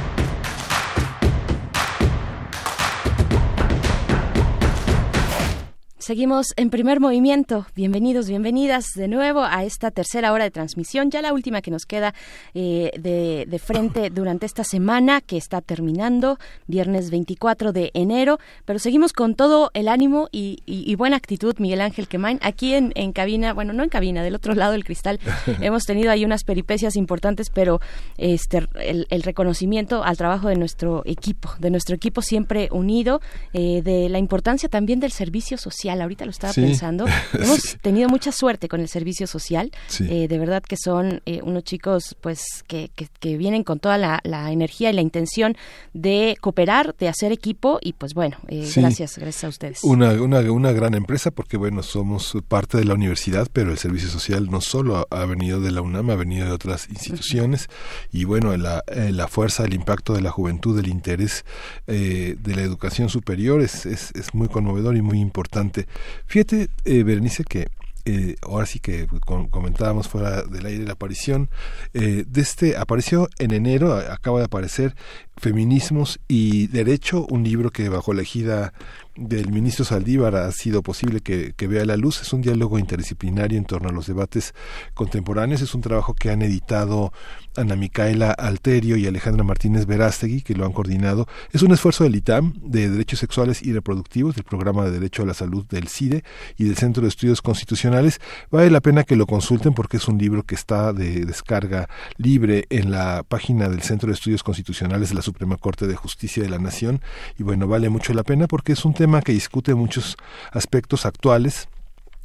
Seguimos en primer movimiento. Bienvenidos, bienvenidas de nuevo a esta tercera hora de transmisión, ya la última que nos queda eh, de, frente durante esta semana que está terminando, viernes 24 de enero, pero seguimos con todo el ánimo y, buena actitud, Miguel Ángel Quemain. Aquí en, cabina, bueno, no en cabina, del otro lado del cristal, hemos tenido ahí unas peripecias importantes, pero este el, reconocimiento al trabajo de nuestro equipo, de nuestro equipo siempre unido, eh, de la importancia también del servicio social ahorita lo estaba pensando. Hemos tenido mucha suerte con el servicio social, eh, de verdad que son eh, unos chicos pues que, que, vienen con toda la, energía y la intención de cooperar, de hacer equipo y pues bueno, eh, gracias, gracias a ustedes. Una, una, una gran empresa porque bueno, somos parte de la universidad, pero el servicio social no solo ha, venido de la UNAM, ha venido de otras instituciones. Y bueno, la, la fuerza, el impacto de la juventud, el interés de la educación superior es, es, es muy conmovedor y muy importante Fíjate, eh, Berenice, que eh, ahora sí que comentábamos fuera del aire la aparición eh, de este apareció en enero acaba de aparecer feminismos y derecho un libro que bajo la ejida del ministro Saldívar ha sido posible que, vea la luz. Es un diálogo interdisciplinario en torno a los debates contemporáneos. Es un trabajo que han editado Ana Micaela Alterio y Alejandra Martínez Verástegui, que lo han coordinado. Es un esfuerzo del ITAM, de Derechos Sexuales y Reproductivos, del Programa de Derecho a la Salud del CIDE y del Centro de Estudios Constitucionales. Vale la pena que lo consulten porque es un libro que está de descarga libre en la página del Centro de Estudios Constitucionales de la Suprema Corte de Justicia de la Nación. Y bueno, vale mucho la pena porque es un tema que discute muchos aspectos actuales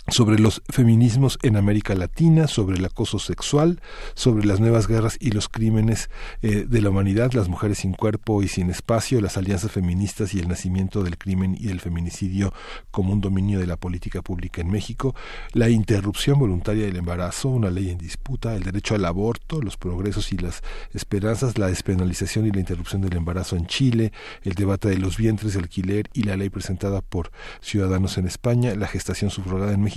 sobre los feminismos en América Latina, sobre el acoso sexual, sobre las nuevas guerras y los crímenes eh, de la humanidad, las mujeres sin cuerpo y sin espacio, las alianzas feministas y el nacimiento del crimen y el feminicidio como un dominio de la política pública en México, la interrupción voluntaria del embarazo, una ley en disputa, el derecho al aborto, los progresos y las esperanzas, la despenalización y la interrupción del embarazo en Chile, el debate de los vientres de alquiler y la ley presentada por Ciudadanos en España, la gestación subrogada en México,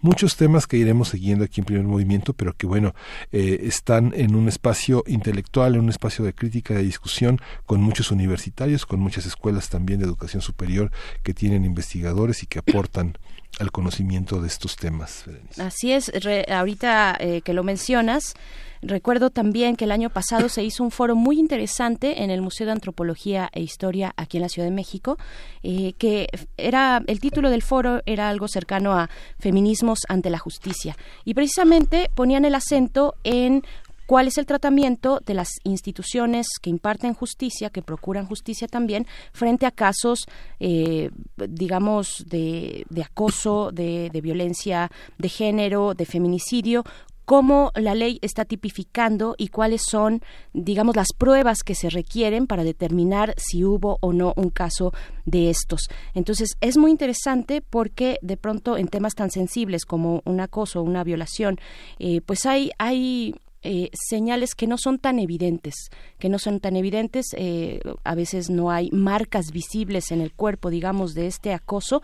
muchos temas que iremos siguiendo aquí en Primer Movimiento, pero que bueno, eh, están en un espacio intelectual, en un espacio de crítica, de discusión, con muchos universitarios, con muchas escuelas también de educación superior que tienen investigadores y que aportan al conocimiento de estos temas. Así es, ahorita eh, que lo mencionas, Recuerdo también que el año pasado se hizo un foro muy interesante en el Museo de Antropología e Historia aquí en la Ciudad de México, eh, que era el título del foro era algo cercano a feminismos ante la justicia y precisamente ponían el acento en cuál es el tratamiento de las instituciones que imparten justicia, que procuran justicia también, frente a casos, eh, digamos, de, acoso, de, violencia de género, de feminicidio, cómo la ley está tipificando y cuáles son, digamos, las pruebas que se requieren para determinar si hubo o no un caso de estos. Entonces, es muy interesante porque de pronto en temas tan sensibles como un acoso una violación, eh, pues hay, hay eh, señales que no son tan evidentes, que no son tan evidentes, eh, a veces no hay marcas visibles en el cuerpo, digamos, de este acoso,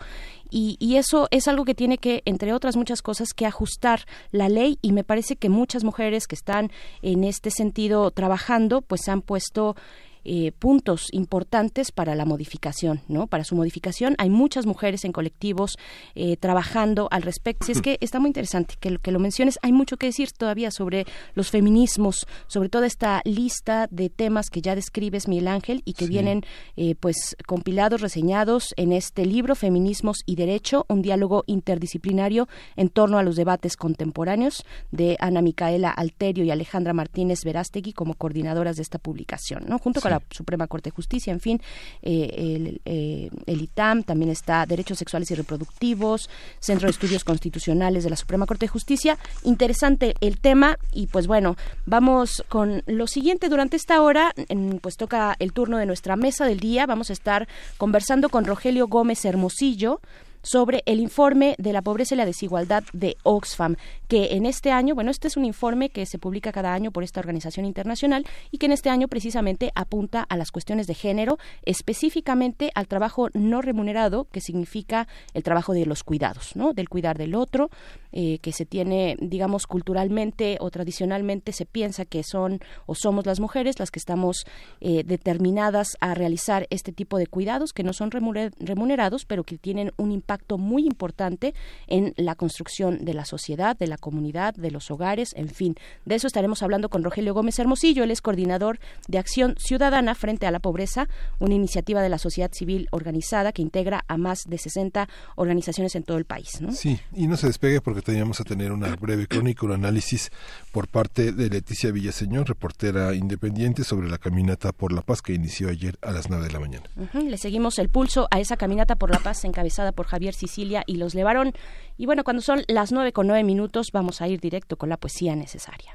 y, y, eso es algo que tiene que, entre otras muchas cosas, que ajustar la ley, y me parece que muchas mujeres que están en este sentido trabajando, pues han puesto eh, puntos importantes para la modificación, ¿no? Para su modificación hay muchas mujeres en colectivos eh, trabajando al respecto. Si es que está muy interesante que, que lo menciones. Hay mucho que decir todavía sobre los feminismos, sobre toda esta lista de temas que ya describes, Miguel Ángel, y que vienen eh, pues compilados, reseñados en este libro, Feminismos y Derecho, un diálogo interdisciplinario en torno a los debates contemporáneos de Ana Micaela Alterio y Alejandra Martínez Verástegui como coordinadoras de esta publicación, ¿no? Junto con la Suprema Corte de Justicia, en fin, el, el ITAM, también está Derechos Sexuales y Reproductivos, Centro de Estudios Constitucionales de la Suprema Corte de Justicia. Interesante el tema y pues bueno, vamos con lo siguiente. Durante esta hora, pues toca el turno de nuestra mesa del día. Vamos a estar conversando con Rogelio Gómez Hermosillo sobre el informe de la pobreza y la desigualdad de Oxfam, que en este año, bueno, este es un informe que se publica cada año por esta organización internacional y que en este año precisamente apunta a las cuestiones de género, específicamente al trabajo no remunerado, que significa el trabajo de los cuidados, ¿no? Del cuidar del otro, eh, que se tiene, digamos, culturalmente o tradicionalmente se piensa que son o somos las mujeres las que estamos eh, determinadas a realizar este tipo de cuidados que no son remunerados, pero que tienen un impacto muy importante en la construcción de la sociedad, de la comunidad, de los hogares, en fin. De eso estaremos hablando con Rogelio Gómez Hermosillo, él es coordinador de Acción Ciudadana frente a la Pobreza, una iniciativa de la sociedad civil organizada que integra a más de 60 organizaciones en todo el país. Sí, y no se despegue porque teníamos a tener una breve crónica, un análisis por parte de Leticia Villaseñor, reportera independiente, sobre la caminata por la paz que inició ayer a las 9 de la mañana. Le seguimos el pulso a esa caminata por la paz encabezada por Javier Sicilia y los Levarón. Y bueno, cuando son las nueve con nueve minutos, vamos a ir directo con la poesía necesaria.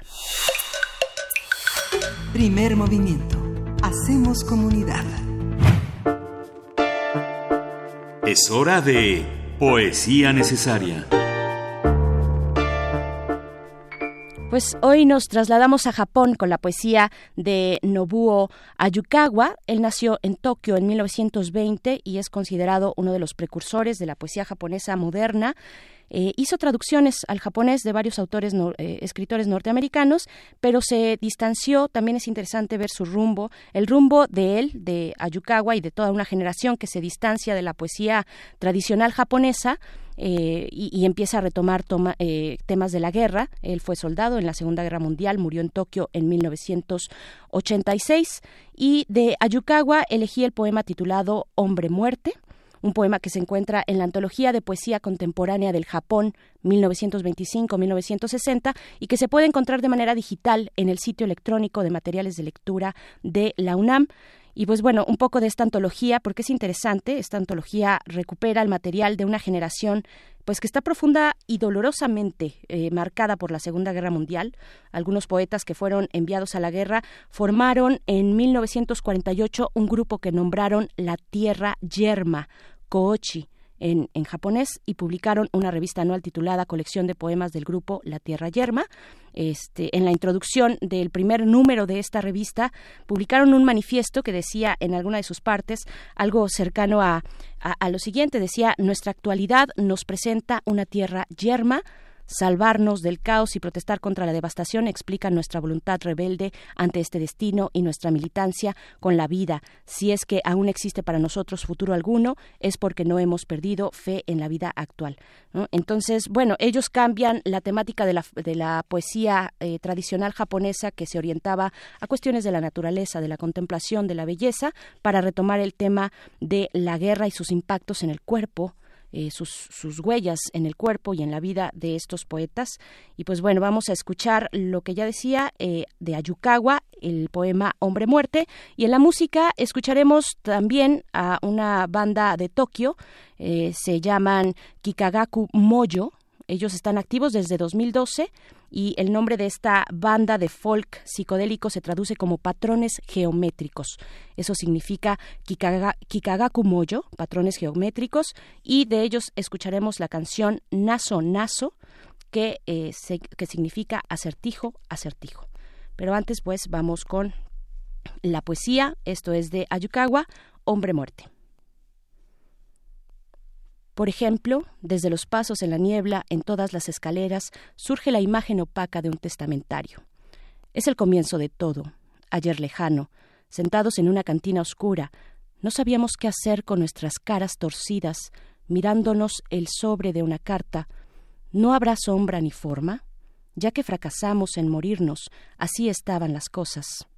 Primer movimiento. Hacemos comunidad. Es hora de poesía necesaria. Pues hoy nos trasladamos a Japón con la poesía de Nobuo Ayukawa. Él nació en Tokio en 1920 y es considerado uno de los precursores de la poesía japonesa moderna. Eh, hizo traducciones al japonés de varios autores, eh, escritores norteamericanos, pero se distanció, también es interesante ver su rumbo, el rumbo de él, de Ayukawa y de toda una generación que se distancia de la poesía tradicional japonesa eh, y, empieza a retomar temas de la guerra. Él fue soldado en la Segunda Guerra Mundial, murió en Tokio en 1986 y de Ayukawa elegí el poema titulado Hombre Muerte un poema que se encuentra en la antología de poesía contemporánea del Japón 1925-1960 y que se puede encontrar de manera digital en el sitio electrónico de materiales de lectura de la UNAM. Y pues bueno, un poco de esta antología, porque es interesante, esta antología recupera el material de una generación pues que está profunda y dolorosamente eh, marcada por la Segunda Guerra Mundial. Algunos poetas que fueron enviados a la guerra formaron en 1948 un grupo que nombraron la Tierra Yerma, Koochi en, japonés y publicaron una revista anual titulada Colección de Poemas del Grupo La Tierra Yerma. Este, en la introducción del primer número de esta revista, publicaron un manifiesto que decía en alguna de sus partes algo cercano a, a lo siguiente. Decía, nuestra actualidad nos presenta una tierra yerma, Salvarnos del caos y protestar contra la devastación explica nuestra voluntad rebelde ante este destino y nuestra militancia con la vida. Si es que aún existe para nosotros futuro alguno, es porque no hemos perdido fe en la vida actual. Entonces, bueno, ellos cambian la temática de la, de la poesía eh, tradicional japonesa que se orientaba a cuestiones de la naturaleza, de la contemplación, de la belleza, para retomar el tema de la guerra y sus impactos en el cuerpo, eh, sus, sus, huellas en el cuerpo y en la vida de estos poetas. Y pues bueno, vamos a escuchar lo que ya decía eh, de Ayukawa, el poema Hombre Muerte. Y en la música escucharemos también a una banda de Tokio, eh, se llaman Kikagaku Moyo. Ellos están activos desde 2012 y el nombre de esta banda de folk psicodélico se traduce como patrones geométricos. Eso significa Kikagaku Moyo, patrones geométricos, y de ellos escucharemos la canción Naso Naso, que, eh, que significa acertijo, acertijo. Pero antes, pues, vamos con la poesía. Esto es de Ayukawa, Hombre Muerte. Por ejemplo, desde los pasos en la niebla, en todas las escaleras, surge la imagen opaca de un testamentario. Es el comienzo de todo. Ayer lejano, sentados en una cantina oscura, no sabíamos qué hacer con nuestras caras torcidas, mirándonos el sobre de una carta. ¿No habrá sombra ni forma? Ya que fracasamos en morirnos, así estaban las cosas.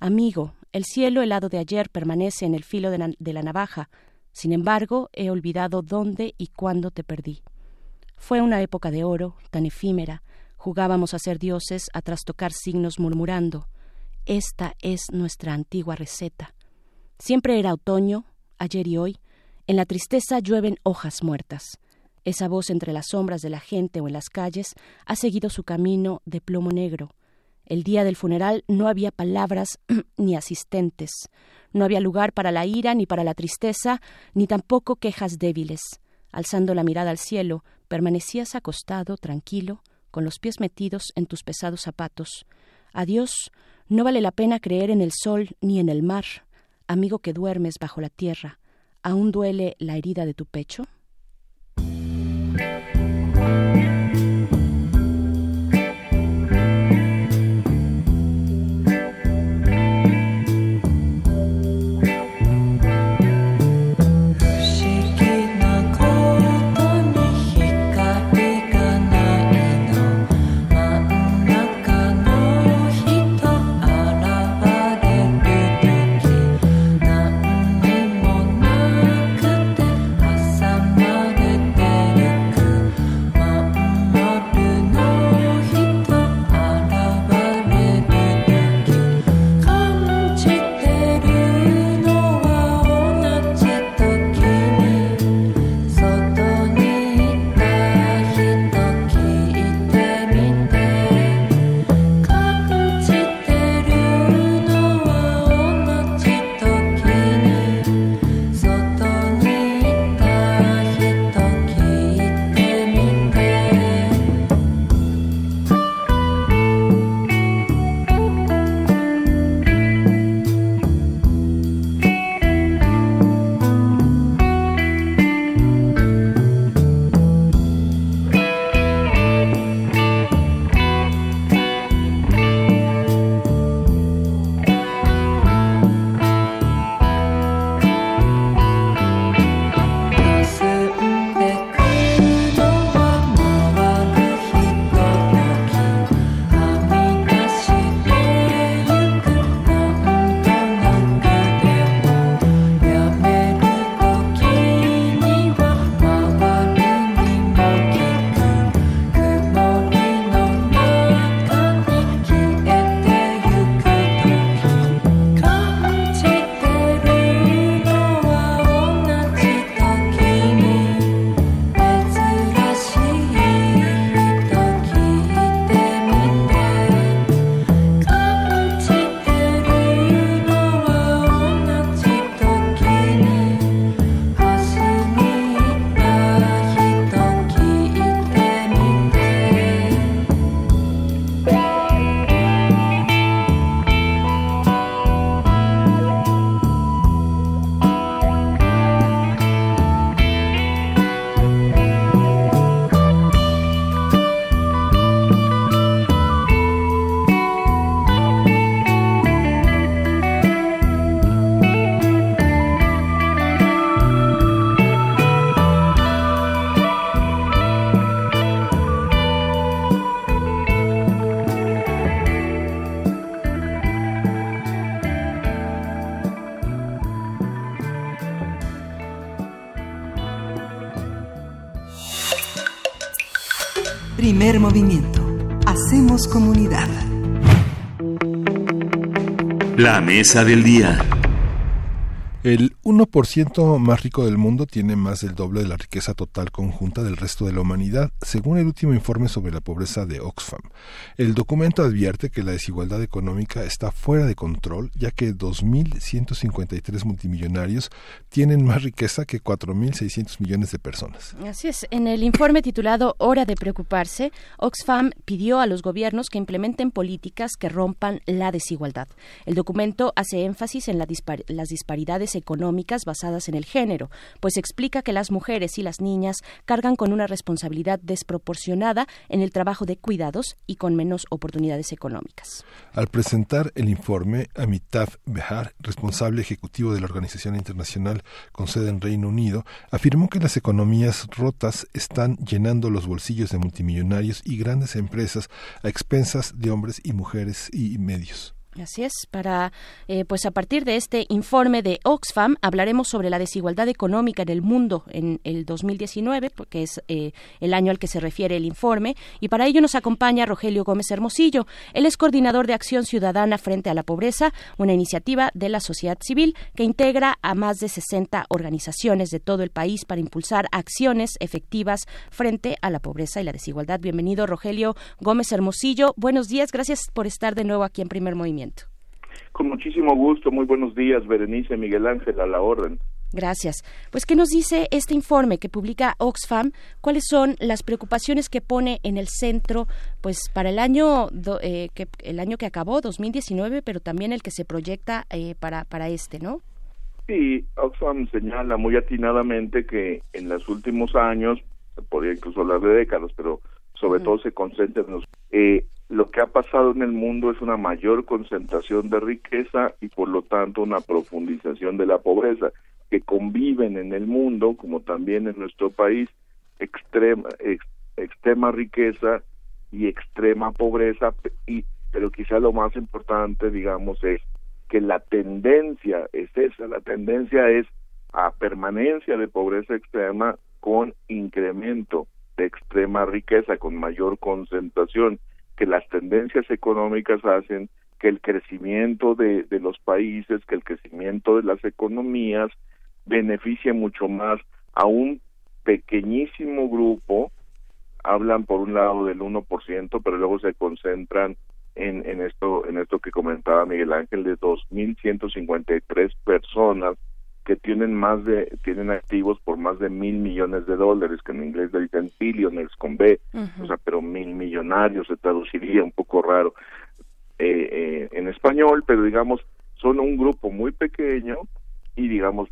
Amigo, el cielo helado de ayer permanece en el filo de, de la navaja, sin embargo, he olvidado dónde y cuándo te perdí. Fue una época de oro, tan efímera, jugábamos a ser dioses, a trastocar signos murmurando. esta es nuestra antigua receta. Siempre era otoño, ayer y hoy, en la tristeza llueven hojas muertas. Esa voz entre las sombras de la gente o en las calles ha seguido su camino de plomo negro. El día del funeral no había palabras ni asistentes. No había lugar para la ira ni para la tristeza, ni tampoco quejas débiles. Alzando la mirada al cielo, permanecías acostado, tranquilo, con los pies metidos en tus pesados zapatos. Adiós, no vale la pena creer en el sol ni en el mar. Amigo que duermes bajo la tierra, ¿aún duele la herida de tu pecho? Movimiento. Hacemos comunidad. La mesa del día. El 1% más rico del mundo tiene más del doble de la riqueza total conjunta del resto de la humanidad, según el último informe sobre la pobreza de Oxfam. El documento advierte que la desigualdad económica está fuera de control, ya que 2.153 multimillonarios tienen más riqueza que 4.600 millones de personas. Así es. En el informe titulado Hora de preocuparse, Oxfam pidió a los gobiernos que implementen políticas que rompan la desigualdad. El documento hace énfasis en las disparidades económicas basadas en el género, pues explica que las mujeres y las niñas cargan con una responsabilidad desproporcionada en el trabajo de cuidados y con menos oportunidades económicas. Al presentar el informe, Amitav Behar, responsable ejecutivo de la Organización Internacional con sede en Reino Unido, afirmó que las economías rotas están llenando los bolsillos de multimillonarios y grandes empresas a expensas de hombres y mujeres y medios. Así es, para eh, pues a partir de este informe de Oxfam hablaremos sobre la desigualdad económica en el mundo en el 2019, porque es eh, el año al que se refiere el informe, y para ello nos acompaña Rogelio Gómez Hermosillo. Él es coordinador de Acción Ciudadana frente a la Pobreza, una iniciativa de la sociedad civil que integra a más de 60 organizaciones de todo el país para impulsar acciones efectivas frente a la pobreza y la desigualdad. Bienvenido, Rogelio Gómez Hermosillo. Buenos días, gracias por estar de nuevo aquí en Primer Movimiento. Con muchísimo gusto, muy buenos días, Berenice Miguel Ángel, a la orden. Gracias. Pues, ¿qué nos dice este informe que publica Oxfam? ¿Cuáles son las preocupaciones que pone en el centro, pues, para el año eh, que el año que acabó, 2019, pero también el que se proyecta eh, para para este, ¿no? Sí, Oxfam señala muy atinadamente que en los últimos años, podría incluso hablar de décadas, pero sobre todo se concentra en los eh, lo que ha pasado en el mundo es una mayor concentración de riqueza y por lo tanto una profundización de la pobreza, que conviven en el mundo, como también en nuestro país, extrema, extrema riqueza y extrema pobreza, y, pero quizá lo más importante, digamos, es que la tendencia es esa, la tendencia es a permanencia de pobreza extrema con incremento de extrema riqueza, con mayor concentración que las tendencias económicas hacen que el crecimiento de, de los países, que el crecimiento de las economías beneficie mucho más a un pequeñísimo grupo, hablan por un lado del 1%, pero luego se concentran en, en esto en esto que comentaba Miguel Ángel de 2.153 personas que tienen más de tienen activos por más de mil millones de dólares que en inglés le dicen billionaires con B o sea pero mil millonarios se traduciría un poco raro eh, eh, en español pero digamos son un grupo muy pequeño y digamos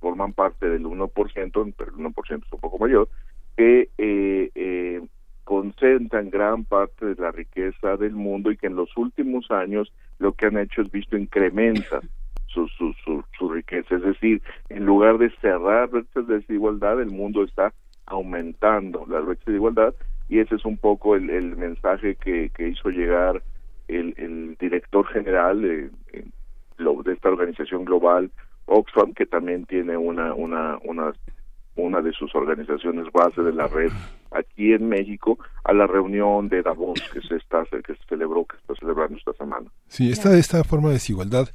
forman parte del 1% pero el 1% es un poco mayor que eh, eh, concentran gran parte de la riqueza del mundo y que en los últimos años lo que han hecho es visto incrementa su, su, su, riqueza. Es decir, en lugar de cerrar brechas de desigualdad, el mundo está aumentando las brechas de igualdad y ese es un poco el, el mensaje que, que hizo llegar el, el director general de, de esta organización global Oxfam que también tiene una una una una de sus organizaciones base de la red aquí en México a la reunión de Davos que se está que se celebró que está celebrando esta semana. Sí, esta esta forma de desigualdad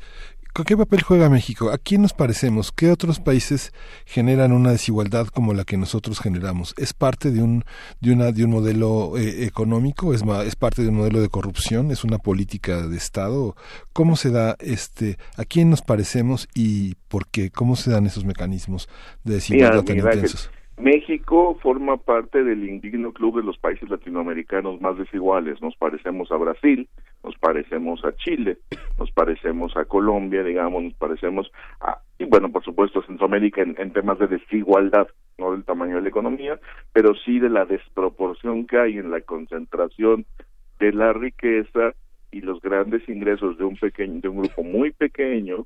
¿Qué papel juega México? ¿A quién nos parecemos? ¿Qué otros países generan una desigualdad como la que nosotros generamos? ¿Es parte de un, de una, de un modelo eh, económico? ¿Es, ¿Es parte de un modelo de corrupción? ¿Es una política de Estado? ¿Cómo se da este, a quién nos parecemos y por qué? ¿Cómo se dan esos mecanismos de desigualdad tan intensos? México forma parte del indigno club de los países latinoamericanos más desiguales. Nos parecemos a Brasil, nos parecemos a Chile, nos parecemos a Colombia, digamos, nos parecemos a, y bueno, por supuesto, Centroamérica en, temas de desigualdad, no del tamaño de la economía, pero sí de la desproporción que hay en la concentración de la riqueza y los grandes ingresos de un pequeño, de un grupo muy pequeño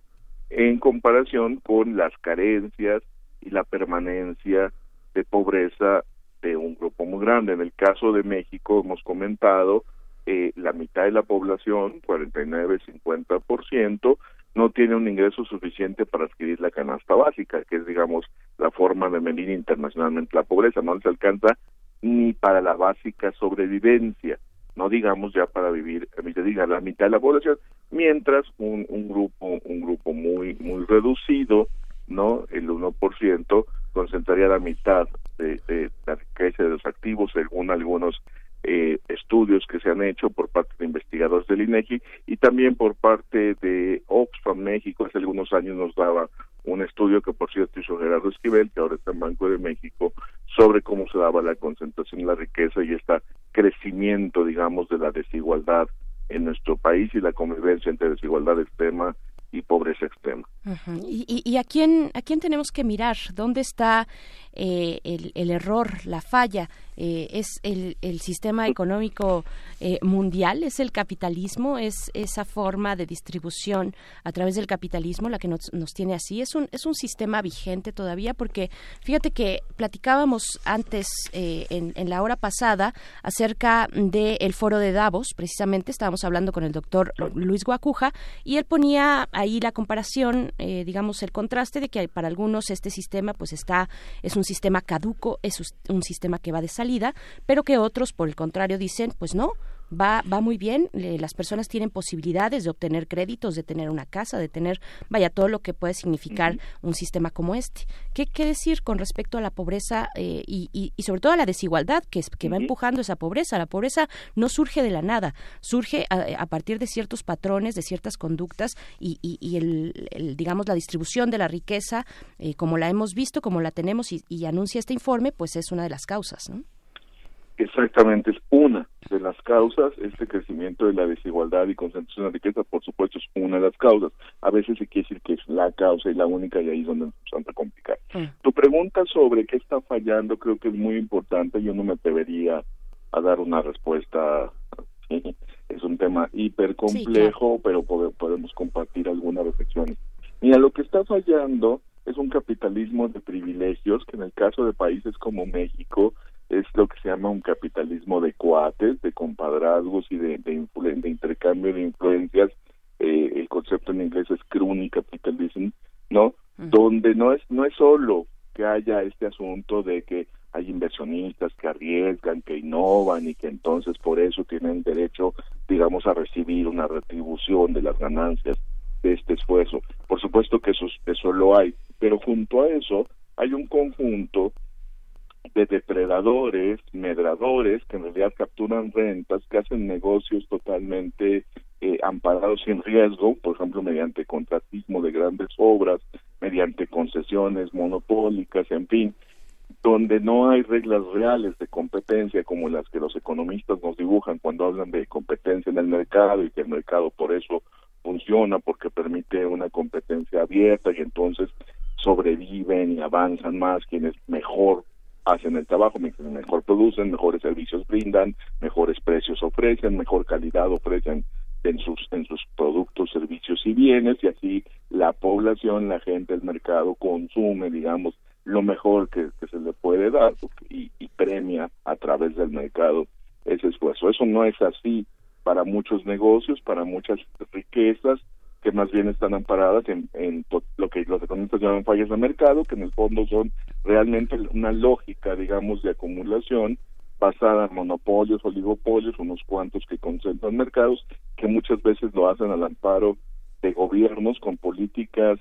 en comparación con las carencias y la permanencia de pobreza de un grupo muy grande. En el caso de México hemos comentado eh, la mitad de la población, 49-50%, no tiene un ingreso suficiente para adquirir la canasta básica, que es, digamos, la forma de medir internacionalmente la pobreza. No se alcanza ni para la básica sobrevivencia, no digamos ya para vivir, te diga, la mitad de la población, mientras un, un grupo, un grupo muy, muy reducido, ¿no? El 1% concentraría la mitad de, de la riqueza de los activos, según algunos eh, estudios que se han hecho por parte de investigadores del INEGI y también por parte de Oxfam México. Hace algunos años nos daba un estudio que por cierto hizo Gerardo Esquivel, que ahora está en Banco de México, sobre cómo se daba la concentración de la riqueza y este crecimiento, digamos, de la desigualdad en nuestro país y la convivencia entre desigualdad extrema y pobreza extrema. ¿Y, y, a quién a quién tenemos que mirar? ¿Dónde está eh, el, el, error, la falla? Eh, ¿Es el, el, sistema económico eh, mundial? ¿Es el capitalismo? ¿Es esa forma de distribución a través del capitalismo la que nos, nos tiene así? ¿Es un, ¿Es un sistema vigente todavía? Porque fíjate que platicábamos antes, en, en, la hora pasada, acerca del foro de Davos, precisamente estábamos hablando con el doctor Luis Guacuja, y él ponía ahí la comparación, eh, digamos, el contraste de que para algunos este sistema pues está, es un sistema caduco, es un sistema que va de salida, pero que otros, por el contrario, dicen, pues no, va, va muy bien, las personas tienen posibilidades de obtener créditos, de tener una casa, de tener, vaya, todo lo que puede significar un sistema como este. ¿Qué, ¿Qué, decir con respecto a la pobreza eh, y, y, sobre todo a la desigualdad que, que va empujando esa pobreza? La pobreza no surge de la nada, surge a, partir de ciertos patrones, de ciertas conductas y, y el, digamos, la distribución de la riqueza, eh, como la hemos visto, como la tenemos y, anuncia este informe, pues es una de las causas, ¿no? Exactamente, es una de las causas, este crecimiento de la desigualdad y concentración de riqueza, por supuesto, es una de las causas. A veces se quiere decir que es la causa y la única y ahí es donde nos vamos a complicar. Mm. Tu pregunta sobre qué está fallando creo que es muy importante, yo no me atrevería a dar una respuesta, es un tema hiper complejo, pero podemos compartir algunas reflexiones. Mira, lo que está fallando es un capitalismo de privilegios que en el caso de países como México es lo que se llama un capitalismo de cuates, de compadrazgos y de, de, de intercambio de influencias. Eh, el concepto en inglés es crony capitalism, ¿no? Donde no es no es solo que haya este asunto de que hay inversionistas que arriesgan, que innovan y que entonces por eso tienen derecho, digamos, a recibir una retribución de las ganancias de este esfuerzo. Por supuesto que eso, eso lo hay, pero junto a eso hay un conjunto de depredadores, medradores, que en realidad capturan rentas, que hacen negocios totalmente eh, amparados sin riesgo, por ejemplo, mediante contratismo de grandes obras, mediante concesiones monopólicas, en fin, donde no hay reglas reales de competencia como las que los economistas nos dibujan cuando hablan de competencia en el mercado y que el mercado por eso funciona porque permite una competencia abierta y entonces sobreviven y avanzan más quienes mejor hacen el trabajo, mejor producen, mejores servicios brindan, mejores precios ofrecen, mejor calidad ofrecen en sus en sus productos, servicios y bienes y así la población, la gente, el mercado consume, digamos, lo mejor que, se le puede dar y, premia a través del mercado ese esfuerzo. Eso no es así para muchos negocios, para muchas riquezas que más bien están amparadas en, lo que los economistas llaman fallas de mercado, que en el fondo son realmente una lógica, digamos, de acumulación basada en monopolios, oligopolios, unos cuantos que concentran mercados, que muchas veces lo hacen al amparo de gobiernos con políticas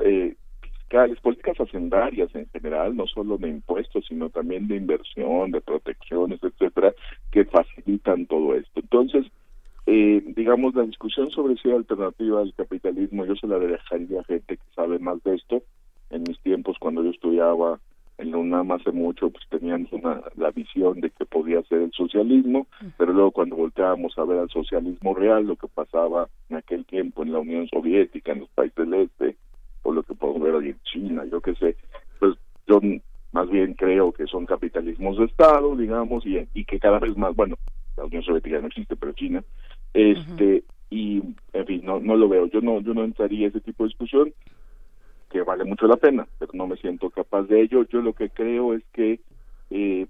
eh, fiscales, políticas hacendarias en general, no solo de impuestos, sino también de inversión, de protecciones, etcétera, que facilitan todo esto. Entonces, eh, digamos, la discusión sobre si hay alternativa al capitalismo, yo se la dejaría a gente que sabe más de esto. En mis tiempos, cuando yo estudiaba en la UNAM hace mucho, pues teníamos una, la visión de que podía ser el socialismo, pero luego cuando volteábamos a ver al socialismo real, lo que pasaba en aquel tiempo en la Unión Soviética, en los países del Este, o lo que podemos ver hoy en China, yo qué sé, pues yo más bien creo que son capitalismos de Estado, digamos, y, y que cada vez más, bueno, la Unión Soviética no existe, pero China, este y en fin no no lo veo. Yo no yo no entraría a ese tipo de discusión que vale mucho la pena pero no me siento capaz de ello. Yo lo que creo es que eh,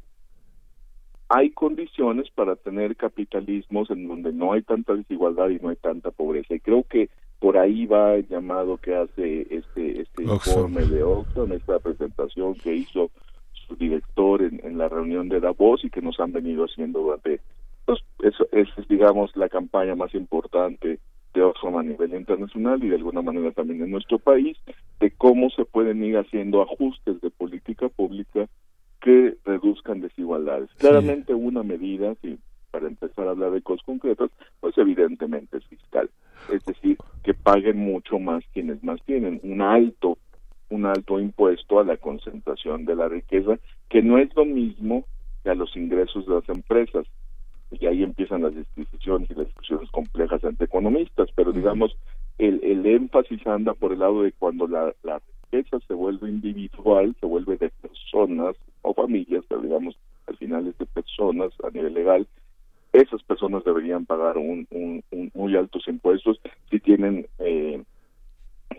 hay condiciones para tener capitalismos en donde no hay tanta desigualdad y no hay tanta pobreza. Y creo que por ahí va el llamado que hace este este informe de Oxfam esta presentación que hizo su director en, en la reunión de Davos y que nos han venido haciendo durante eso es, digamos, la campaña más importante de Oxfam a nivel internacional y de alguna manera también en nuestro país, de cómo se pueden ir haciendo ajustes de política pública que reduzcan desigualdades. Claramente una medida, si para empezar a hablar de cosas concretas, pues evidentemente es fiscal. Es decir, que paguen mucho más quienes más tienen, un alto, un alto impuesto a la concentración de la riqueza, que no es lo mismo que a los ingresos de las empresas y ahí empiezan las discusiones y las discusiones complejas entre economistas, pero digamos, el, el énfasis anda por el lado de cuando la, la riqueza se vuelve individual, se vuelve de personas o familias, pero digamos al final es de personas a nivel legal, esas personas deberían pagar un, un, muy altos impuestos si tienen eh,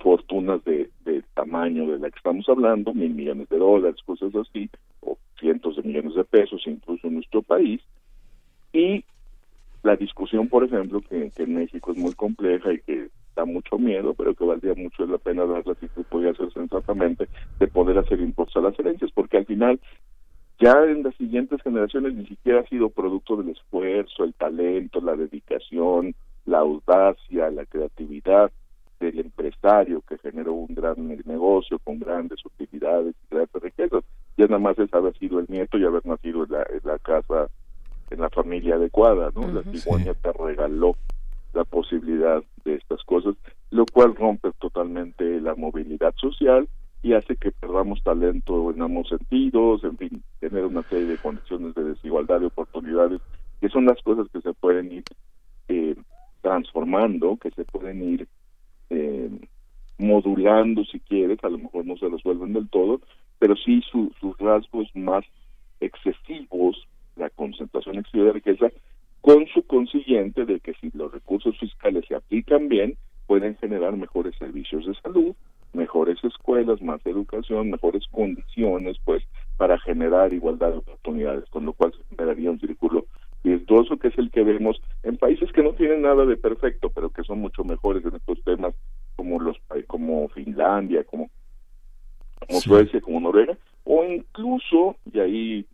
fortunas de, de, tamaño de la que estamos hablando, mil millones de dólares, cosas así, o cientos de millones de pesos incluso en nuestro país. Y la discusión, por ejemplo, que, en México es muy compleja y que da mucho miedo, pero que valdría mucho la pena darla si se podía hacer sensatamente, de poder hacer impuestos a las herencias, porque al final ya en las siguientes generaciones ni siquiera ha sido producto del esfuerzo, el talento, la dedicación, la audacia, la creatividad del empresario que generó un gran negocio con grandes utilidades y grandes riquezas. Ya nada más es haber sido el nieto y haber nacido en la, en la casa, en la familia adecuada, ¿no? la cigüeña te regaló la posibilidad de estas cosas, lo cual rompe totalmente la movilidad social y hace que perdamos talento en ambos sentidos, en fin, tener una serie de condiciones de desigualdad de oportunidades, que son las cosas que se pueden ir eh, transformando, que se pueden ir eh, modulando si quieres, a lo mejor no se resuelven del todo, pero sí sus rasgos más excesivos, la concentración excesiva de riqueza, con su consiguiente de que si los recursos fiscales se aplican bien, pueden generar mejores servicios de salud, mejores escuelas, más educación, mejores condiciones, pues, para generar igualdad de oportunidades, con lo cual se generaría un círculo virtuoso que es el que vemos en países que no tienen nada de perfecto, pero que son mucho mejores en estos temas, como los como Finlandia, como, como Suecia, como Noruega, o incluso, y ahí,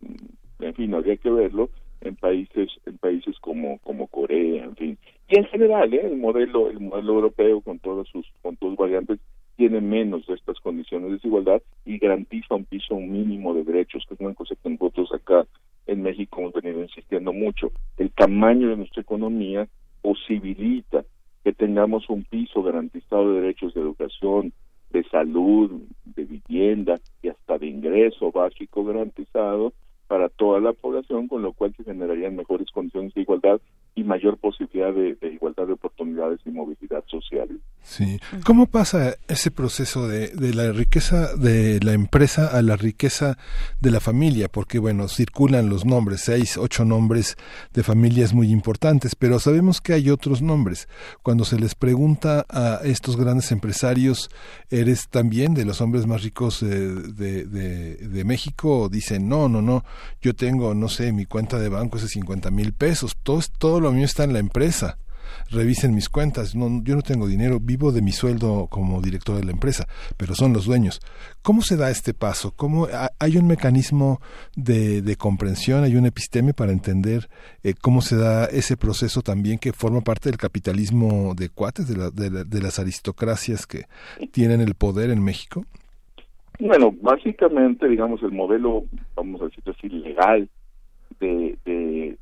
en fin, habría que verlo, en países en países como como Corea, en fin. Y en general, ¿eh? el modelo el modelo europeo con todas sus con sus variantes tiene menos de estas condiciones de desigualdad y garantiza un piso mínimo de derechos, que es una cosa que nosotros acá en México hemos venido insistiendo mucho. El tamaño de nuestra economía posibilita que tengamos un piso garantizado de derechos de educación, de salud, de vivienda y hasta de ingreso básico garantizado para toda la población, con lo cual se generarían mejores condiciones de igualdad y mayor posibilidad de, igualdad de oportunidades y movilidad social. Sí. ¿Cómo pasa ese proceso de, de, la riqueza de la empresa a la riqueza de la familia? Porque, bueno, circulan los nombres, seis, ocho nombres de familias muy importantes, pero sabemos que hay otros nombres. Cuando se les pregunta a estos grandes empresarios, ¿eres también de los hombres más ricos de, de, de México? Dicen, no, no, no, yo tengo, no sé, mi cuenta de banco es de 50 mil pesos, todo, todo lo mío está en la empresa revisen mis cuentas, no, yo no tengo dinero, vivo de mi sueldo como director de la empresa, pero son los dueños. ¿Cómo se da este paso? ¿Cómo, ¿Hay un mecanismo de, comprensión, hay un episteme para entender eh, cómo se da ese proceso también que forma parte del capitalismo de cuates, de, de, las aristocracias que tienen el poder en México? Bueno, básicamente, digamos, el modelo, vamos a decir así, legal de, de,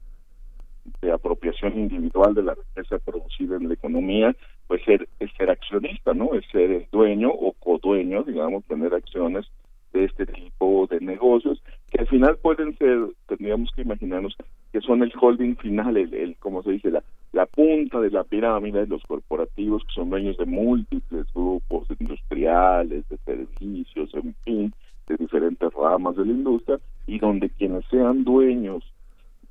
de apropiación individual de la riqueza producida en la economía, pues ser, es ser accionista, ¿no? Es ser el dueño o codueño, digamos, tener acciones de este tipo de negocios, que al final pueden ser, tendríamos que imaginarnos que son el holding final, el, el como se dice, la, la punta de la pirámide de los corporativos que son dueños de múltiples grupos industriales, de servicios, en fin, de diferentes ramas de la industria, y donde quienes sean dueños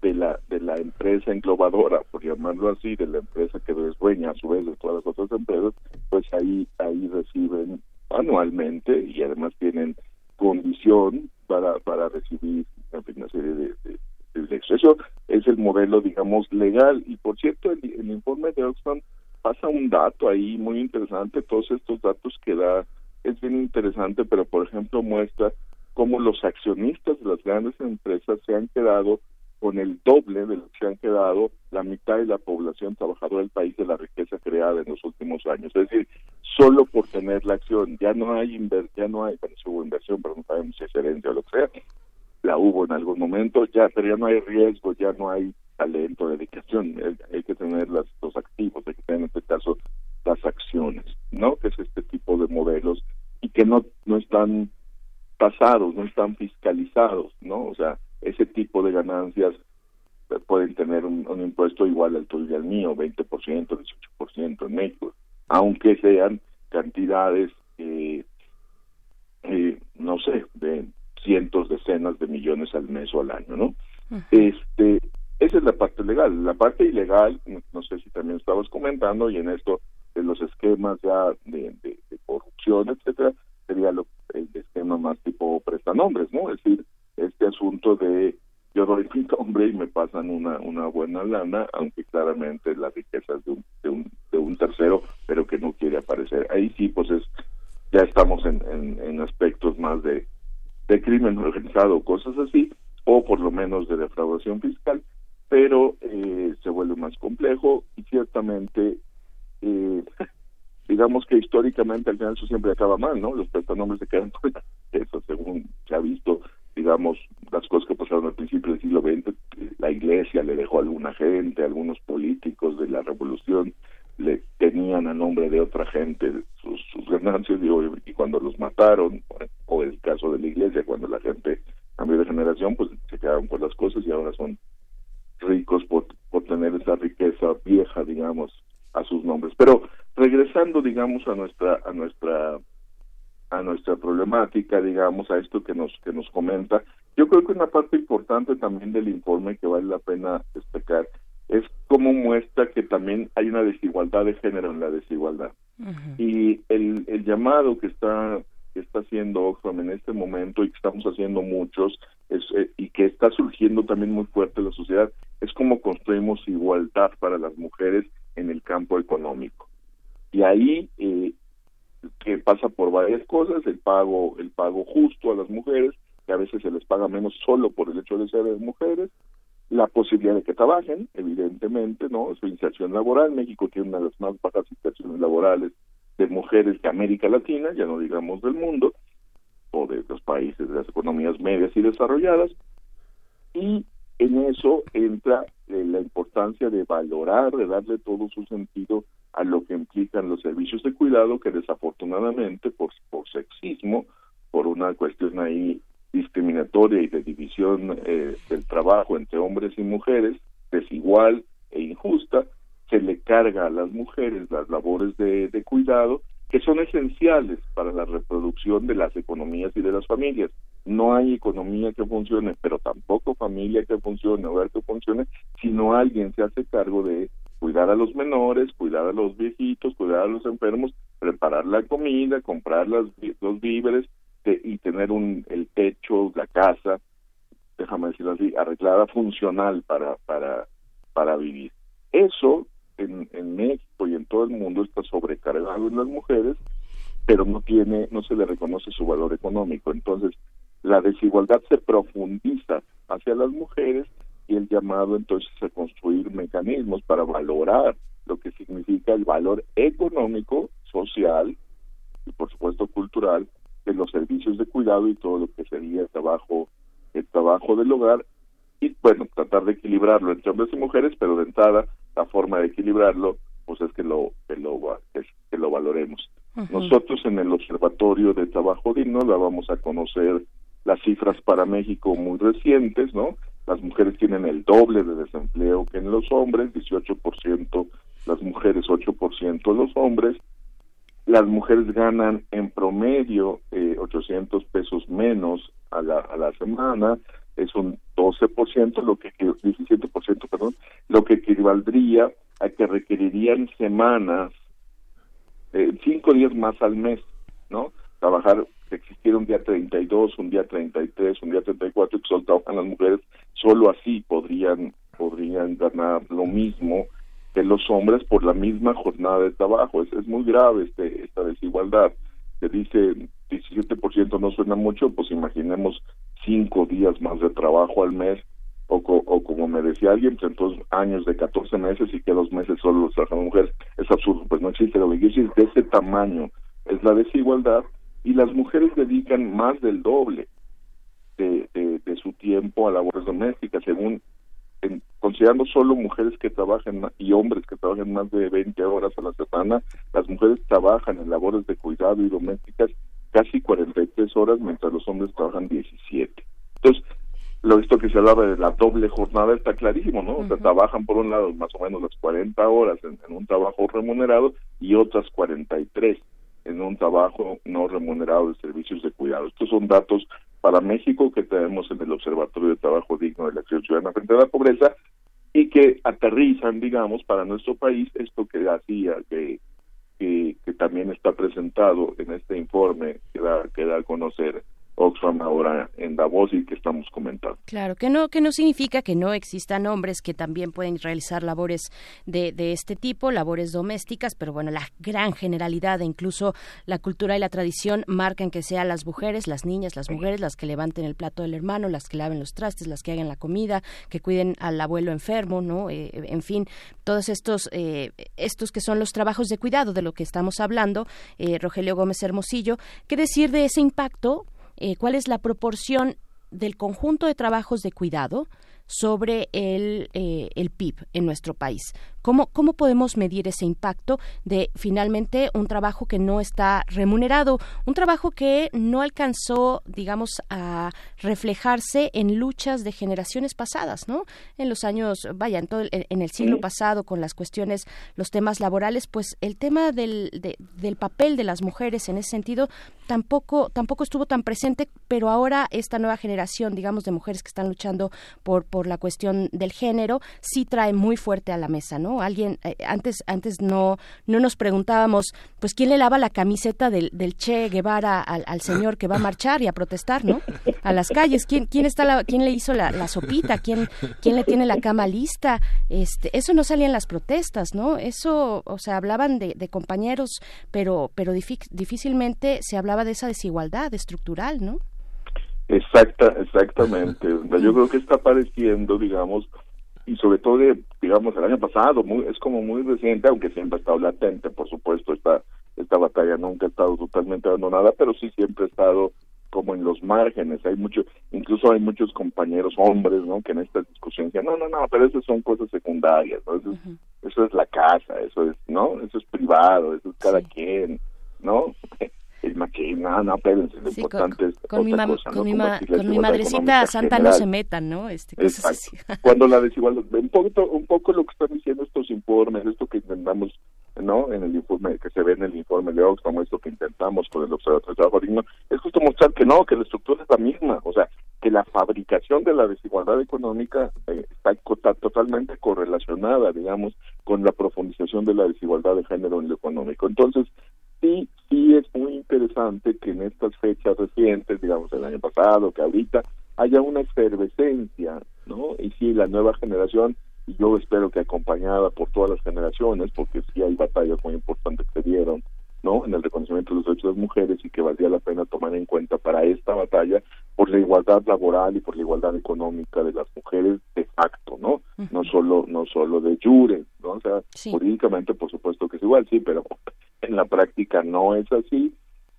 de la de la empresa englobadora, por llamarlo así, de la empresa que es dueña a su vez de todas las otras empresas, pues ahí ahí reciben anualmente y además tienen condición para para recibir una serie de, de, Eso es el modelo, digamos, legal. Y por cierto, el, el informe de Oxfam pasa un dato ahí muy interesante. Todos estos datos que da es bien interesante, pero por ejemplo muestra cómo los accionistas de las grandes empresas se han quedado con el doble de lo que se han quedado la mitad de la población trabajadora del país de la riqueza creada en los últimos años. Es decir, solo por tener la acción, ya no hay ya no hay, bueno, hubo inversión, pero no sabemos si es herencia o lo que sea, la hubo en algún momento, ya, pero ya no hay riesgo, ya no hay talento, dedicación, hay, que tener las, los activos, hay que tener en este caso las acciones, ¿no? Que es este tipo de modelos y que no, no están pasados, no están fiscalizados, ¿no? O sea, ese tipo de ganancias pueden tener un, impuesto igual al tuyo y al mío, 20%, 18% en México. aunque sean cantidades, eh, eh, no sé, de cientos, decenas de millones al mes o al año, ¿no? Este, esa es la parte legal. La parte ilegal, no sé si también estabas comentando, y en esto de los esquemas ya de, de, corrupción, etcétera, sería lo, el esquema más tipo prestanombres, ¿no? Es decir, este asunto de yo doy mi nombre y me pasan una, una buena lana, aunque claramente la riqueza es de un, de un, de un tercero, pero que no quiere aparecer. Ahí sí, pues es, ya estamos en, en, aspectos más de, de crimen organizado, cosas así, o por lo menos de defraudación fiscal, pero eh, se vuelve más complejo y ciertamente, eh, digamos que históricamente al final eso siempre acaba mal, ¿no? Los prestanombres se quedan fuera. Eso según se ha visto digamos, las cosas que pasaron al principio del siglo XX, la iglesia le dejó a alguna gente, algunos políticos de la revolución le tenían a nombre de otra gente sus, sus ganancias y, cuando los mataron, o el caso de la iglesia, cuando la gente cambió de generación, pues se quedaron con las cosas y ahora son ricos por, por tener esa riqueza vieja, digamos, a sus nombres. Pero regresando, digamos, a nuestra, a nuestra a nuestra problemática, digamos, a esto que nos que nos comenta. Yo creo que una parte importante también del informe que vale la pena destacar es cómo muestra que también hay una desigualdad de género en la desigualdad. Y el, el llamado que está que está haciendo Oxfam en este momento y que estamos haciendo muchos es, eh, y que está surgiendo también muy fuerte en la sociedad es cómo construimos igualdad para las mujeres en el campo económico. Y ahí eh, que pasa por varias cosas, el pago, el pago justo a las mujeres, que a veces se les paga menos solo por el hecho de ser mujeres, la posibilidad de que trabajen, evidentemente, ¿no? Su inserción laboral, México tiene una de las más bajas inserciones laborales de mujeres de América Latina, ya no digamos del mundo, o de los países de las economías medias y desarrolladas, y en eso entra eh, la importancia de valorar, de darle todo su sentido a lo que implican los servicios de cuidado que desafortunadamente por, por sexismo, por una cuestión ahí discriminatoria y de división eh, del trabajo entre hombres y mujeres, desigual e injusta, se le carga a las mujeres las labores de, de cuidado que son esenciales para la reproducción de las economías y de las familias. No hay economía que funcione, pero tampoco familia que funcione ver que funcione, si no alguien se hace cargo de cuidar a los menores, cuidar a los viejitos, cuidar a los enfermos, preparar la comida, comprar las, los víveres y tener un, el techo, la casa, déjame decirlo así, arreglada, funcional para, para, para vivir. Eso en, en México y en todo el mundo está sobrecargado en las mujeres, pero no tiene, no se le reconoce su valor económico. Entonces, la desigualdad se profundiza hacia las mujeres y el llamado entonces a construir mecanismos para valorar lo que significa el valor económico, social y por supuesto cultural de los servicios de cuidado y todo lo que sería el trabajo el trabajo del hogar y bueno tratar de equilibrarlo entre hombres y mujeres pero de entrada la forma de equilibrarlo pues es que lo que lo que lo valoremos. Nosotros en el observatorio de trabajo digno la vamos a conocer las cifras para México muy recientes no las mujeres tienen el doble de desempleo que en los hombres, 18% las mujeres, 8% los hombres. Las mujeres ganan en promedio eh, 800 pesos menos a la, a la semana, es un 12%, lo que 17%, perdón, lo que equivaldría a que requerirían semanas, eh, cinco días más al mes, ¿no? Trabajar que existiera un día 32, un día 33, un día 34 que solo trabajan las mujeres, solo así podrían podrían ganar lo mismo que los hombres por la misma jornada de trabajo. Es, es muy grave este esta desigualdad. Se dice 17% no suena mucho, pues imaginemos cinco días más de trabajo al mes o, o como me decía alguien, pues entonces años de 14 meses y que dos meses solo los trabajan mujeres. Es absurdo, pues no existe la es de ese tamaño. Es la desigualdad y las mujeres dedican más del doble de, de, su tiempo a labores domésticas, según considerando solo mujeres que trabajan y hombres que trabajan más de 20 horas a la semana, las mujeres trabajan en labores de cuidado y domésticas casi 43 horas, mientras los hombres trabajan 17. Entonces, lo visto que se hablaba de la doble jornada está clarísimo, ¿no? O sea, trabajan por un lado más o menos las 40 horas en, un trabajo remunerado y otras 43 en un trabajo no remunerado de servicios de cuidado. Estos son datos para México que tenemos en el Observatorio de Trabajo Digno de la Acción Ciudadana frente a la Pobreza y que aterrizan, digamos, para nuestro país esto que hacía que, que, también está presentado en este informe que da, que da a conocer Oxfam ahora en Davos y que estamos comentando. Claro, que no, que no significa que no existan hombres que también pueden realizar labores de, de este tipo, labores domésticas, pero bueno, la gran generalidad e incluso la cultura y la tradición marcan que sean las mujeres, las niñas, las mujeres las que levanten el plato del hermano, las que laven los trastes, las que hagan la comida, que cuiden al abuelo enfermo, ¿no? Eh, en fin, todos estos, eh, estos que son los trabajos de cuidado de lo que estamos hablando, eh, Rogelio Gómez Hermosillo, ¿qué decir de ese impacto eh, cuál es la proporción del conjunto de trabajos de cuidado sobre el, eh, el PIB en nuestro país. ¿Cómo, ¿Cómo podemos medir ese impacto de finalmente un trabajo que no está remunerado, un trabajo que no alcanzó, digamos, a reflejarse en luchas de generaciones pasadas, ¿no? En los años, vaya, en, todo en el siglo pasado, con las cuestiones, los temas laborales, pues el tema del, del papel de las mujeres en ese sentido tampoco, tampoco estuvo tan presente, pero ahora esta nueva generación, digamos, de mujeres que están luchando por, por la cuestión del género, sí trae muy fuerte a la mesa, ¿no? Alguien, eh, antes, antes no, no nos preguntábamos, pues, ¿quién le lava la camiseta del, del Che Guevara al, señor que va a marchar y a protestar, ¿no? A las calles, ¿quién, quién, está la, quién le hizo la, la sopita? ¿Quién, ¿Quién le tiene la cama lista? Este, eso no salía en las protestas, ¿no? Eso, o sea, hablaban de, de compañeros, pero, pero difícilmente se hablaba de esa desigualdad estructural, ¿no? Exacta, exactamente. Yo creo que está apareciendo, digamos, y sobre todo, digamos, el año pasado, muy, es como muy reciente, aunque siempre ha estado latente, por supuesto, esta, esta batalla nunca ha estado totalmente abandonada, pero sí siempre ha estado como en los márgenes. Hay muchos, incluso hay muchos compañeros hombres, ¿no? Que en esta discusión dicen, no, no, no, pero eso son cosas secundarias, ¿no? Eso, es, eso es la casa, eso es, ¿no? Eso es privado, eso es cada quien, ¿no? El no, no, espérense, lo importante es con, mi, con, mi, madrecita santa no se metan, ¿no? Este, Cuando la desigualdad, un poco, un poco lo que están diciendo estos informes, esto que intentamos, ¿no? En el informe, que se ve en el informe de Oxfam, esto que intentamos con el Observatorio de Trabajo Digno, es justo mostrar que no, que la estructura es la misma, o sea, que la fabricación de la desigualdad económica eh, está, totalmente correlacionada, digamos, con la profundización de la desigualdad de género en lo económico. Entonces, sí, sí es muy interesante que en estas fechas recientes, digamos el año pasado, que ahorita, haya una efervescencia, ¿no? Y sí, la nueva generación, yo espero que acompañada por todas las generaciones, porque sí hay batallas muy importantes que se dieron, ¿no? En el reconocimiento de los derechos de las mujeres y que valdría la pena tomar en cuenta para esta batalla por la igualdad laboral y por la igualdad económica de las mujeres de facto, ¿no? No solo no solo de jure, ¿no? O sea, jurídicamente por supuesto que es igual, sí, pero en la práctica no es así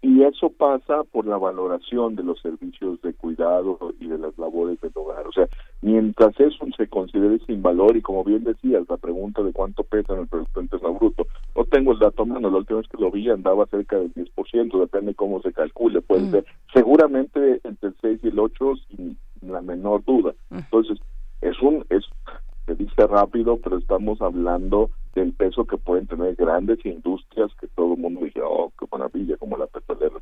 y eso pasa por la valoración de los servicios de cuidado y de las labores del hogar. O sea, mientras eso se considere sin valor y como bien decías, la pregunta de cuánto pesa en el Producto Interno Bruto, no tengo el dato a mano, la última vez que lo vi andaba cerca del 10%, depende cómo se calcule, puede mm. ser seguramente entre el 6 y el 8 sin la menor duda. Mm. Entonces, es un, es, se dice rápido, pero estamos hablando del peso que pueden tener grandes industrias que todo el mundo dice, oh, qué maravilla, como la petrolera,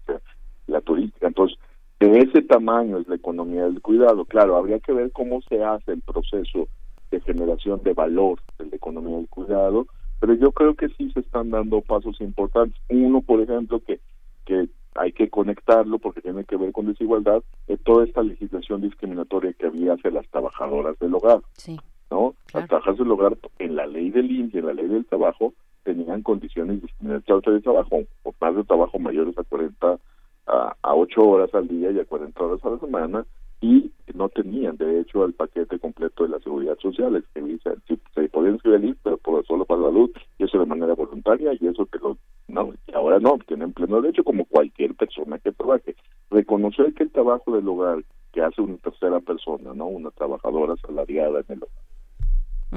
la turística. Entonces, de ese tamaño es la economía del cuidado. Claro, habría que ver cómo se hace el proceso de generación de valor de la economía del cuidado, pero yo creo que sí se están dando pasos importantes. Uno, por ejemplo, que, que hay que conectarlo porque tiene que ver con desigualdad, de toda esta legislación discriminatoria que había hacia las trabajadoras del hogar. Sí. ¿No? Las trabajadoras del hogar en la ley del INSS y en la ley del trabajo tenían condiciones discriminatorias de trabajo, o más de trabajo mayores a 40 a, a 8 horas al día y a 40 horas a la semana y no tenían derecho al paquete completo de la seguridad social, es que se, se podían inscribir pero por, solo para la luz y eso de manera voluntaria y eso que lo no, y ahora no, tienen pleno derecho como cualquier persona que trabaje. Reconocer que el trabajo del hogar que hace una tercera persona, no una trabajadora asalariada en el hogar,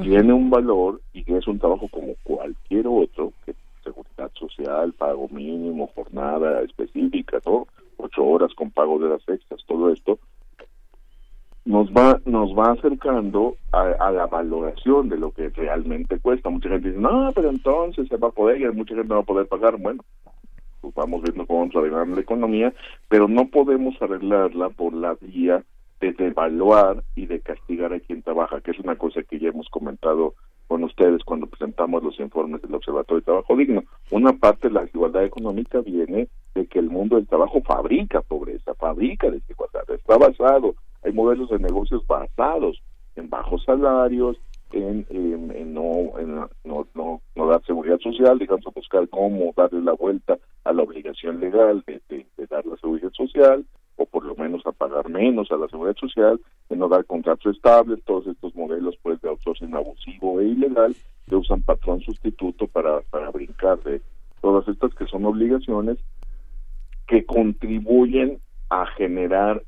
tiene un valor y que es un trabajo como cualquier otro, que seguridad social, pago mínimo, jornada específica, ¿no? Ocho horas con pago de las extras, todo esto, nos va nos va acercando a, la valoración de lo que realmente cuesta. Mucha gente dice, no, pero entonces se va a poder y mucha gente no va a poder pagar. Bueno, pues vamos viendo cómo vamos a arreglar la economía, pero no podemos arreglarla por la vía de devaluar y de castigar a quien trabaja, que es una cosa que ya hemos comentado con ustedes cuando presentamos los informes del Observatorio de Trabajo Digno. Una parte de la desigualdad económica viene de que el mundo del trabajo fabrica pobreza, fabrica desigualdad, está basado, hay modelos de negocios basados en bajos salarios, en, no, en no, no, no, dar seguridad social, digamos, buscar cómo darle la vuelta a la obligación legal de dar la seguridad social, o por lo menos a pagar menos a la seguridad social, de no dar contratos estables, todos estos modelos pues de outsourcing abusivo e ilegal que usan patrón sustituto para, para brincar de todas estas que son obligaciones que contribuyen a generar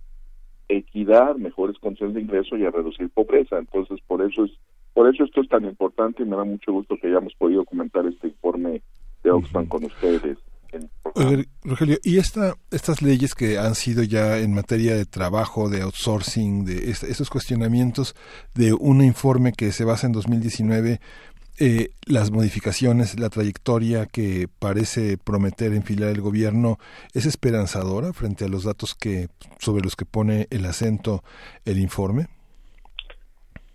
equidad, mejores condiciones de ingreso y a reducir pobreza. Entonces, por eso es por eso esto es tan importante y me da mucho gusto que hayamos podido comentar este informe de Oxfam con ustedes. Rogelio, ¿y esta, estas leyes que han sido ya en materia de trabajo, de outsourcing, de estos cuestionamientos de un informe que se basa en 2019, eh, las modificaciones, la trayectoria que parece prometer enfilar el gobierno, ¿es esperanzadora frente a los datos que sobre los que pone el acento el informe?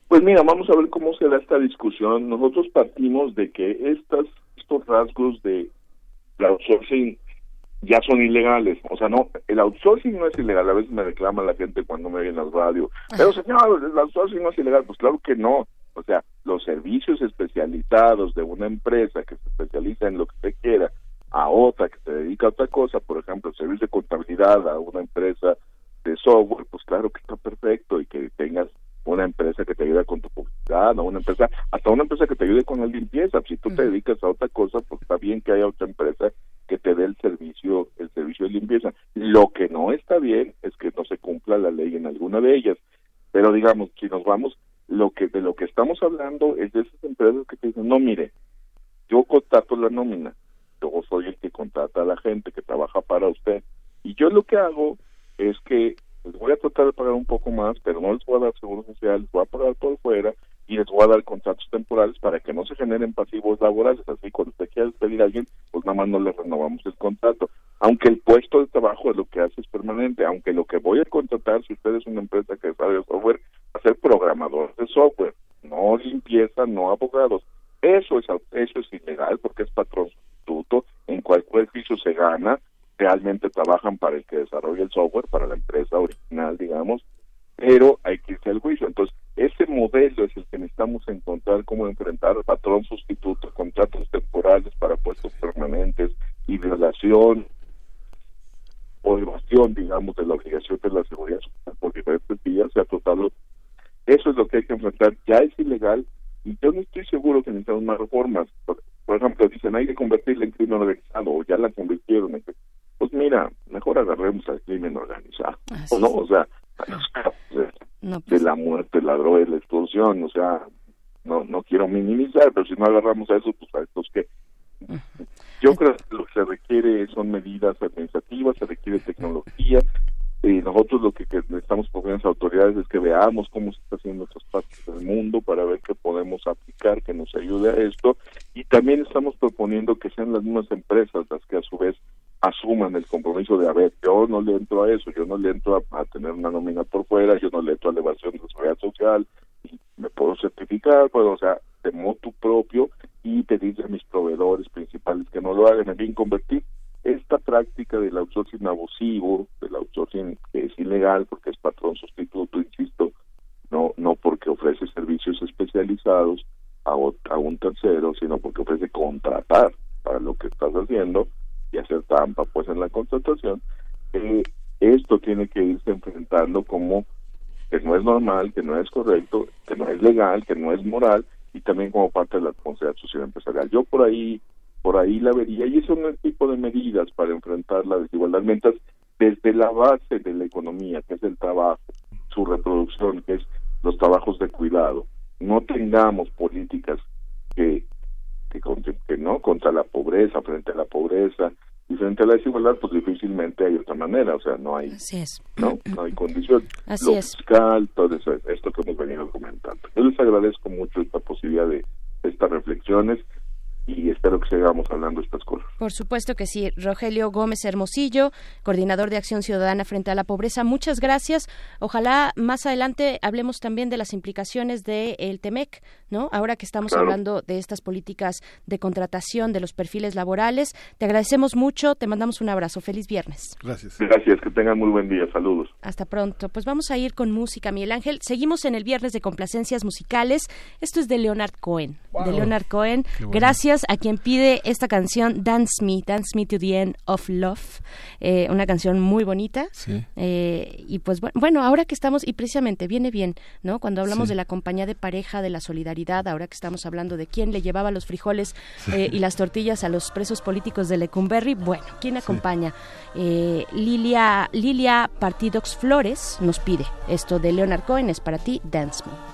Pues mira, vamos a ver cómo se da esta discusión. Nosotros partimos de que estas, estos rasgos de el outsourcing ya son ilegales. O sea, no, el outsourcing no es ilegal. A veces me reclama la gente cuando me ven en la radio. Pero señor, el outsourcing no es ilegal. Pues claro que no. O sea, los servicios especializados de una empresa que se especializa en lo que usted quiera a otra que se dedica a otra cosa, por ejemplo, el servicio de contabilidad a una empresa de software, pues claro que está perfecto y que tengas una empresa que te ayude con tu publicidad, o una empresa, hasta una empresa que te ayude con la limpieza. Si tú te dedicas a otra cosa, pues está bien que haya otra empresa que te dé el servicio, el servicio de limpieza. Lo que no está bien es que no se cumpla la ley en alguna de ellas. Pero digamos, si nos vamos, lo que de lo que estamos hablando es de esas empresas que te dicen, no, mire, yo contrato la nómina, yo soy el que contrata a la gente que trabaja para usted, y yo lo que hago es que les voy a tratar de pagar un poco más, pero no les voy a dar seguro social, les voy a pagar por fuera y les voy a dar contratos temporales para que no se generen pasivos laborales. Así, cuando usted quiera despedir a alguien, pues nada más no le renovamos el contrato. Aunque el puesto de trabajo es lo que hace es permanente, aunque lo que voy a contratar, si usted es una empresa que desarrolla software, va a ser programador de software, no limpieza, no abogados. Eso es, eso es ilegal porque es patrón sustituto, en cualquier edificio se gana, realmente trabajan para el que desarrolla el software, para la empresa original, digamos, pero hay que irse al juicio. Entonces, ese modelo es el que necesitamos encontrar cómo enfrentar patrón sustituto, contratos temporales para puestos permanentes y violación o evasión, digamos, de la obligación de la seguridad social por diferentes vías, se ha tratado. Eso es lo que hay que enfrentar. Ya es ilegal y yo no estoy seguro que necesitamos más reformas. Por, ejemplo, dicen hay que convertirla en crimen organizado o ya la convirtieron en mira, mejor agarremos al crimen organizado, o no, o sea, de, pues. la muerte, la droga y la extorsión, o sea, no no quiero minimizar, pero si no agarramos a eso, pues a estos que yo creo que lo que se requiere son medidas administrativas, se requiere tecnología, y nosotros lo que, que necesitamos por las autoridades es que veamos cómo se está haciendo en otras partes del mundo para ver qué podemos aplicar que nos ayude a esto y también estamos proponiendo que sean las mismas empresas las que a su vez asuman el compromiso de, a ver, yo no le entro a eso, yo no le entro a, tener una nómina por fuera, yo no le entro a elevación de seguridad social, y me puedo certificar, puedo, o sea, de motu propio y pedirle a mis proveedores principales que no lo hagan, en fin, convertir esta práctica del outsourcing abusivo, del outsourcing que es ilegal porque es patrón sustituto, insisto, no no porque ofrece servicios especializados a un tercero, sino porque ofrece contratar para lo que estás haciendo, y hacer trampa pues en la contratación, eh, esto tiene que irse enfrentando como que no es normal, que no es correcto, que no es legal, que no es moral y también como parte de la responsabilidad social empresarial. Yo por ahí por ahí la vería y eso es un tipo de medidas para enfrentar la desigualdad mientras desde la base de la economía, que es el trabajo, su reproducción, que es los trabajos de cuidado, no tengamos políticas que que, no contra la pobreza frente a la pobreza Y frente a la desigualdad, pues difícilmente hay otra manera, o sea, no hay, Así es. no, no hay condición. Así Lo es. fiscal, todo eso, esto que hemos venido comentando. Yo les agradezco mucho esta posibilidad de estas reflexiones y espero que sigamos hablando de estas cosas. Por supuesto que sí. Rogelio Gómez Hermosillo, coordinador de Acción Ciudadana frente a la Pobreza, muchas gracias. Ojalá más adelante hablemos también de las implicaciones del el TEMEC, ¿no? Ahora que estamos Claro. hablando de estas políticas de contratación, de los perfiles laborales. Te agradecemos mucho, te mandamos un abrazo. Feliz viernes. Gracias. Gracias, que tengan muy buen día. Saludos. Hasta pronto. Pues vamos a ir con música, Miguel Ángel. Seguimos en el viernes de complacencias musicales. Esto es de Leonard Cohen. De Leonard Cohen. Bueno. Gracias a quien pide esta canción Dance Me, Dance Me to the End of Love. Eh, una canción muy bonita. Sí. Eh, y pues bu- bueno, ahora que estamos, y precisamente viene bien, ¿no? Cuando hablamos Sí. de la compañía de pareja, de la solidaridad, ahora que estamos hablando de quién le llevaba los frijoles Sí. eh, y las tortillas a los presos políticos de Lecumberri, bueno, ¿quién acompaña? Eh, Lilia, Lilia Partidox Flores nos pide esto de Leonard Cohen, es para ti, Dance Me.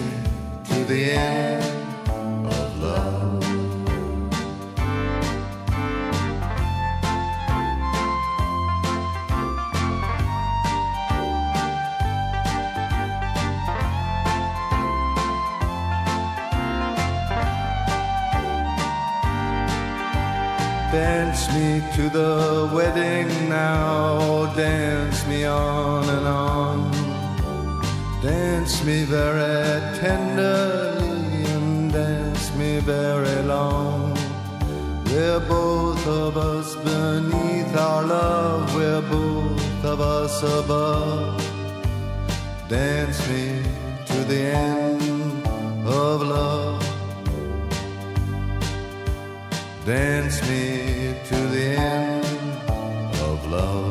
to the end of love. Dance me to the wedding now, dance me on and on. Dance me very tenderly and dance me very long. We're both of us beneath our love, we're both of us above. Dance me to the end of love. Dance me to the end of love.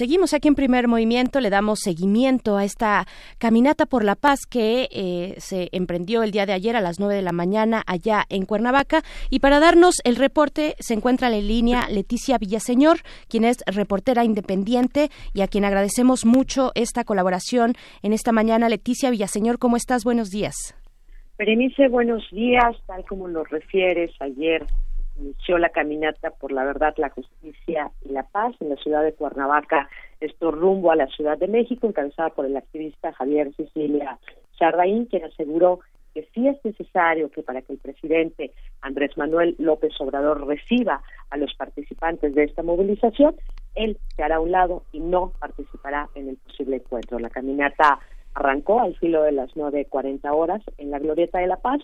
Seguimos aquí en primer movimiento, le damos seguimiento a esta caminata por la paz que eh, se emprendió el día de ayer a las 9 de la mañana allá en Cuernavaca. Y para darnos el reporte se encuentra en línea Leticia Villaseñor, quien es reportera independiente y a quien agradecemos mucho esta colaboración en esta mañana. Leticia Villaseñor, ¿cómo estás? Buenos días. Berenice, buenos días. Tal como nos refieres, ayer inició la caminata por la verdad, la justicia y la paz en la ciudad de Cuernavaca, esto rumbo a la Ciudad de México, encabezada por el activista Javier Cecilia Chardaín, quien aseguró que sí es necesario que para que el presidente Andrés Manuel López Obrador reciba a los participantes de esta movilización, él se hará a un lado y no participará en el posible encuentro. La caminata arrancó al filo de las 9.40 horas en la Glorieta de la Paz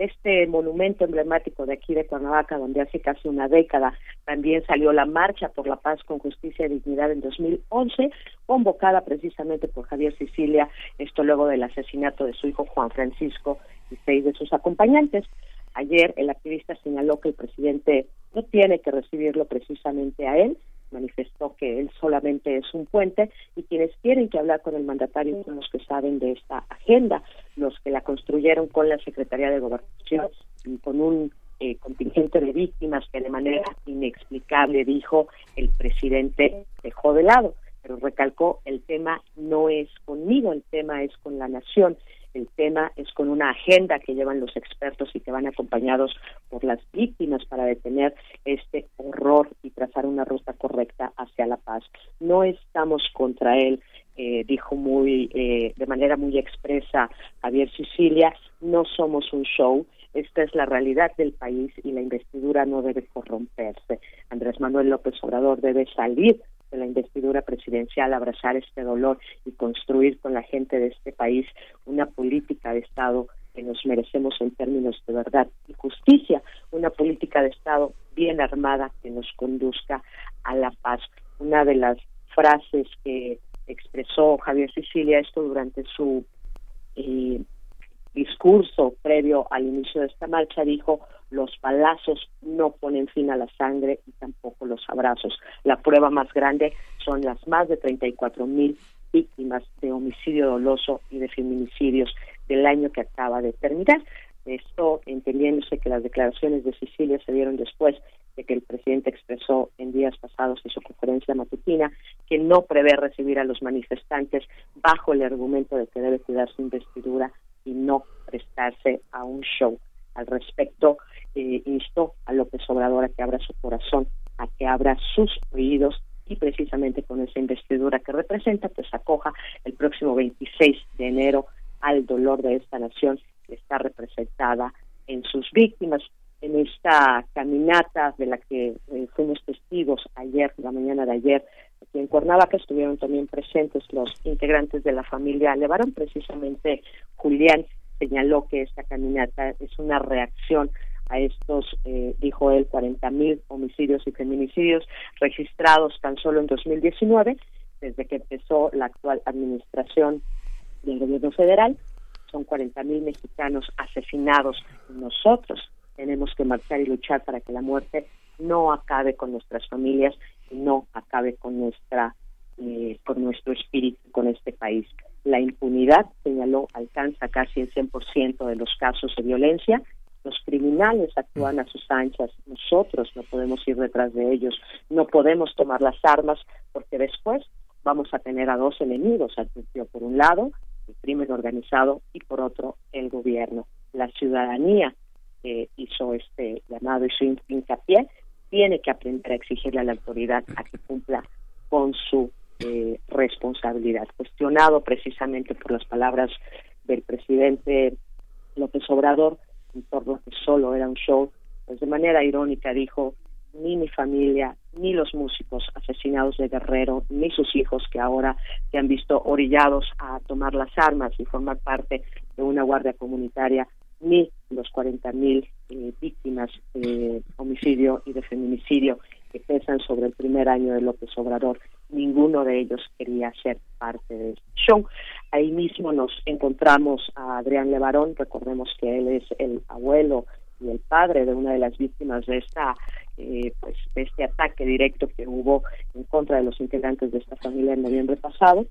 este monumento emblemático de aquí de Cuernavaca, donde hace casi una década también salió la Marcha por la Paz con Justicia y Dignidad en 2011, convocada precisamente por Javier Sicilia, esto luego del asesinato de su hijo Juan Francisco y seis de sus acompañantes. Ayer el activista señaló que el presidente no tiene que recibirlo precisamente a él, manifestó que él solamente es un puente y quienes tienen que hablar con el mandatario son los que saben de esta agenda, los que la construyeron con la Secretaría de Gobernación y con un eh, contingente de víctimas que de manera inexplicable dijo el presidente dejó de lado, pero recalcó el tema no es conmigo, el tema es con la nación el tema es con una agenda que llevan los expertos y que van acompañados por las víctimas para detener este horror y trazar una ruta correcta hacia la paz. No estamos contra él, eh, dijo muy eh, de manera muy expresa Javier Sicilia, no somos un show, esta es la realidad del país y la investidura no debe corromperse. Andrés Manuel López Obrador debe salir de la investidura presidencial, abrazar este dolor y construir con la gente de este país una política de Estado que nos merecemos en términos de verdad y justicia, una política de Estado bien armada que nos conduzca a la paz. Una de las frases que expresó Javier Sicilia esto durante su eh, discurso previo al inicio de esta marcha dijo los balazos no ponen fin a la sangre y tampoco los abrazos. La prueba más grande son las más de 34 mil víctimas de homicidio doloso y de feminicidios del año que acaba de terminar. Esto entendiéndose que las declaraciones de Sicilia se dieron después de que el presidente expresó en días pasados en su conferencia matutina que no prevé recibir a los manifestantes bajo el argumento de que debe cuidar su investidura y no prestarse a un show. Al respecto, eh, instó a López Obrador a que abra su corazón, a que abra sus oídos y precisamente con esa investidura que representa, pues acoja el próximo 26 de enero al dolor de esta nación que está representada en sus víctimas. En esta caminata de la que eh, fuimos testigos ayer, la mañana de ayer, aquí en Cuernavaca, estuvieron también presentes los integrantes de la familia Levarón, precisamente Julián señaló que esta caminata es una reacción a estos, eh, dijo él, 40 mil homicidios y feminicidios registrados tan solo en 2019, desde que empezó la actual administración del gobierno federal. Son 40 mil mexicanos asesinados. Nosotros tenemos que marchar y luchar para que la muerte no acabe con nuestras familias y no acabe con nuestra eh, con nuestro espíritu, con este país. La impunidad, señaló, alcanza casi el 100% de los casos de violencia. Los criminales actúan a sus anchas. Nosotros no podemos ir detrás de ellos. No podemos tomar las armas porque después vamos a tener a dos enemigos, por un lado el crimen organizado y por otro el gobierno. La ciudadanía eh, hizo este llamado su hincapié tiene que aprender a exigirle a la autoridad a que cumpla con su eh, responsabilidad. Cuestionado precisamente por las palabras del presidente López Obrador en torno a que solo era un show, pues de manera irónica dijo, ni mi familia, ni los músicos asesinados de Guerrero, ni sus hijos que ahora se han visto orillados a tomar las armas y formar parte de una guardia comunitaria, ni los 40.000 mil eh, víctimas de homicidio y de feminicidio que pesan sobre el primer año de López Obrador ninguno de ellos quería ser parte de este show. Ahí mismo nos encontramos a Adrián Levarón, recordemos que él es el abuelo y el padre de una de las víctimas de esta eh, pues de este ataque directo que hubo en contra de los integrantes de esta familia en noviembre pasado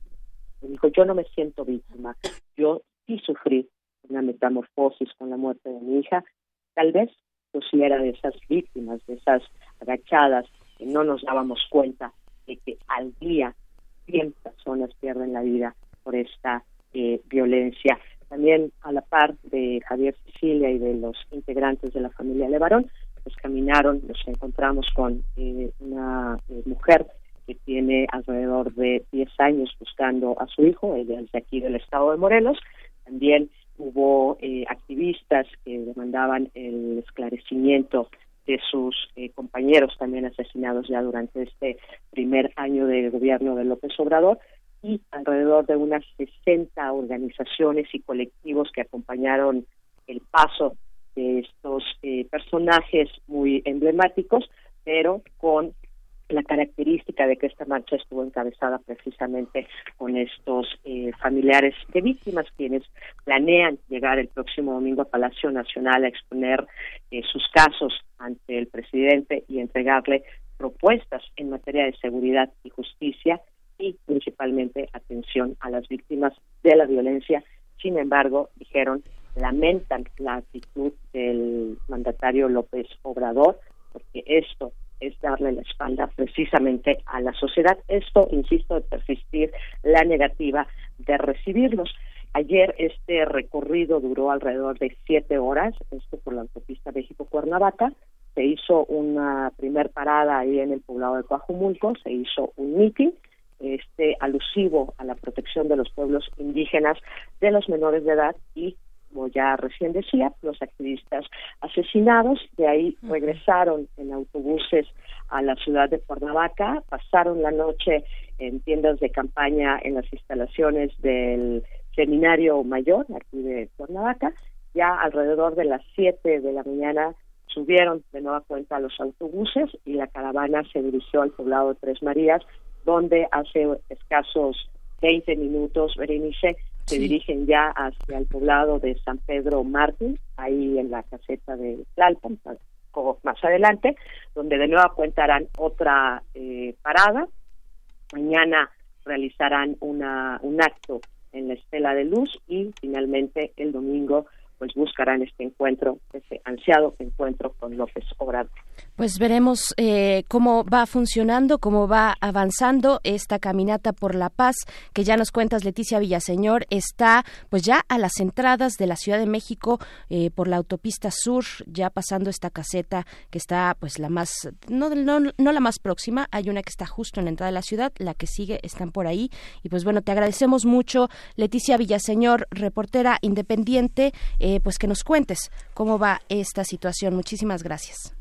me dijo yo no me siento víctima yo sí sufrí una metamorfosis con la muerte de mi hija tal vez yo sí era de esas víctimas de esas agachadas que no nos dábamos cuenta de que al día 100 personas pierden la vida por esta eh, violencia también a la par de Javier Sicilia y de los integrantes de la familia Levarón, pues caminaron, nos encontramos con eh, una eh, mujer que tiene alrededor de 10 años buscando a su hijo, ella es de aquí del estado de Morelos. También hubo eh, activistas que demandaban el esclarecimiento de sus compañeros también asesinados ya durante este primer año de gobierno de López Obrador y alrededor de unas 60 organizaciones y colectivos que acompañaron el paso de estos eh, personajes muy emblemáticos, pero con la característica de que esta marcha estuvo encabezada precisamente con estos eh, familiares de víctimas quienes planean llegar el próximo domingo a Palacio Nacional a exponer eh, sus casos ante el presidente y entregarle propuestas en materia de seguridad y justicia y principalmente atención a las víctimas de la violencia. Sin embargo, dijeron, lamentan la actitud del mandatario López Obrador, porque esto es darle la espalda precisamente a la sociedad. Esto, insisto, de persistir la negativa de recibirlos. Ayer este recorrido duró alrededor de siete horas, esto por la autopista México-Cuernavaca. Se hizo una primer parada ahí en el poblado de Coajumulco, se hizo un meeting este alusivo a la protección de los pueblos indígenas, de los menores de edad y como ya recién decía, los activistas asesinados, de ahí regresaron en autobuses a la ciudad de Cuernavaca, pasaron la noche en tiendas de campaña en las instalaciones del Seminario Mayor, aquí de Cuernavaca, ya alrededor de las 7 de la mañana subieron de nueva cuenta a los autobuses y la caravana se dirigió al poblado de Tres Marías, donde hace escasos 20 minutos, Berenice, se dirigen ya hacia el poblado de San Pedro Martín, ahí en la caseta de Tlalpan, más adelante, donde de nuevo cuentarán otra eh, parada. Mañana realizarán una, un acto en la Estela de Luz y finalmente el domingo pues buscarán este encuentro, este ansiado encuentro con López Obrador. Pues veremos eh, cómo va funcionando, cómo va avanzando esta caminata por la paz que ya nos cuentas Leticia Villaseñor está pues ya a las entradas de la Ciudad de México eh, por la autopista sur, ya pasando esta caseta que está pues la más no, no, no la más próxima, hay una que está justo en la entrada de la ciudad, la que sigue están por ahí y pues bueno te agradecemos mucho Leticia Villaseñor, reportera independiente. Eh, pues que nos cuentes cómo va esta situación. Muchísimas gracias.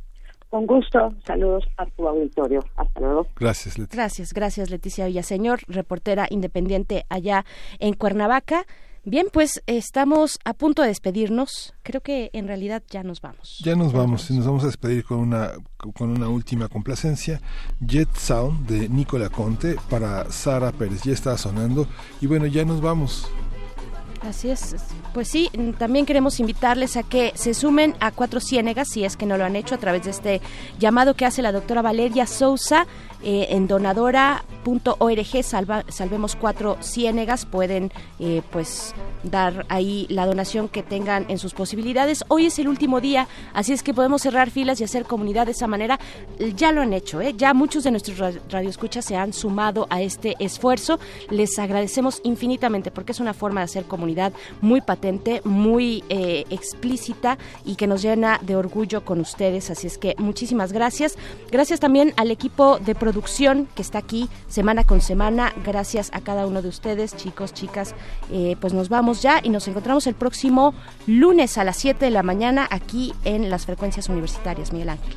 Con gusto, saludos a tu auditorio. Hasta luego. Gracias, Leticia. Gracias, gracias, Leticia Villaseñor, reportera independiente allá en Cuernavaca. Bien, pues estamos a punto de despedirnos. Creo que en realidad ya nos vamos. Ya nos vamos y nos vamos a despedir con una con una última complacencia, Jet Sound de Nicola Conte para Sara Pérez. Ya está sonando y bueno, ya nos vamos. Así es. Pues sí, también queremos invitarles a que se sumen a Cuatro Ciénegas, si es que no lo han hecho, a través de este llamado que hace la doctora Valeria Sousa eh, en donadora.org, salvemos Cuatro Ciénegas, pueden eh, pues dar ahí la donación que tengan en sus posibilidades. Hoy es el último día, así es que podemos cerrar filas y hacer comunidad de esa manera. Ya lo han hecho, ¿eh? ya muchos de nuestros radioescuchas se han sumado a este esfuerzo. Les agradecemos infinitamente porque es una forma de hacer comunidad muy patente, muy eh, explícita y que nos llena de orgullo con ustedes. Así es que muchísimas gracias. Gracias también al equipo de producción que está aquí semana con semana. Gracias a cada uno de ustedes, chicos, chicas. Eh, pues nos vamos ya y nos encontramos el próximo lunes a las 7 de la mañana aquí en las frecuencias universitarias, Miguel Ángel.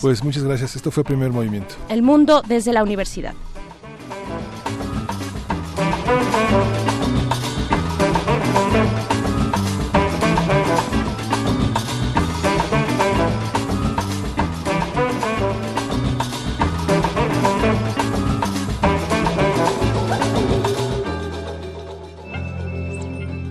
Pues muchas gracias. Esto fue Primer Movimiento. El mundo desde la universidad.